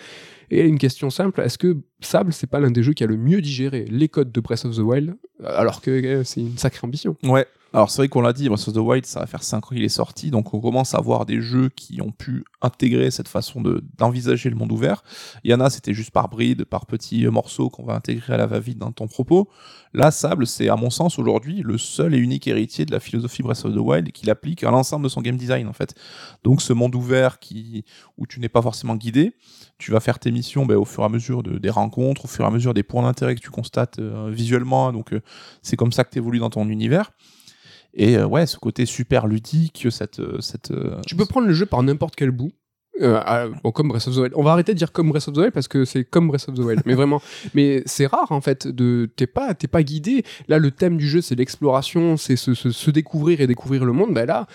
Et une question simple, est-ce que Sable, c'est pas l'un des jeux qui a le mieux digéré les codes de Breath of the Wild, alors que euh, c'est une sacrée ambition? Ouais. Alors c'est vrai qu'on l'a dit, Breath of the Wild, ça va faire 5 ans qu'il est sorti, donc on commence à voir des jeux qui ont pu intégrer cette façon de d'envisager le monde ouvert. Il y en a, c'était juste par bride, par petits euh, morceaux qu'on va intégrer à la va-vite dans ton propos. Là, Sable, c'est à mon sens aujourd'hui le seul et unique héritier de la philosophie Breath of the Wild qu'il applique à l'ensemble de son game design en fait. Donc ce monde ouvert qui où tu n'es pas forcément guidé, tu vas faire tes ben, au fur et à mesure de, des rencontres, au fur et à mesure des points d'intérêt que tu constates euh, visuellement. Donc euh, c'est comme ça que tu évolues dans ton univers. Et euh, ouais, ce côté super ludique, cette. cette Tu peux prendre le jeu par n'importe quel bout. Comme Breath of the Wild. On va arrêter de dire comme Breath of the Wild parce que c'est comme Breath of the Wild. mais vraiment. <laughs> Mais c'est rare en fait. De t'es pas t'es pas guidé. Là, le thème du jeu c'est l'exploration, c'est se, se- se découvrir et découvrir le monde. Ben là.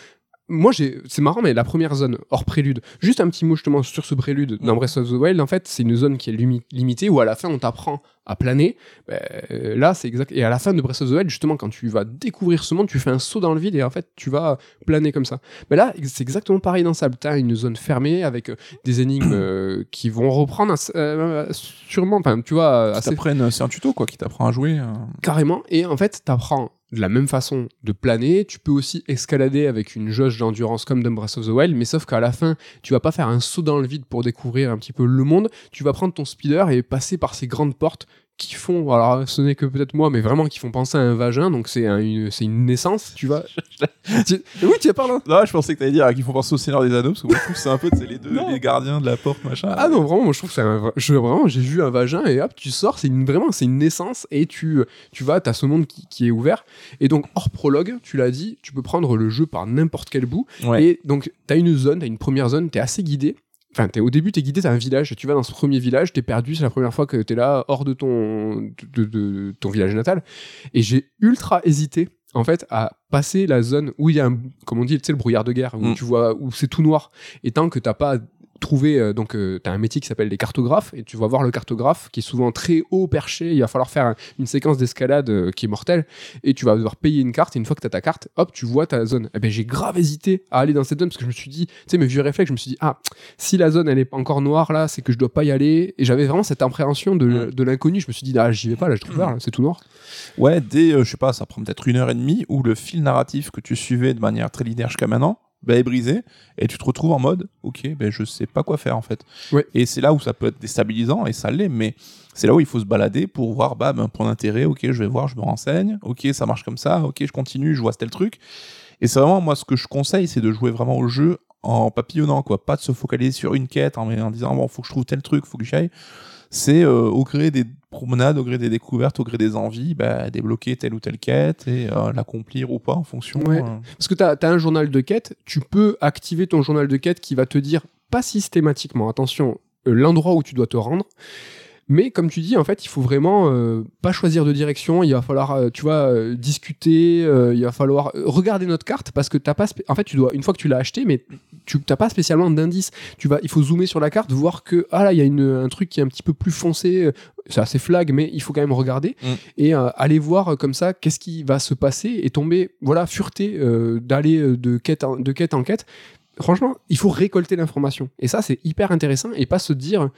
Moi, j'ai, c'est marrant, mais la première zone hors prélude, juste un petit mot justement sur ce prélude dans Breath of the Wild, en fait, c'est une zone qui est limi- limitée où à la fin on t'apprend à planer. Ben, euh, là, c'est exact. Et à la fin de Breath of the Wild, justement, quand tu vas découvrir ce monde, tu fais un saut dans le vide et en fait, tu vas planer comme ça. Mais là, c'est exactement pareil dans Sable. T'as une zone fermée avec euh, des énigmes euh, <coughs> qui vont reprendre euh, sûrement, enfin, tu vois, assez c'est un tuto quoi, qui t'apprend à jouer. euh. carrément. Et en fait, t'apprends de la même façon de planer. Tu peux aussi escalader avec une jauge d'endurance comme dans Breath of the Wild, mais sauf qu'à la fin, tu vas pas faire un saut dans le vide pour découvrir un petit peu le monde. Tu vas prendre ton speeder et passer par ces grandes portes qui font, alors ce n'est que peut-être moi, mais vraiment qui font penser à un vagin. Donc c'est un- une, c'est une naissance, tu vois. <laughs> Tu- oui, tu as parlé. Non, je pensais que t'allais dire qu'ils font penser au Seigneur des Anneaux, parce que moi, je trouve que c'est un peu les deux Non. les gardiens de la porte, machin. Ah non, vraiment, moi, je trouve que c'est un je, vraiment, j'ai vu un vagin et hop, tu sors, c'est une, vraiment, c'est une naissance et tu, tu vas, t'as ce monde qui, qui est ouvert. Et donc, hors prologue, tu l'as dit, tu peux prendre le jeu par n'importe quel bout. Ouais. Et donc, t'as une zone, t'as une première zone, t'es assez guidé. Enfin, au début, t'es guidé, t'as un village, tu vas dans ce premier village, t'es perdu, c'est la première fois que t'es là, hors de ton, de, de- de ton village natal. Et j'ai ultra hésité, en fait, à passer la zone où il y a, un, comme on dit, tu sais, le brouillard de guerre, où Mm. tu vois, où c'est tout noir. Et tant que t'as pas trouvé, euh, donc, euh, t'as un métier qui s'appelle les cartographes, et tu vas voir le cartographe qui est souvent très haut perché, il va falloir faire un- une séquence d'escalade euh, qui est mortelle, et tu vas devoir payer une carte, et une fois que t'as ta carte, hop, tu vois ta zone. Et ben, j'ai grave hésité à aller dans cette zone, parce que je me suis dit, tu sais, mes vieux réflexes, je me suis dit, ah, si la zone elle est pas encore noire là, c'est que je dois pas y aller. Et j'avais vraiment cette appréhension de, de l'inconnu. Je me suis dit, ah, j'y vais pas là, je trouve là, c'est tout noir. Ouais, dès, euh, je sais pas, ça prend peut-être une heure et demie où le fil narratif que tu suivais de manière très linéaire jusqu'à maintenant bah, est brisé et tu te retrouves en mode, ok, ben je sais pas quoi faire en fait. Ouais. Et c'est là où ça peut être déstabilisant et ça l'est, mais c'est là où il faut se balader pour voir, bah, un point d'intérêt, ok, je vais voir, je me renseigne, ok, ça marche comme ça, ok, je continue, je vois tel truc. Et c'est vraiment, moi, ce que je conseille, c'est de jouer vraiment au jeu en papillonnant, quoi, pas de se focaliser sur une quête en, en disant, bon, faut que je trouve tel truc, faut que j'y aille c'est euh, au gré des promenades, au gré des découvertes, au gré des envies, bah, débloquer telle ou telle quête et euh, l'accomplir ou pas en fonction. Ouais. euh. Parce que tu as, un journal de quête, tu peux activer ton journal de quête qui va te dire, pas systématiquement, attention, l'endroit où tu dois te rendre. Mais comme tu dis, en fait, il faut vraiment euh, pas choisir de direction. Il va falloir, euh, tu vois, euh, discuter. il va falloir regarder notre carte parce que t'as pas. En fait, tu dois une fois que tu l'as acheté, mais tu t'as pas spécialement d'indice. Tu vas, il faut zoomer sur la carte, voir que ah là, il y a une, un truc qui est un petit peu plus foncé. C'est assez flag, mais il faut quand même regarder Mm. et aller voir comme ça qu'est-ce qui va se passer et tomber, voilà, fureter euh, d'aller de quête en, de quête en quête. Franchement, il faut récolter l'information. Et ça, c'est hyper intéressant et pas se dire,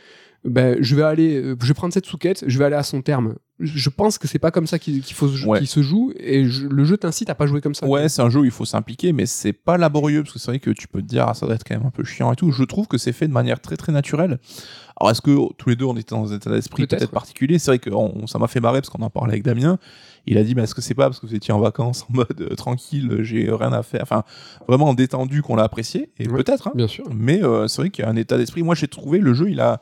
ben, je vais aller, je vais prendre cette sous-quête, je vais aller à son terme. Je pense que c'est pas comme ça qu'il faut Ouais. qu'il se joue et je- le jeu t'incite à pas jouer comme ça. Ouais, c'est un jeu où il faut s'impliquer, mais c'est pas laborieux parce que c'est vrai que tu peux te dire, ah, ça doit être quand même un peu chiant et tout. Je trouve que c'est fait de manière très très naturelle. Alors, est-ce que tous les deux on était dans un état d'esprit Peut-être, particulier? C'est vrai que on- ça m'a fait marrer parce qu'on en parlait avec Damien. Il a dit, mais est-ce que c'est pas parce que vous étiez en vacances en mode euh, tranquille, j'ai rien à faire, enfin vraiment en détendu qu'on l'a apprécié Et Ouais. peut-être, hein. Bien sûr. mais euh, c'est vrai qu'il y a un état d'esprit. Moi, j'ai trouvé le jeu, il a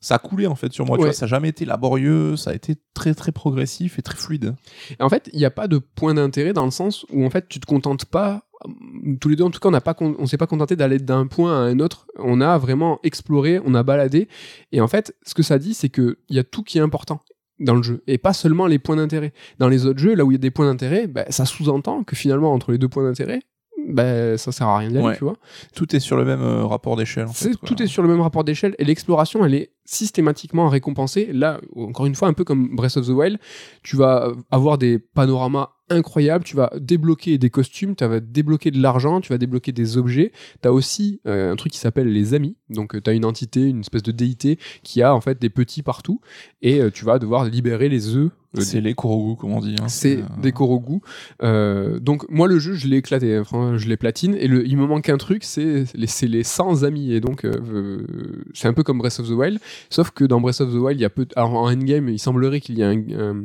ça a coulé en fait sur moi. Tu vois, ça n'a jamais été laborieux, ça a été très très progressif et très fluide. Et en fait, il n'y a pas de point d'intérêt dans le sens où en fait, tu te contentes pas. euh, Tous les deux, en tout cas, on n'a pas, on s'est pas contenté d'aller d'un point à un autre. On a vraiment exploré, on a baladé. Et en fait, ce que ça dit, c'est que il y a tout qui est important dans le jeu et pas seulement les points d'intérêt. Dans les autres jeux, là où il y a des points d'intérêt, bah, ça sous-entend que finalement entre les deux points d'intérêt, bah, ça sert à rien d'y aller, Ouais. tu vois. Tout est sur le même euh, rapport d'échelle. en fait, tout est sur le même rapport d'échelle et l'exploration, elle est systématiquement récompensée. Là, encore une fois, un peu comme Breath of the Wild, tu vas avoir des panoramas incroyables, tu vas débloquer des costumes, tu vas débloquer de l'argent, tu vas débloquer des objets. Tu as aussi euh, un truc qui s'appelle les amis. Donc, tu as une entité, une espèce de déité qui a en fait des petits partout et euh, tu vas devoir libérer les œufs. euh, C'est les Korogu, comme on dit. hein. c'est euh, des Korogu. Euh, donc moi le jeu je l'ai éclaté, hein, je l'ai platine et le, il me manque un truc, c'est les, les 100 amis et donc euh, euh, c'est un peu comme Breath of the Wild, sauf que dans Breath of the Wild il y a peu, alors en endgame il semblerait qu'il y ait un- un-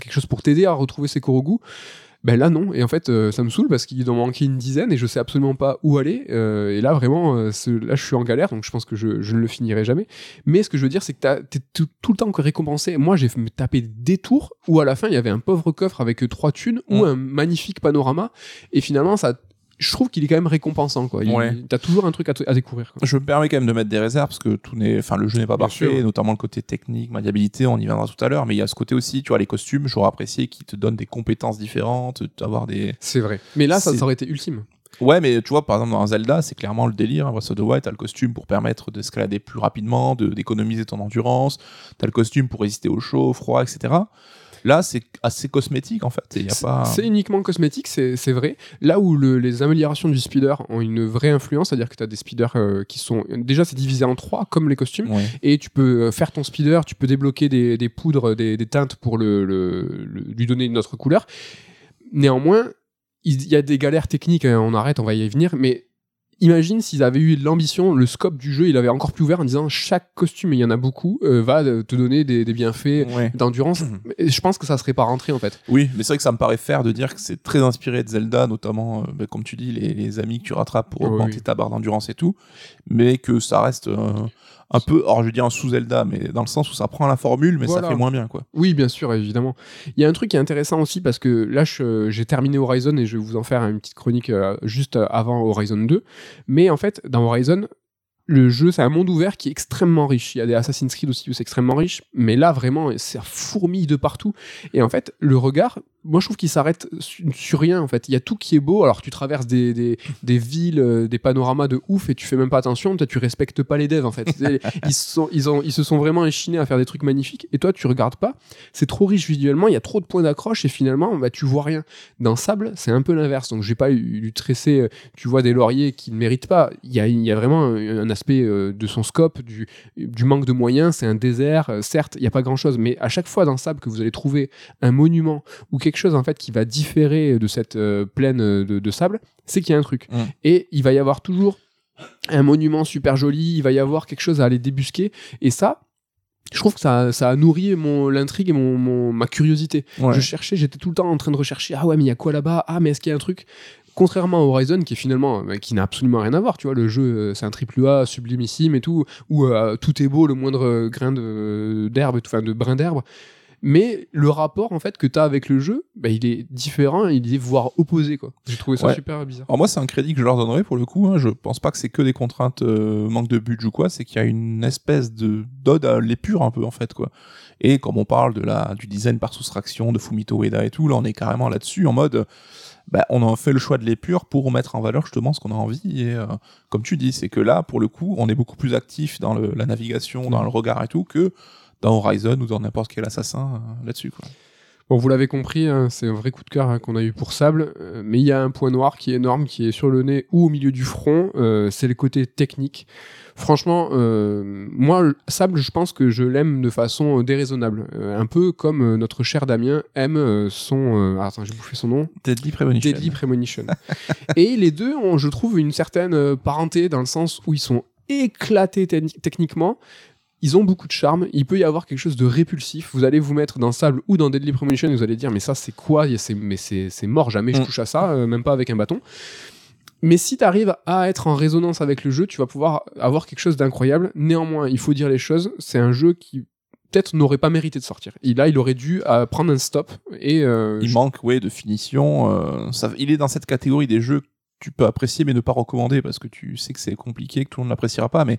quelque chose pour t'aider à retrouver ces Korogu. Ben là non, et en fait euh, ça me saoule parce qu'il en manquait une dizaine et je sais absolument pas où aller. euh, et là vraiment, euh, là je suis en galère donc je pense que je, je ne le finirai jamais. Mais ce que je veux dire c'est que t'es tout, tout le temps que récompensé. Moi j'ai me taper des tours où à la fin il y avait un pauvre coffre avec trois thunes ou un magnifique panorama et finalement ça, je trouve qu'il est quand même récompensant quoi. Il- Ouais. T'as toujours un truc à, découvrir. Quoi. Je me permets quand même de mettre des réserves parce que tout n'est, enfin, le jeu n'est pas Bien parfait, sûr. notamment le côté technique, maniabilité, on y viendra tout à l'heure, mais il y a ce côté aussi, tu vois, les costumes, j'aurais apprécié qu'ils te donnent des compétences différentes, avoir des. C'est vrai. Mais là ça, aurait été ultime. Ouais, mais tu vois, par exemple, dans Zelda, c'est clairement le délire. Hein. Breath of the Wild, t'as le costume pour permettre d'escalader plus rapidement, de, d'économiser ton endurance, t'as le costume pour résister au chaud, au froid, etc. Là, c'est assez cosmétique, en fait. C'est pas... uniquement cosmétique, c'est vrai. Là où le- les améliorations du speeder ont une vraie influence, c'est-à-dire que tu as des speeders euh, qui sont. Déjà, c'est divisé en trois, comme les costumes. Ouais. Et tu peux euh, faire ton speeder, tu peux débloquer des, des poudres, des, des teintes pour le, le- le- lui donner une autre couleur. Néanmoins, il y a des galères techniques, hein, on arrête, on va y venir, mais imagine s'ils avaient eu l'ambition, le scope du jeu, il avait encore plus ouvert en disant chaque costume, et il y en a beaucoup, euh, va te donner des, des bienfaits Ouais. d'endurance. <clears throat> Je pense que ça serait pas rentré en fait. Oui, mais c'est vrai que ça me paraît faire de dire que c'est très inspiré de Zelda, notamment, euh, bah, comme tu dis, les, les amis que tu rattrapes pour augmenter oui. ta barre d'endurance et tout, mais que ça reste euh, un peu, alors je veux dire un sous-Zelda, mais dans le sens où ça prend la formule, mais Voilà. ça fait moins bien, quoi. Oui, bien sûr, évidemment. Il y a un truc qui est intéressant aussi parce que là, j'ai terminé Horizon et je vais vous en faire une petite chronique euh, juste avant Horizon 2. Mais en fait, dans Horizon, le jeu, c'est un monde ouvert qui est extrêmement riche. Il y a des Assassin's Creed aussi où c'est extrêmement riche, mais là, vraiment, c'est fourmille de partout. Et en fait, le regard, moi, je trouve qu'il s'arrête su- sur rien, en fait. Il y a tout qui est beau. Alors, tu traverses des, des, des villes, euh, des panoramas de ouf et tu fais même pas attention. Toi, tu respectes pas les devs, en fait. <laughs> Ils, se sont, ils, ont, ils se sont vraiment échinés à faire des trucs magnifiques et toi, tu regardes pas. C'est trop riche visuellement, il y a trop de points d'accroche et finalement, bah, tu vois rien. Dans Sable, c'est un peu l'inverse. Donc, j'ai pas eu du tressé, euh, tu vois des lauriers qui ne méritent pas. Il y a, il y a vraiment un, un aspect euh, de son scope, du, du manque de moyens. C'est un désert. certes, il n'y a pas grand chose, mais à chaque fois dans Sable que vous allez trouver un monument ou quelque chose en fait qui va différer de cette euh, plaine euh, de, de sable, c'est qu'il y a un truc. Mm. Et il va y avoir toujours un monument super joli, il va y avoir quelque chose à aller débusquer. Et ça, je trouve que ça, ça a nourri mon l'intrigue et mon, mon- ma curiosité. Ouais. Je cherchais, j'étais tout le temps en train de rechercher. Ah ouais, mais il y a quoi là-bas? Ah, mais est-ce qu'il y a un truc? Contrairement à Horizon, qui est finalement, euh, qui n'a absolument rien à voir, tu vois, le jeu, c'est un triple A sublimissime et tout, où euh, tout est beau, le moindre grain de- d'herbe, tout- enfin de brin d'herbe. Mais le rapport en fait que tu as avec le jeu, bah, il est différent, il est voire opposé quoi. J'ai trouvé ça Ouais. super bizarre. Alors moi, c'est un crédit que je leur donnerais pour le coup. Hein. Je pense pas que c'est que des contraintes euh, manque de budget ou quoi. C'est qu'il y a une espèce de d'ode à l'épure un peu en fait quoi. Et comme on parle de la du design par soustraction de Fumito Ueda et tout, là on est carrément là-dessus en mode. Bah, on a fait le choix de l'épure pour mettre en valeur justement ce qu'on a envie et euh, comme tu dis c'est que là pour le coup on est beaucoup plus actif dans le- la navigation dans le regard et tout que dans Horizon ou dans n'importe quel assassin euh, là-dessus quoi. Bon, vous l'avez compris, hein, c'est un vrai coup de cœur hein, qu'on a eu pour Sable, euh, mais il y a un point noir qui est énorme, qui est sur le nez ou au milieu du front, euh, c'est le côté technique. Franchement, euh, moi, le- Sable, je pense que je l'aime de façon déraisonnable, un peu comme notre cher Damien aime son... ah, attends, j'ai bouffé son nom. Deadly Premonition. Deadly Premonition. <laughs> Et les deux ont, je trouve, une certaine parenté dans le sens où ils sont éclatés techni- techniquement. Ils ont beaucoup de charme. Il peut y avoir quelque chose de répulsif. Vous allez vous mettre dans Sable ou dans Deadly Premonition et vous allez dire, mais ça, c'est quoi? Mais c'est mort, jamais je Mm. touche à ça, euh, même pas avec un bâton. Mais si tu arrives à être en résonance avec le jeu, tu vas pouvoir avoir quelque chose d'incroyable. Néanmoins, il faut dire les choses, c'est un jeu qui peut-être n'aurait pas mérité de sortir. Et là, il aurait dû euh, prendre un stop et euh, il manque ouais de finition euh, ça, il est dans cette catégorie des jeux tu peux apprécier mais ne pas recommander parce que tu sais que c'est compliqué que tout le monde n'appréciera pas. Mais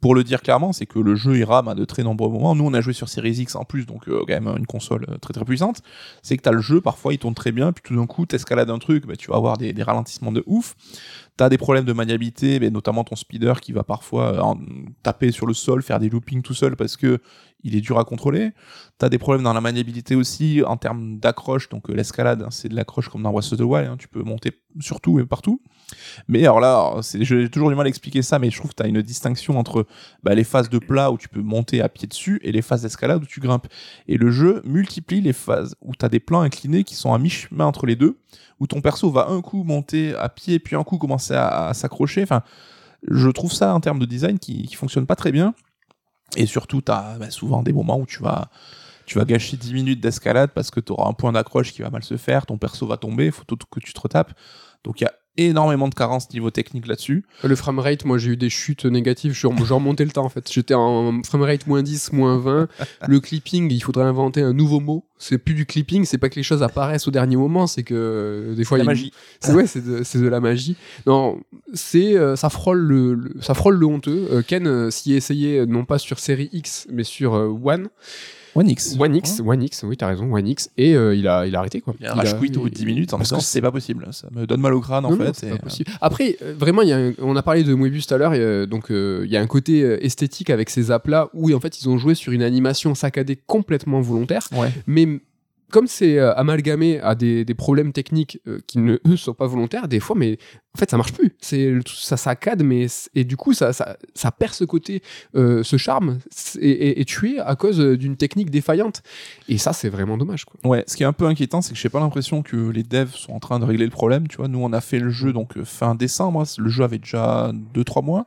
pour le dire clairement c'est que le jeu il rame à de très nombreux moments. Nous on a joué sur Series X en plus donc euh, quand même une console euh, très très puissante. C'est que t'as le jeu parfois il tourne très bien puis tout d'un coup t'escalades un truc bah, tu vas avoir des, des ralentissements de ouf T'as des problèmes de maniabilité, mais notamment ton speeder qui va parfois euh, taper sur le sol, faire des loopings tout seul parce que il est dur à contrôler. T'as des problèmes dans la maniabilité aussi en termes d'accroche, donc euh, l'escalade, hein, c'est de l'accroche comme dans Breath of the Wild, hein, tu peux monter surtout et partout. Mais alors là, j'ai toujours du mal à expliquer ça, mais je trouve que t'as une distinction entre bah, les phases de plat où tu peux monter à pied dessus et les phases d'escalade où tu grimpes. Et le jeu multiplie les phases où t'as des plans inclinés qui sont à mi-chemin entre les deux, où ton perso va un coup monter à pied, puis un coup commencer à, s'accrocher. Enfin, je trouve ça en termes de design qui, fonctionne pas très bien. Et surtout, tu as souvent des moments où tu vas, tu vas gâcher 10 minutes d'escalade parce que tu auras un point d'accroche qui va mal se faire, ton perso va tomber, faut que tu te retapes. Donc il y a énormément de carences niveau technique là-dessus. Le framerate, moi j'ai eu des chutes négatives, je je remontais le temps en fait. J'étais en framerate moins 10, moins 20. <laughs> Le clipping, il faudrait inventer un nouveau mot. C'est plus du clipping, c'est pas que les choses apparaissent au dernier moment, c'est que euh, des fois La il y a- magie. Ouais, c'est de, la magie. Non, c'est euh, ça frôle le, le- ça frôle le honteux. Euh, Ken euh, s'y essayait euh, non pas sur série X mais sur euh, One, One X. One X, One X. Oui, t'as raison, One X. Et euh, il a il a arrêté quoi. Il y a un rage a- quit au bout de 10 minutes en parce que c'est pas possible. Ça me donne mal au crâne en non, non, fait. c'est et, pas euh, possible. Après, euh, vraiment, il y a un- on a parlé de Moebius tout à l'heure, et, donc euh, il y a un côté esthétique avec ces aplats où en fait ils ont joué sur une animation saccadée complètement volontaire, Ouais. mais comme c'est euh, amalgamé à des, des problèmes techniques euh, qui ne eux, sont pas volontaires, des fois, mais en fait ça marche plus. C'est ça saccade, mais et du coup ça, ça, ça perd ce côté, euh, ce charme est- est tué à cause euh, d'une technique défaillante. Et ça c'est vraiment dommage. Quoi. Ouais, ce qui est un peu inquiétant, c'est que j'ai pas l'impression que les devs sont en train de régler le problème. Tu vois, nous on a fait le jeu donc fin décembre. Le jeu avait déjà 2-3 mois.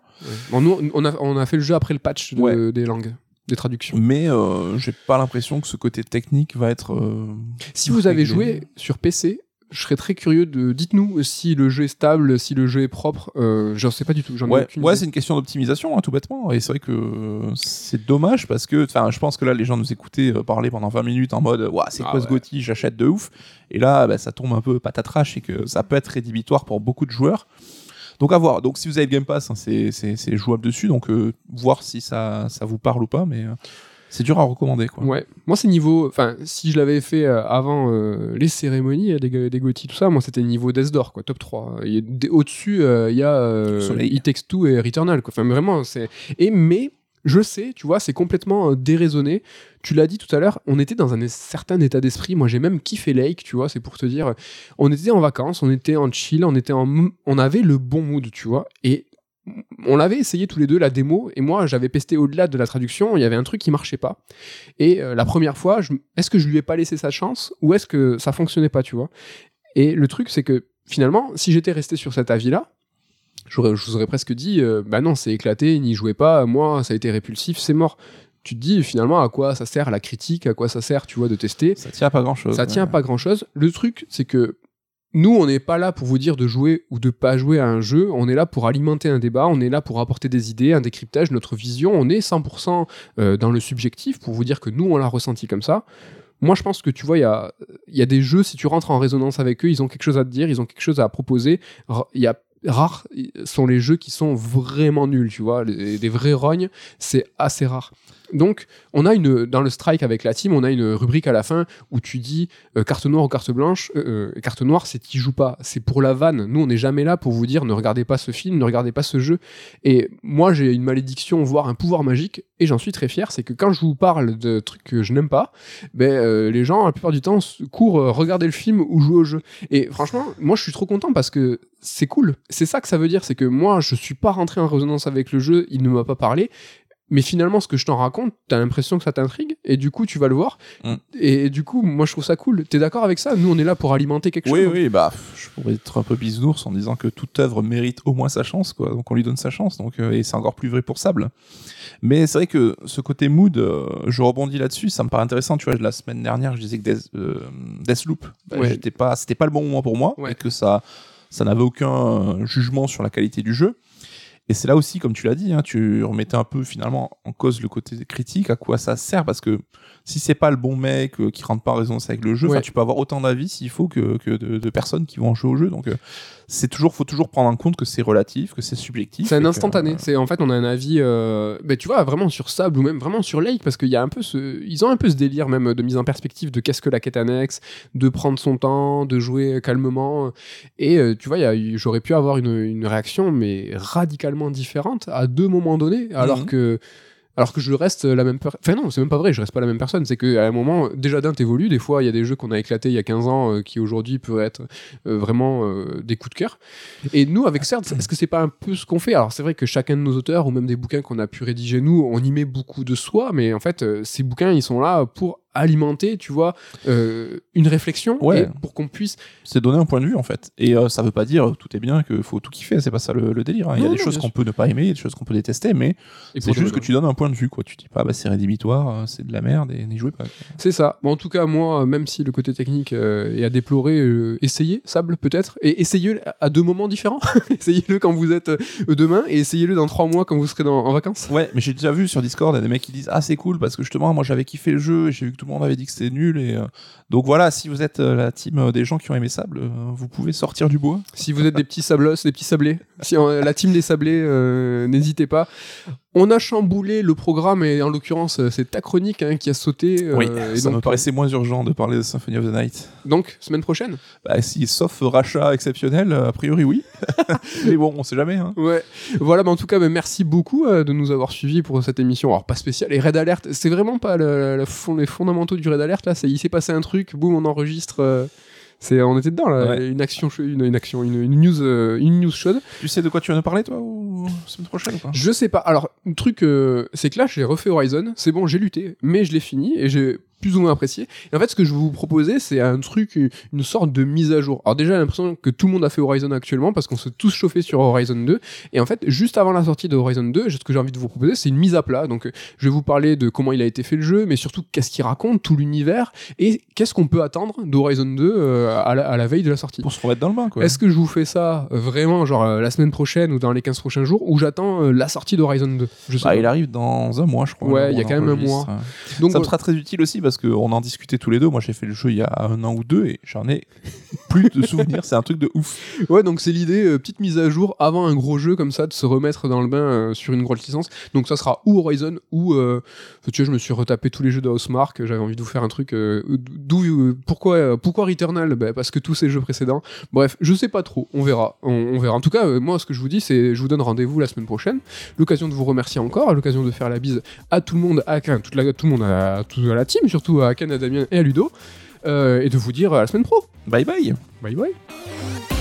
Bon, nous on a, on a fait le jeu après le patch de- Ouais. des langues, des traductions. Mais euh, j'ai pas l'impression que ce côté technique va être. euh, Si vous avez joué sur PC, je serais très curieux de. Dites-nous si le jeu est stable, si le jeu est propre. Euh, J'en sais pas du tout. J'en Ouais, ouais c'est une question d'optimisation, hein, tout bêtement. Et c'est vrai que c'est dommage parce que, enfin, je pense que là, les gens nous écoutaient euh, parler pendant 20 minutes en mode, Ouah, c'est Ah quoi ce ouais. Gotti, j'achète de ouf. Et là, bah, ça tombe un peu patatrache et que ça peut être rédhibitoire pour beaucoup de joueurs. Donc à voir. Donc si vous avez le Game Pass, hein, c'est- jouable dessus. Donc euh, voir si ça, ça vous parle ou pas. Mais euh, c'est dur à recommander. Quoi. Ouais, moi c'est niveau. Enfin, si je l'avais fait euh, avant les cérémonies des, des GOTY, tout ça, moi c'était niveau Death Door, quoi, top 3. Il y a des- Au-dessus, il y a euh, Soleil. It Takes Two et Returnal, quoi. Enfin, vraiment, c'est. Et mais. Je sais, tu vois, c'est complètement euh, déraisonné. Tu l'as dit tout à l'heure, on était dans un certain état d'esprit. Moi, j'ai même kiffé Lake, tu vois, c'est pour te dire. On était en vacances, on était en chill, on était en, on avait le bon mood, tu vois. Et on l'avait essayé tous les deux la démo et moi j'avais pesté au-delà de la traduction il y avait un truc qui marchait pas et euh, la première fois est-ce que je lui ai pas laissé sa chance ou est-ce que ça fonctionnait pas tu vois? Et le truc c'est que finalement si j'étais resté sur cet avis là j'aurais je vous aurais presque dit euh, bah non c'est éclaté n'y jouez pas moi ça a été répulsif c'est mort tu te dis finalement à quoi ça sert la critique à quoi ça sert tu vois de tester? Ça tient à pas grand chose. ça tient pas grand chose. Le truc, c'est que nous, on n'est pas là pour vous dire de jouer ou de pas jouer à un jeu. On est là pour alimenter un débat. On est là pour apporter des idées, un décryptage, notre vision. On est 100% euh, dans le subjectif pour vous dire que nous, on l'a ressenti comme ça. moi je pense que tu vois, il y a, y a des jeux, si tu rentres en résonance avec eux, ils ont quelque chose à te dire, ils ont quelque chose à proposer. Il y a rares sont les jeux qui sont vraiment nuls, tu vois, les- vrais rognes, c'est assez rare. Donc, on a une dans le strike avec la team, on a une rubrique à la fin où tu dis euh, carte noire ou carte blanche. Euh, euh, carte noire, c'est qui joue pas, c'est pour la vanne. Nous, on n'est jamais là pour vous dire ne regardez pas ce film, ne regardez pas ce jeu. Et moi, j'ai une malédiction, voire un pouvoir magique, et j'en suis très fier, c'est que quand je vous parle de trucs que je n'aime pas, ben les gens la plupart du temps courent regarder le film ou jouer au jeu. Et franchement, moi, je suis trop content parce que c'est cool. C'est ça que ça veut dire, c'est que moi, je suis pas rentré en résonance avec le jeu, il ne m'a pas parlé. Mais finalement, ce que je t'en raconte, t'as l'impression que ça t'intrigue, et du coup, tu vas le voir. Mm. Et, du coup, moi, je trouve ça cool. T'es d'accord avec ça? Nous, on est là pour alimenter quelque Oui, chose. oui, bah, je pourrais être un peu bisounours en disant que toute œuvre mérite au moins sa chance, quoi. Donc on lui donne sa chance, donc euh, et c'est encore plus vrai pour Sable. Mais c'est vrai que ce côté mood, euh, je rebondis là-dessus, ça me paraît intéressant. Tu vois, la semaine dernière, je disais que Death, euh, Deathloop, bah, Ouais. j'étais pas, c'était pas le bon moment pour moi, Ouais. et que ça, ça n'avait aucun jugement sur la qualité du jeu. Et c'est là aussi, comme tu l'as dit, hein, tu remettais un peu finalement en cause le côté critique, à quoi ça sert, parce que si c'est pas le bon mec euh, qui rentre pas en résonance avec le jeu, Ouais. tu peux avoir autant d'avis s'il faut que, que de, de personnes qui vont jouer au jeu. Donc euh, c'est toujours, faut toujours prendre en compte que c'est relatif, que c'est subjectif. C'est un instantané. euh, C'est en fait, on a un avis, euh, ben, tu vois, vraiment sur Sable ou même vraiment sur Lake, parce qu'il y a un peu ce, ils ont un peu ce délire même de mise en perspective de qu'est-ce que la quête annexe, de prendre son temps, de jouer calmement. Et euh, tu vois, j'aurais pu avoir une, une réaction, mais radicalement différente à deux moments donnés, alors Mhm. que. Alors que je reste la même personne. Enfin non, c'est même pas vrai, je reste pas la même personne. C'est qu'à un moment, déjà d'un, t'évolues. Des fois, il y a des jeux qu'on a éclatés il y a 15 ans euh, qui aujourd'hui peuvent être euh, vraiment euh, des coups de cœur. Et nous, avec CERD, est-ce que c'est pas un peu ce qu'on fait? Alors, c'est vrai que chacun de nos auteurs, ou même des bouquins qu'on a pu rédiger nous, on y met beaucoup de soi, mais en fait, ces bouquins, ils sont là pour alimenter, tu vois, euh, une réflexion Ouais. et pour qu'on puisse. c'est donner un point de vue en fait. Et euh, ça veut pas dire tout est bien, qu'il faut tout kiffer, c'est pas ça le, le délire. hein. Il y a des non, choses qu'on peut ne pas aimer, des choses qu'on peut détester, mais c'est juste que tu donnes un point de vue, quoi. Tu dis pas, bah c'est rédhibitoire, euh, c'est de la merde et n'y jouez pas. C'est ça. Bon, en tout cas, moi, même si le côté technique euh, est à déplorer, essayez, Sable, peut-être, et essayez à deux moments différents. <laughs> essayez-le quand vous êtes demain, et essayez-le dans trois mois quand vous serez dans- en vacances. Ouais, mais j'ai déjà vu sur Discord, il y a des mecs qui disent ah c'est cool parce que justement moi j'avais kiffé le jeu et j'ai vu que tout le monde avait dit que c'était nul et euh, donc voilà si vous êtes euh, la team euh, des gens qui ont aimé Sable, vous pouvez sortir du bois. Si vous êtes des petits sablos, des petits sablés, si la team des sablés, n'hésitez pas. On a chamboulé le programme et en l'occurrence euh, c'est ta chronique hein, qui a sauté. euh, oui, et ça donc, me paraissait moins urgent de parler de Symphony of the Night. donc semaine prochaine. Bah si, sauf rachat exceptionnel, a priori oui. <laughs> mais bon, on sait jamais. Hein. Ouais. Voilà, mais en tout cas, bah, merci beaucoup euh, de nous avoir suivis pour cette émission. Alors pas spéciale. Et Red Alert, c'est vraiment pas le, le fond- les fondamentaux du Red Alert là. Il s'est passé un truc, boum, on enregistre. euh, c'est, on était dedans là, Ouais. une action, une, une action, une, une news, euh, une news chaude. Tu sais de quoi tu vas nous parler toi ou semaine prochaine ou pas? Je sais pas. Alors, le truc, euh, c'est que là, j'ai refait Horizon. C'est bon, j'ai lutté, mais je l'ai fini et j'ai plus ou moins apprécié. Et en fait, ce que je vais vous proposer, c'est un truc, une sorte de mise à jour. Alors déjà, j'ai l'impression que tout le monde a fait Horizon actuellement parce qu'on s'est tous chauffés sur Horizon 2. Et en fait, juste avant la sortie de Horizon 2, ce que j'ai envie de vous proposer, c'est une mise à plat. Donc, euh, je vais vous parler de comment il a été fait le jeu, mais surtout qu'est-ce qu'il raconte, tout l'univers, et qu'est-ce qu'on peut attendre d'Horizon 2 euh, à, la, à la veille de la sortie. Pour se remettre dans le bain quoi. Est-ce que je vous fais ça euh, vraiment, genre la semaine prochaine ou dans les 15 prochains jours, ou j'attends la sortie d'Horizon 2 Je sais Bah, il arrive dans un mois, je crois. Ouais, le il y a quand même un mois. Donc, ça me sera très utile aussi parce qu'on en discutait tous les deux. Moi, j'ai fait le jeu il y a un an ou deux et j'en ai plus de souvenirs. C'est un truc de ouf. Ouais, donc c'est l'idée, euh, petite mise à jour avant un gros jeu comme ça, de se remettre dans le bain euh, sur une grosse licence. Donc ça sera ou Horizon ou euh, tu vois, je me suis retapé tous les jeux de Housemark. J'avais envie de vous faire un truc. euh, d'où, pourquoi, pourquoi Returnal? Ben, parce que tous ces jeux précédents. Bref, je sais pas trop. On verra. On, verra. En tout cas, moi, ce que je vous dis, c'est, je vous donne rendez-vous la semaine prochaine. L'occasion de vous remercier encore, l'occasion de faire la bise à tout le monde, à enfin, toute la, tout le monde, à, toute la team, surtout à Ken, à Damien et à Ludo, euh, et de vous dire à la semaine pro. Bye bye. Bye bye.